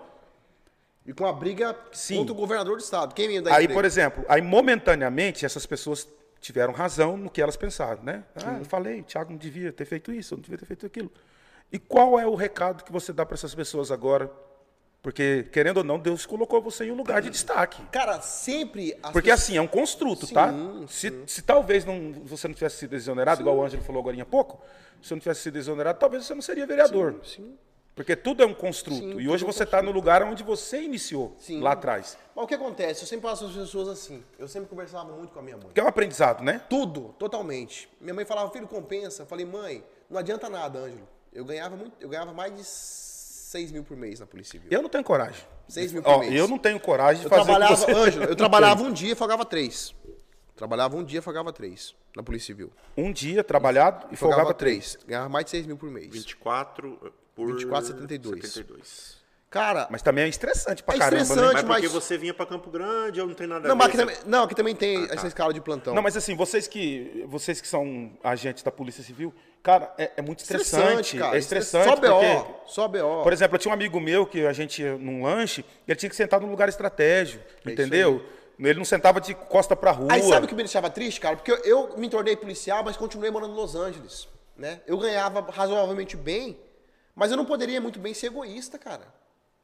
E com a briga Sim. contra o governador do estado. Quem ia dar Aí, emprego? por exemplo, aí momentaneamente essas pessoas tiveram razão no que elas pensaram, né? Ah, eu falei, o Thiago não devia ter feito isso, não devia ter feito aquilo. E qual é o recado que você dá para essas pessoas agora? Porque, querendo ou não, Deus colocou você em um lugar de destaque. Cara, sempre. as Porque pessoas- assim, é um construto, tá? Se, se talvez não, você não tivesse sido exonerado, igual o Ângelo falou agora há pouco, se você não tivesse sido exonerado, talvez você não seria vereador. Sim. Porque tudo é um construto. Sim, e hoje é um você está no lugar onde você iniciou, Sim. lá atrás. Mas o que acontece? Eu sempre passo as pessoas assim. Eu sempre conversava muito com a minha mãe. Que é um aprendizado, né? Tudo, totalmente. Minha mãe falava, filho, compensa. Eu falei, mãe, não adianta nada, Ângelo. Eu ganhava muito, eu ganhava mais de 6 mil por mês na Polícia Civil. Eu não tenho coragem. Seis mil por Ó, mês. eu não tenho coragem de Eu fazer trabalhava, você... Ângelo, eu <laughs> trabalhava um dia e folgava três. Trabalhava um dia e folgava três na Polícia Civil. Um dia trabalhado e folgava três. Ganhava mais de 6 mil por mês. 24 por 24,72. 72. Cara, Mas também é estressante pra É caramba, estressante, né? Mas porque mas- você vinha pra Campo Grande, eu não tenho nada não, a mas ver. aqui também, não, aqui também tem essa escala de plantão. Não, mas assim, vocês que, vocês que são agentes da Polícia Civil, cara, é, é muito estressante. estressante, cara. É estressante. Só BO, porque, só BO. Por exemplo, eu tinha um amigo meu que a gente ia num lanche, ele tinha que sentar num lugar estratégico, entendeu? Ele não sentava de costa pra rua. Aí sabe o que me deixava triste, cara? Porque eu, eu me tornei policial, mas continuei morando em Los Angeles, né? Eu ganhava razoavelmente bem, mas eu não poderia muito bem ser egoísta, cara.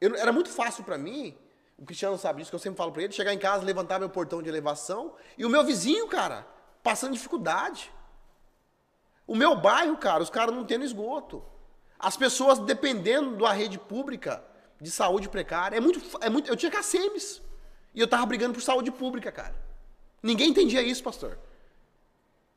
Eu- era muito fácil pra mim, o Cristiano sabe disso, que eu sempre falo pra ele, chegar em casa, levantar meu portão de elevação, e o meu vizinho, cara, passando dificuldade. O meu bairro, cara, os caras não tendo esgoto. As pessoas dependendo da rede pública de saúde precária. É muito, é muito. Eu tinha CACEMES. E eu tava brigando por saúde pública, cara. Ninguém entendia isso, pastor.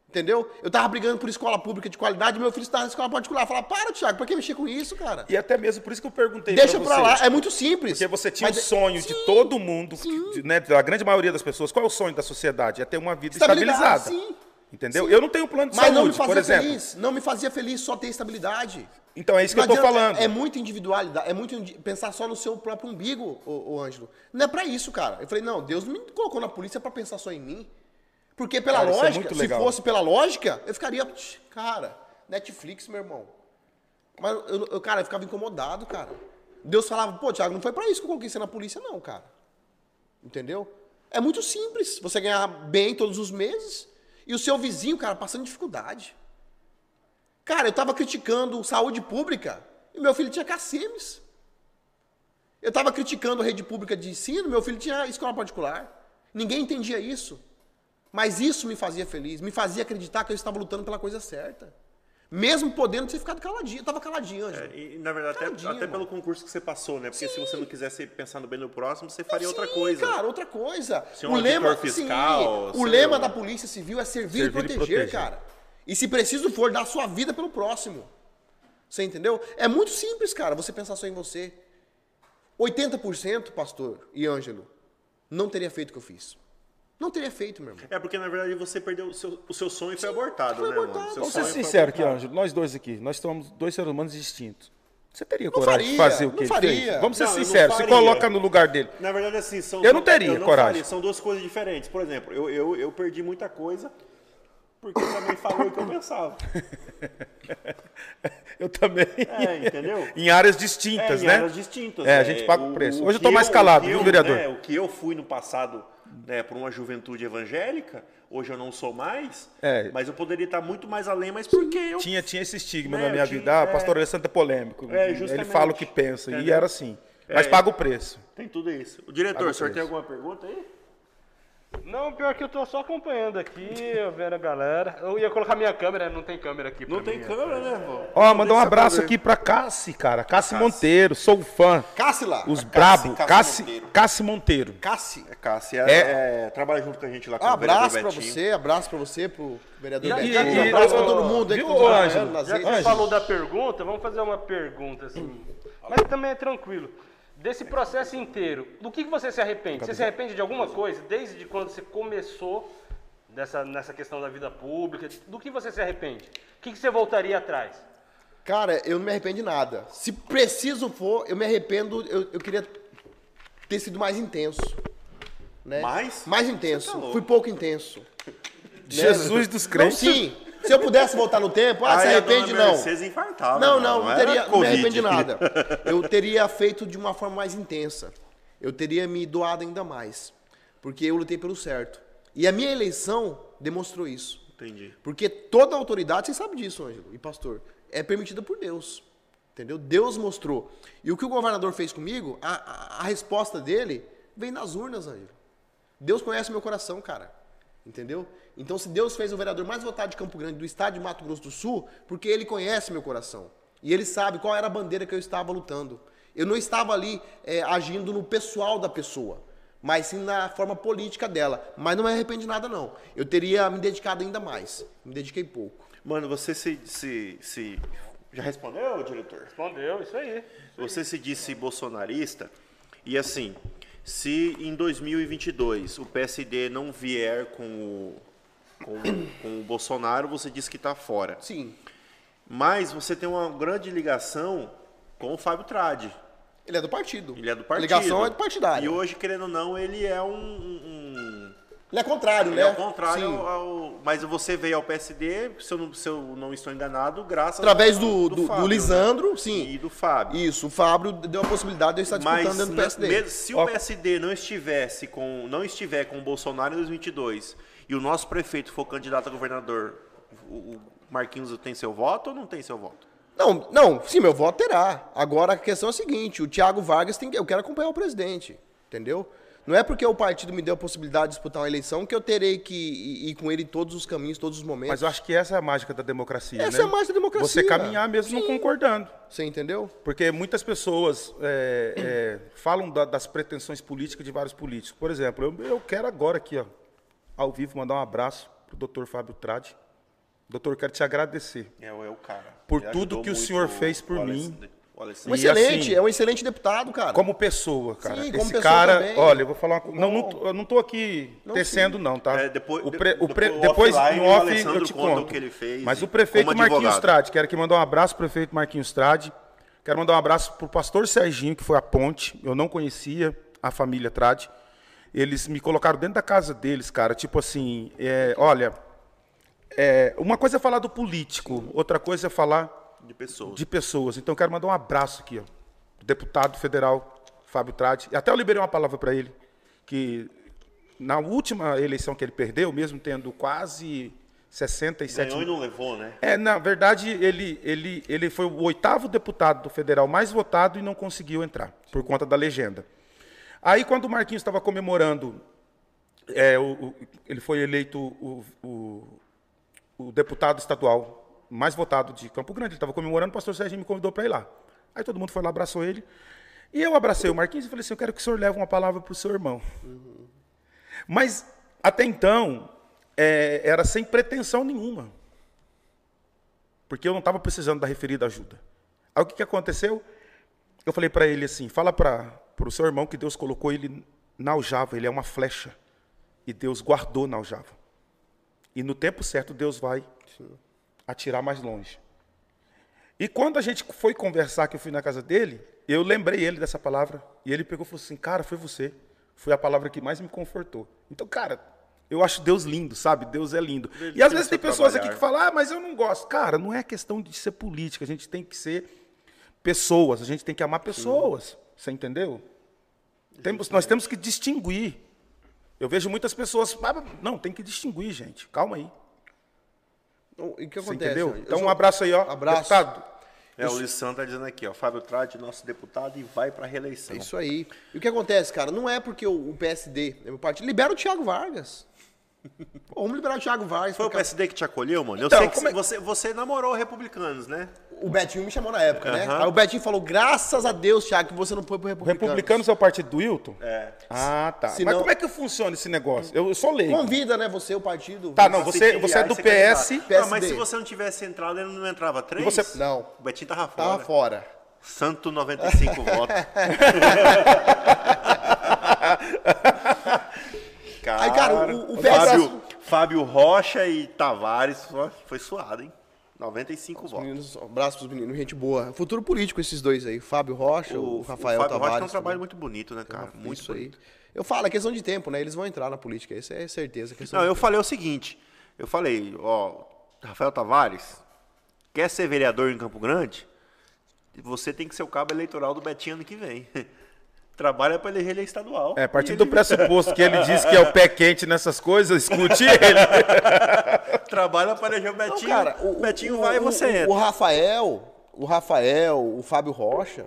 Entendeu? Eu tava brigando por escola pública de qualidade, meu filho estava na escola particular. Eu falava, para, Thiago, pra que mexer com isso, cara? E até mesmo por isso que eu perguntei Deixa pra pra lá, é muito simples. Porque você tinha o sonho de todo mundo, de- né, da grande maioria das pessoas. Qual é o sonho da sociedade? É ter uma vida estabilizada. sim. Entendeu? Sim. Eu não tenho plano de Mas saúde, não me fazia por exemplo. feliz. Não me fazia feliz só ter estabilidade. Então é isso que Não eu tô adianta- falando. É muito individualidade, é muito pensar só no seu próprio umbigo, ô, ô Ângelo. Não é pra isso, cara. Eu falei, não, Deus não me colocou na polícia pra pensar só em mim. Porque pela Cara, é lógica, muito se fosse pela lógica, eu ficaria, "Tch, cara, Netflix, meu irmão. Mas eu, eu, cara, eu ficava incomodado, cara. Deus falava, pô, Thiago, não foi pra isso que eu coloquei você na polícia, não, cara. Entendeu? É muito simples. Você ganhar bem todos os meses e o seu vizinho, cara, passando dificuldade. Cara, eu tava criticando saúde pública e meu filho tinha CACEMES. Eu tava criticando rede pública de ensino, meu filho tinha escola particular. Ninguém entendia isso. Mas isso me fazia feliz, me fazia acreditar que eu estava lutando pela coisa certa. Mesmo podendo ter ficado caladinho. Eu tava caladinho, Ângelo. É, E, na verdade, até, Tadinho, até mano. pelo concurso que você passou, né? Porque se Sim. você não quisesse pensar no bem do próximo, você faria outra Sim, coisa. Cara, outra coisa. Ser o lema, fiscal, sim, o lema da Polícia Civil é servir, Servir e e proteger, proteger. cara. E se preciso for, dar sua vida pelo próximo. Você entendeu? É muito simples, cara, você pensar só em você. 80%, pastor e Ângelo, não teria feito o que eu fiz. Não teria feito, meu irmão. É porque, na verdade, você perdeu o seu, o seu sonho foi abortado, foi né, abortado. mano? Seu Vamos ser sinceros aqui. Ângelo. Nós dois aqui, nós somos dois seres humanos distintos. Você teria Não coragem de faria, fazer o que ele faria. fez? Vamos ser Não, eu sinceros. Faria. coloca no lugar dele. Na verdade, assim, são. Eu não teria não coragem. faria, são duas coisas diferentes. Por exemplo, eu, eu, eu perdi muita coisa porque também falou o que eu pensava. <laughs> Eu também. É, entendeu? em áreas É, distintas, em né? áreas distintas. É, a gente paga o preço. Hoje eu tô mais calado, viu, eu- vereador? é, o que eu fui no passado né, por uma juventude evangélica. Hoje eu não sou mais, É. mas eu poderia estar muito mais além, mas porque eu Tinha, tinha esse estigma Né, na minha tinha- vida. Ah, é. o pastor Alessandro é polêmico. É, Ele fala o que pensa. E Entendeu? era assim. Mas É. paga o preço. tem tudo isso. O diretor, Paga o senhor tem alguma pergunta aí? Não, pior que eu tô só acompanhando aqui, eu vendo a galera. Eu ia colocar minha câmera, não tem câmera aqui pra Não tem mim. câmera, né, vô? Ó, mandar um abraço aqui pra Cassi, cara. Cassi Monteiro, sou fã. Cassi lá. Os brabo. Cassi Cassi Monteiro. Cassi Monteiro. Cassi. É É. é, trabalha junto com a gente lá com o Abraço vereador pra Betinho. você, abraço pra você, pro vereador E- Betinho. e- e- abraço pra todo mundo viu, ô, Ângelo? Já que você falou da pergunta, vamos fazer uma pergunta assim. Mas também é tranquilo. Desse processo inteiro, do que que você se arrepende? Você se arrepende de alguma coisa desde quando você começou nessa, nessa questão da vida pública? Do que você se arrepende? O que, que você voltaria atrás? Cara, eu não me arrependo de nada. Se preciso for, eu me arrependo, eu, eu queria ter sido mais intenso. Né? Mais? Mais intenso. tá. Fui pouco intenso. <laughs> Jesus dos Não, crentes. sim. Se eu pudesse voltar no tempo, ah, se arrepende, não. Mercedes infartava. Não, não, não, era teria, não me Covid. arrependo de nada. <laughs> Eu teria feito de uma forma mais intensa. Eu teria me doado ainda mais. Porque eu lutei pelo certo. E a minha eleição demonstrou isso. Entendi. Porque toda autoridade, você sabe disso, Ângelo e pastor, é permitida por Deus. Entendeu? Deus mostrou. E o que o governador fez comigo, a, a- a resposta dele vem nas urnas, Ângelo. Deus conhece o meu coração, cara. Entendeu? Então, se Deus fez o vereador mais votado de Campo Grande do estado de Mato Grosso do Sul, porque ele conhece meu coração. E ele sabe qual era a bandeira que eu estava lutando. Eu não estava ali é, agindo no pessoal da pessoa, mas sim na forma política dela. Mas não me arrependo de nada, não. Eu teria me dedicado ainda mais. Me dediquei pouco. Mano, você se, se, se... Já respondeu, diretor? Respondeu, isso aí. Você se disse bolsonarista e assim, se em 2022 o PSD não vier com o, com, com o Bolsonaro, você diz que está fora. Sim. Mas você tem uma grande ligação com o Fábio Tradi. Ele é do partido. Ele é do A partido. ligação é do partidário. E hoje, querendo ou não, ele é um. um- Ele é contrário, ele né? é o contrário Sim. ao, ao- Mas você veio ao PSD, se eu não, se eu não estou enganado, graças Através ao- do, do, do Fábio, Lisandro, né? sim. E do Fábio. Isso, o Fábio deu a possibilidade de eu estar disputando Mas dentro do PSD. mesmo- se Ó. o PSD não estivesse com, não estiver com o Bolsonaro em 2022 e o nosso prefeito for candidato a governador, o, Marquinhos tem seu voto ou não tem seu voto? Não, não, sim, meu voto terá. Agora a questão é a seguinte: o Thiago Vargas tem que. Eu quero acompanhar o presidente, entendeu? Não é porque o partido me deu a possibilidade de disputar uma eleição que eu terei que ir, ir com ele em todos os caminhos, todos os momentos. Mas eu acho que essa é a mágica da democracia. Essa né? é a mágica da democracia. Você caminhar mesmo não concordando. Você entendeu? Porque muitas pessoas é, é, falam da- das pretensões políticas de vários políticos. Por exemplo, eu, eu quero agora aqui, ó, ao vivo, mandar um abraço pro doutor Fábio Tradi. Doutor, quero te agradecer. É, o- é o cara. Por tudo que o senhor fez por o mim. Um excelente, assim, é um excelente deputado, cara. Como pessoa, cara. Sim, como Esse pessoa cara, também. olha, eu vou falar uma coisa. Não, não, eu não tô aqui Não, tecendo, não, tá? É, depois- o pre- o pre- depois, depois, offline, no off, eu te conto. o que ele fez Mas o prefeito Marquinhos. Trade, quero aqui mandar um abraço pro prefeito Marquinhos Trade. Quero mandar um abraço pro pastor Serginho, que foi a ponte. Eu não conhecia a família Trade. Eles me colocaram dentro da casa deles, cara. Tipo assim, é, olha, é, uma coisa é falar do político, outra coisa é falar De pessoas. de pessoas. Então, eu quero mandar um abraço aqui, ó, do deputado federal Fábio Tradi. Até eu liberei uma palavra para ele, que na última eleição que ele perdeu, mesmo tendo quase 67 Ganhou e não levou, né? é, na verdade, ele, ele, ele foi o oitavo deputado do federal mais votado e não conseguiu entrar, por conta da legenda. Aí, quando o Marquinhos estava comemorando, é, o- o- ele foi eleito o, o- deputado estadual mais votado de Campo Grande, ele estava comemorando, o pastor Sérgio me convidou para ir lá. Aí todo mundo foi lá, abraçou ele. E eu abracei o Marquinhos e falei assim, eu quero que o senhor leve uma palavra para o seu irmão. Mas, até então, é, era sem pretensão nenhuma. Porque eu não estava precisando da referida ajuda. Aí o que, que aconteceu? Eu falei para ele assim: fala para o seu irmão que Deus colocou ele na aljava, ele é uma flecha. E Deus guardou na aljava. E no tempo certo, Deus vai atirar mais longe. E quando a gente foi conversar, que eu fui na casa dele, eu lembrei ele dessa palavra. E ele pegou e falou assim: Cara, foi você. Foi a palavra que mais me confortou. Então, cara, eu acho Deus lindo, sabe? Deus é lindo. Ele E às vezes tem pessoas aqui trabalhar. que falam: Ah, mas eu não gosto. Cara, não é questão de ser política. A gente tem que ser pessoas. A gente tem que amar pessoas. Você entendeu? Temos, nós temos que distinguir. Eu vejo muitas pessoas. "Ah, Não, tem que distinguir, gente. Calma aí. Então, E o que Você acontece? entendeu? Eu Então, sou- um abraço aí, ó. Abraço. Deputado. É, o Lissan tá dizendo aqui, ó. Fábio Trade, nosso deputado, e vai pra reeleição. É isso aí. E o que acontece, cara? Não é porque o, o PSD, é meu partido, libera o Thiago Vargas. Pô, vamos liberar o Thiago Vargas. Foi o porque PSD que te acolheu, mano? Eu Então, sei que é- você, você namorou republicanos, né? O Betinho me chamou na época, né? Aí o Betinho falou, graças a Deus, Thiago, que você não foi pro O Republicano. Republicanos é o partido do Wilton? É. Ah, tá. Se Mas não- como é que funciona esse negócio? Eu, eu sou leigo. Convida, né, você, o partido. Tá, não, você, você é do ser PS. PSD. Ah, mas se você não tivesse entrado, ele não entrava três? E você- Não. O Betinho tava fora. Tava fora. Santo 95 votos. <laughs> Aí, cara, o- o Fábio, Rocha e Tavares foi suado, hein? 95 votos. Meninos, um abraço pros meninos, gente boa. Futuro político esses dois aí, Fábio Rocha, o, O, Rafael o Fábio Tavares. Rocha tem um trabalho também. muito bonito, né, cara? Muito Isso aí. bonito. Eu falo, é questão de tempo, né? Eles vão entrar na política, isso é certeza. Não, eu falei o seguinte. Eu falei, ó, Rafael Tavares, quer ser vereador em Campo Grande? Você tem que ser o cabo eleitoral do Betinho ano que vem. <laughs> Trabalha para ele reeleger estadual. É, a partir do ele <laughs> pressuposto que ele diz que é o pé quente nessas coisas, escute ele. <laughs> Trabalha para eleger o Não, Betinho. cara, o Betinho vai e você o, entra. o Rafael, o Rafael, o Fábio Rocha,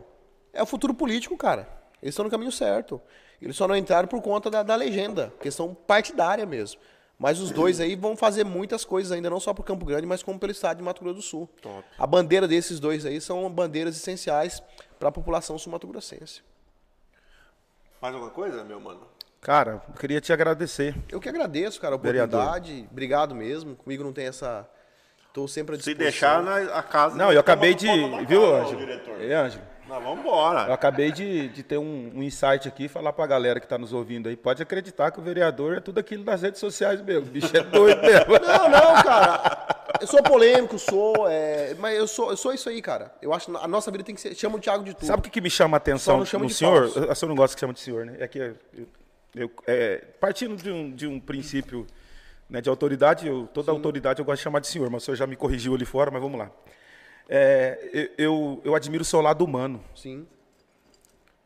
é o futuro político, cara. Eles estão no caminho certo. Eles só não entraram por conta da, da legenda, questão partidária mesmo. Mas os dois aí vão fazer muitas coisas ainda, não só para Campo Grande, mas como pelo estado de Mato Grosso do Sul. Top. A bandeira desses dois aí são bandeiras essenciais para a população sul-mato-grossense. Mais alguma coisa, meu mano? Cara, eu queria te agradecer. Eu que agradeço, cara, a Vereador. oportunidade. Obrigado mesmo. Comigo não tem essa. Tô sempre à Se disposição. deixar na a casa. Não, eu acabei de. Viu, Ângelo? Ei, Ângelo? Nós vamos embora. Eu acabei de, de ter um, um insight aqui e falar pra galera que tá nos ouvindo aí. Pode acreditar que o vereador é tudo aquilo das redes sociais mesmo. O bicho é doido mesmo. <laughs> Não, não, cara. Eu sou polêmico, sou. é, mas eu sou, eu sou isso aí, cara. Eu acho que a nossa vida tem que ser. Chama o Thiago de tudo. Sabe o que, que me chama a atenção não no de senhor? falso. Eu, eu não gosto que chama de senhor, né? É que eu, eu- é, partindo de um, de um princípio né, de autoridade, eu, toda autoridade eu gosto de chamar de senhor, mas o senhor já me corrigiu ali fora, mas vamos lá. É, eu, eu, admiro o seu lado humano, Sim.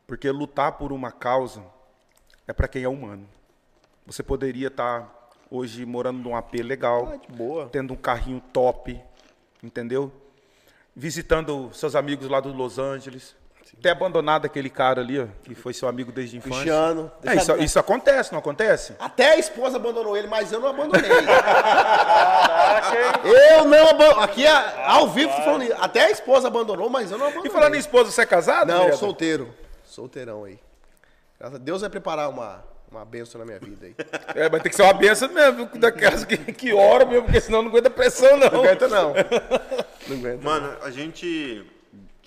porque lutar por uma causa é para quem é humano. Você poderia estar hoje morando num AP legal, Ah, tendo um carrinho top, entendeu? Visitando seus amigos lá do Los Angeles. Ter abandonado aquele cara ali, ó, que foi seu amigo desde a infância. Cristiano. É, isso, isso acontece, não acontece? Até a esposa abandonou ele, mas eu não abandonei. <laughs> eu não abandonei. Aqui, é ao vivo, tô falando isso. Até a esposa abandonou, mas eu não abandonei. E falando em esposa, você é casado? Não, solteiro. Solteirão aí. Graças a Deus vai preparar uma, uma bênção na minha vida aí. É, vai ter que ser uma benção mesmo, daquelas que, que ora mesmo, porque senão não aguenta pressão, não. Não aguenta, não. <laughs> Não aguenta. Mano, a gente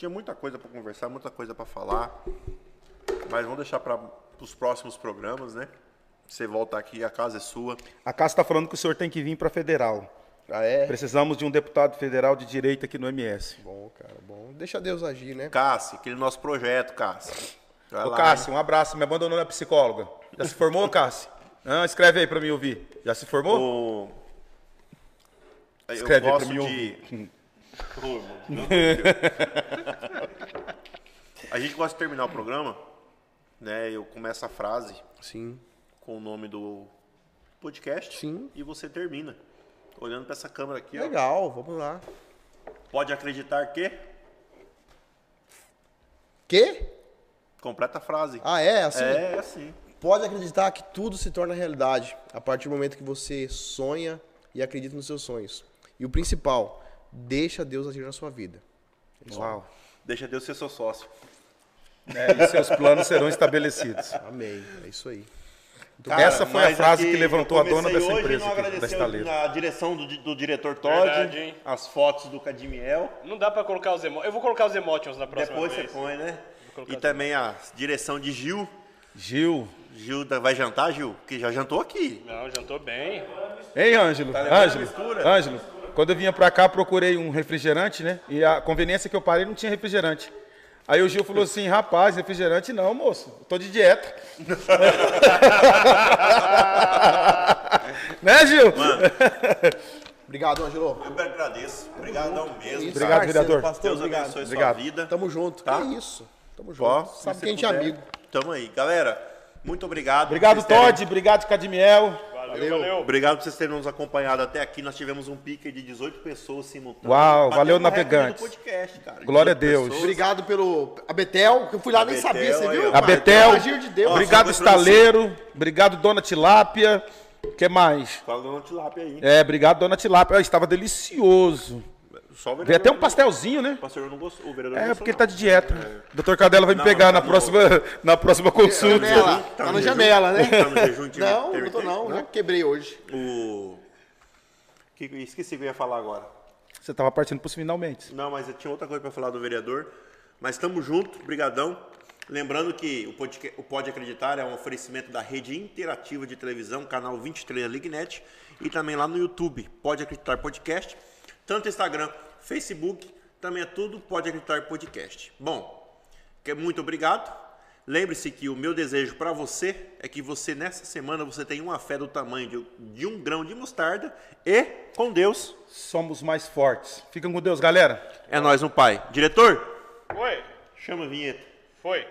tinha muita coisa pra conversar, muita coisa pra falar. Mas vamos deixar para os próximos programas, né? Você volta aqui, a casa é sua. A casa está falando que o senhor tem que vir para federal. Ah, é? Precisamos de um deputado federal de direita aqui no MS. Bom, cara, bom. Deixa Deus agir, né? Cássio, aquele nosso projeto, Cássio. Vai Ô, lá, Cássio, um abraço. Me abandonou na psicóloga. Já se formou, Cássio? Ah, escreve aí para mim ouvir. Já se formou? O... Eu Escreve aí gosto pra mim de... Ô, irmão, meu Deus. A gente gosta de terminar o programa, né? Eu começo a frase Sim. com o nome do podcast Sim. e você termina. Olhando para essa câmera aqui, ó. Legal, vamos lá. Pode acreditar que... Quê? Completa a frase. Ah, é? Assim? É, assim. Pode acreditar que tudo se torna realidade a partir do momento que você sonha e acredita nos seus sonhos. E o principal, deixa Deus agir na sua vida. Uau. Deixa Deus ser seu sócio. É, e seus planos serão estabelecidos. Amém. É isso aí. Essa foi a frase aqui que levantou a dona dessa hoje empresa não aqui, da a direção do, do diretor Todd, Verdade, as fotos do Cadimiel. Não dá pra colocar os emotions. Eu vou colocar os emotions na próxima Depois você vez. põe, né? E também a direção de Gil. Gil. Gil vai jantar, Gil? Que já jantou aqui. Não, jantou bem. Hein, Ângelo? a Ângelo? Ângelo, quando eu vinha pra cá, procurei um refrigerante, né? E a conveniência que eu parei não tinha refrigerante. Aí o Gil falou assim, rapaz, refrigerante não, moço. Eu tô de dieta. <laughs> né, Gil? Obrigado, Angelo. Eu que agradeço. Obrigadão mesmo. Isso, Obrigado, vereador. Deus obrigado. abençoe Obrigado. sua vida. Tamo junto. Tá? Que isso. Tamo Ó, junto. se Sabe que a gente é amigo. Tamo aí. Galera, Muito obrigado. Obrigado, Vocês terem- Todd. Obrigado, Cadmiel. Valeu, valeu. Obrigado por vocês terem nos acompanhado até aqui. Nós tivemos um pique de 18 pessoas simultâneas. Uau, valeu, recorde navegantes. podcast, cara. Glória a 18 Deus. pessoas. Obrigado pelo a Betel, que eu fui lá nem A sabia, Betel, você aí, viu? A pai? Betel. Agir de Deus. Obrigado, Ó, pra Estaleiro. Obrigado, Dona Tilápia. O que mais? Fala do tilápia aí. É, obrigado, Dona Tilápia. Estava delicioso. Só Veio até um não- pastelzinho, né? O pastor não gostou. O vereador É, não porque ele tá de dieta. Doutor Cadela vai me Não, pegar tá na no- próxima, <laughs> na próxima consulta. Janela. Tá Tá no na jejum? janela, né? Tá no jejum de <laughs> Não, não tô não, já quebrei hoje. O... Que... Esqueci o que eu ia falar agora. Você tava partindo pros finalmente. Não, mas eu tinha outra coisa para falar do vereador. Mas estamos juntos, brigadão. Lembrando que o Pode, o Pode Acreditar é um oferecimento da rede interativa de televisão, canal 23 da Lignet, e também lá no YouTube, Pode Acreditar Podcast. Tanto Instagram, Facebook, também é tudo Pode Acreditar Podcast. Bom, que- muito obrigado. Lembre-se que o meu desejo para você é que você, nessa semana, você tenha uma fé do tamanho de, de um grão de mostarda e, com Deus, Somos mais fortes. Fiquem com Deus, galera. é nós no Pai. Diretor, Foi, chama a vinheta. foi.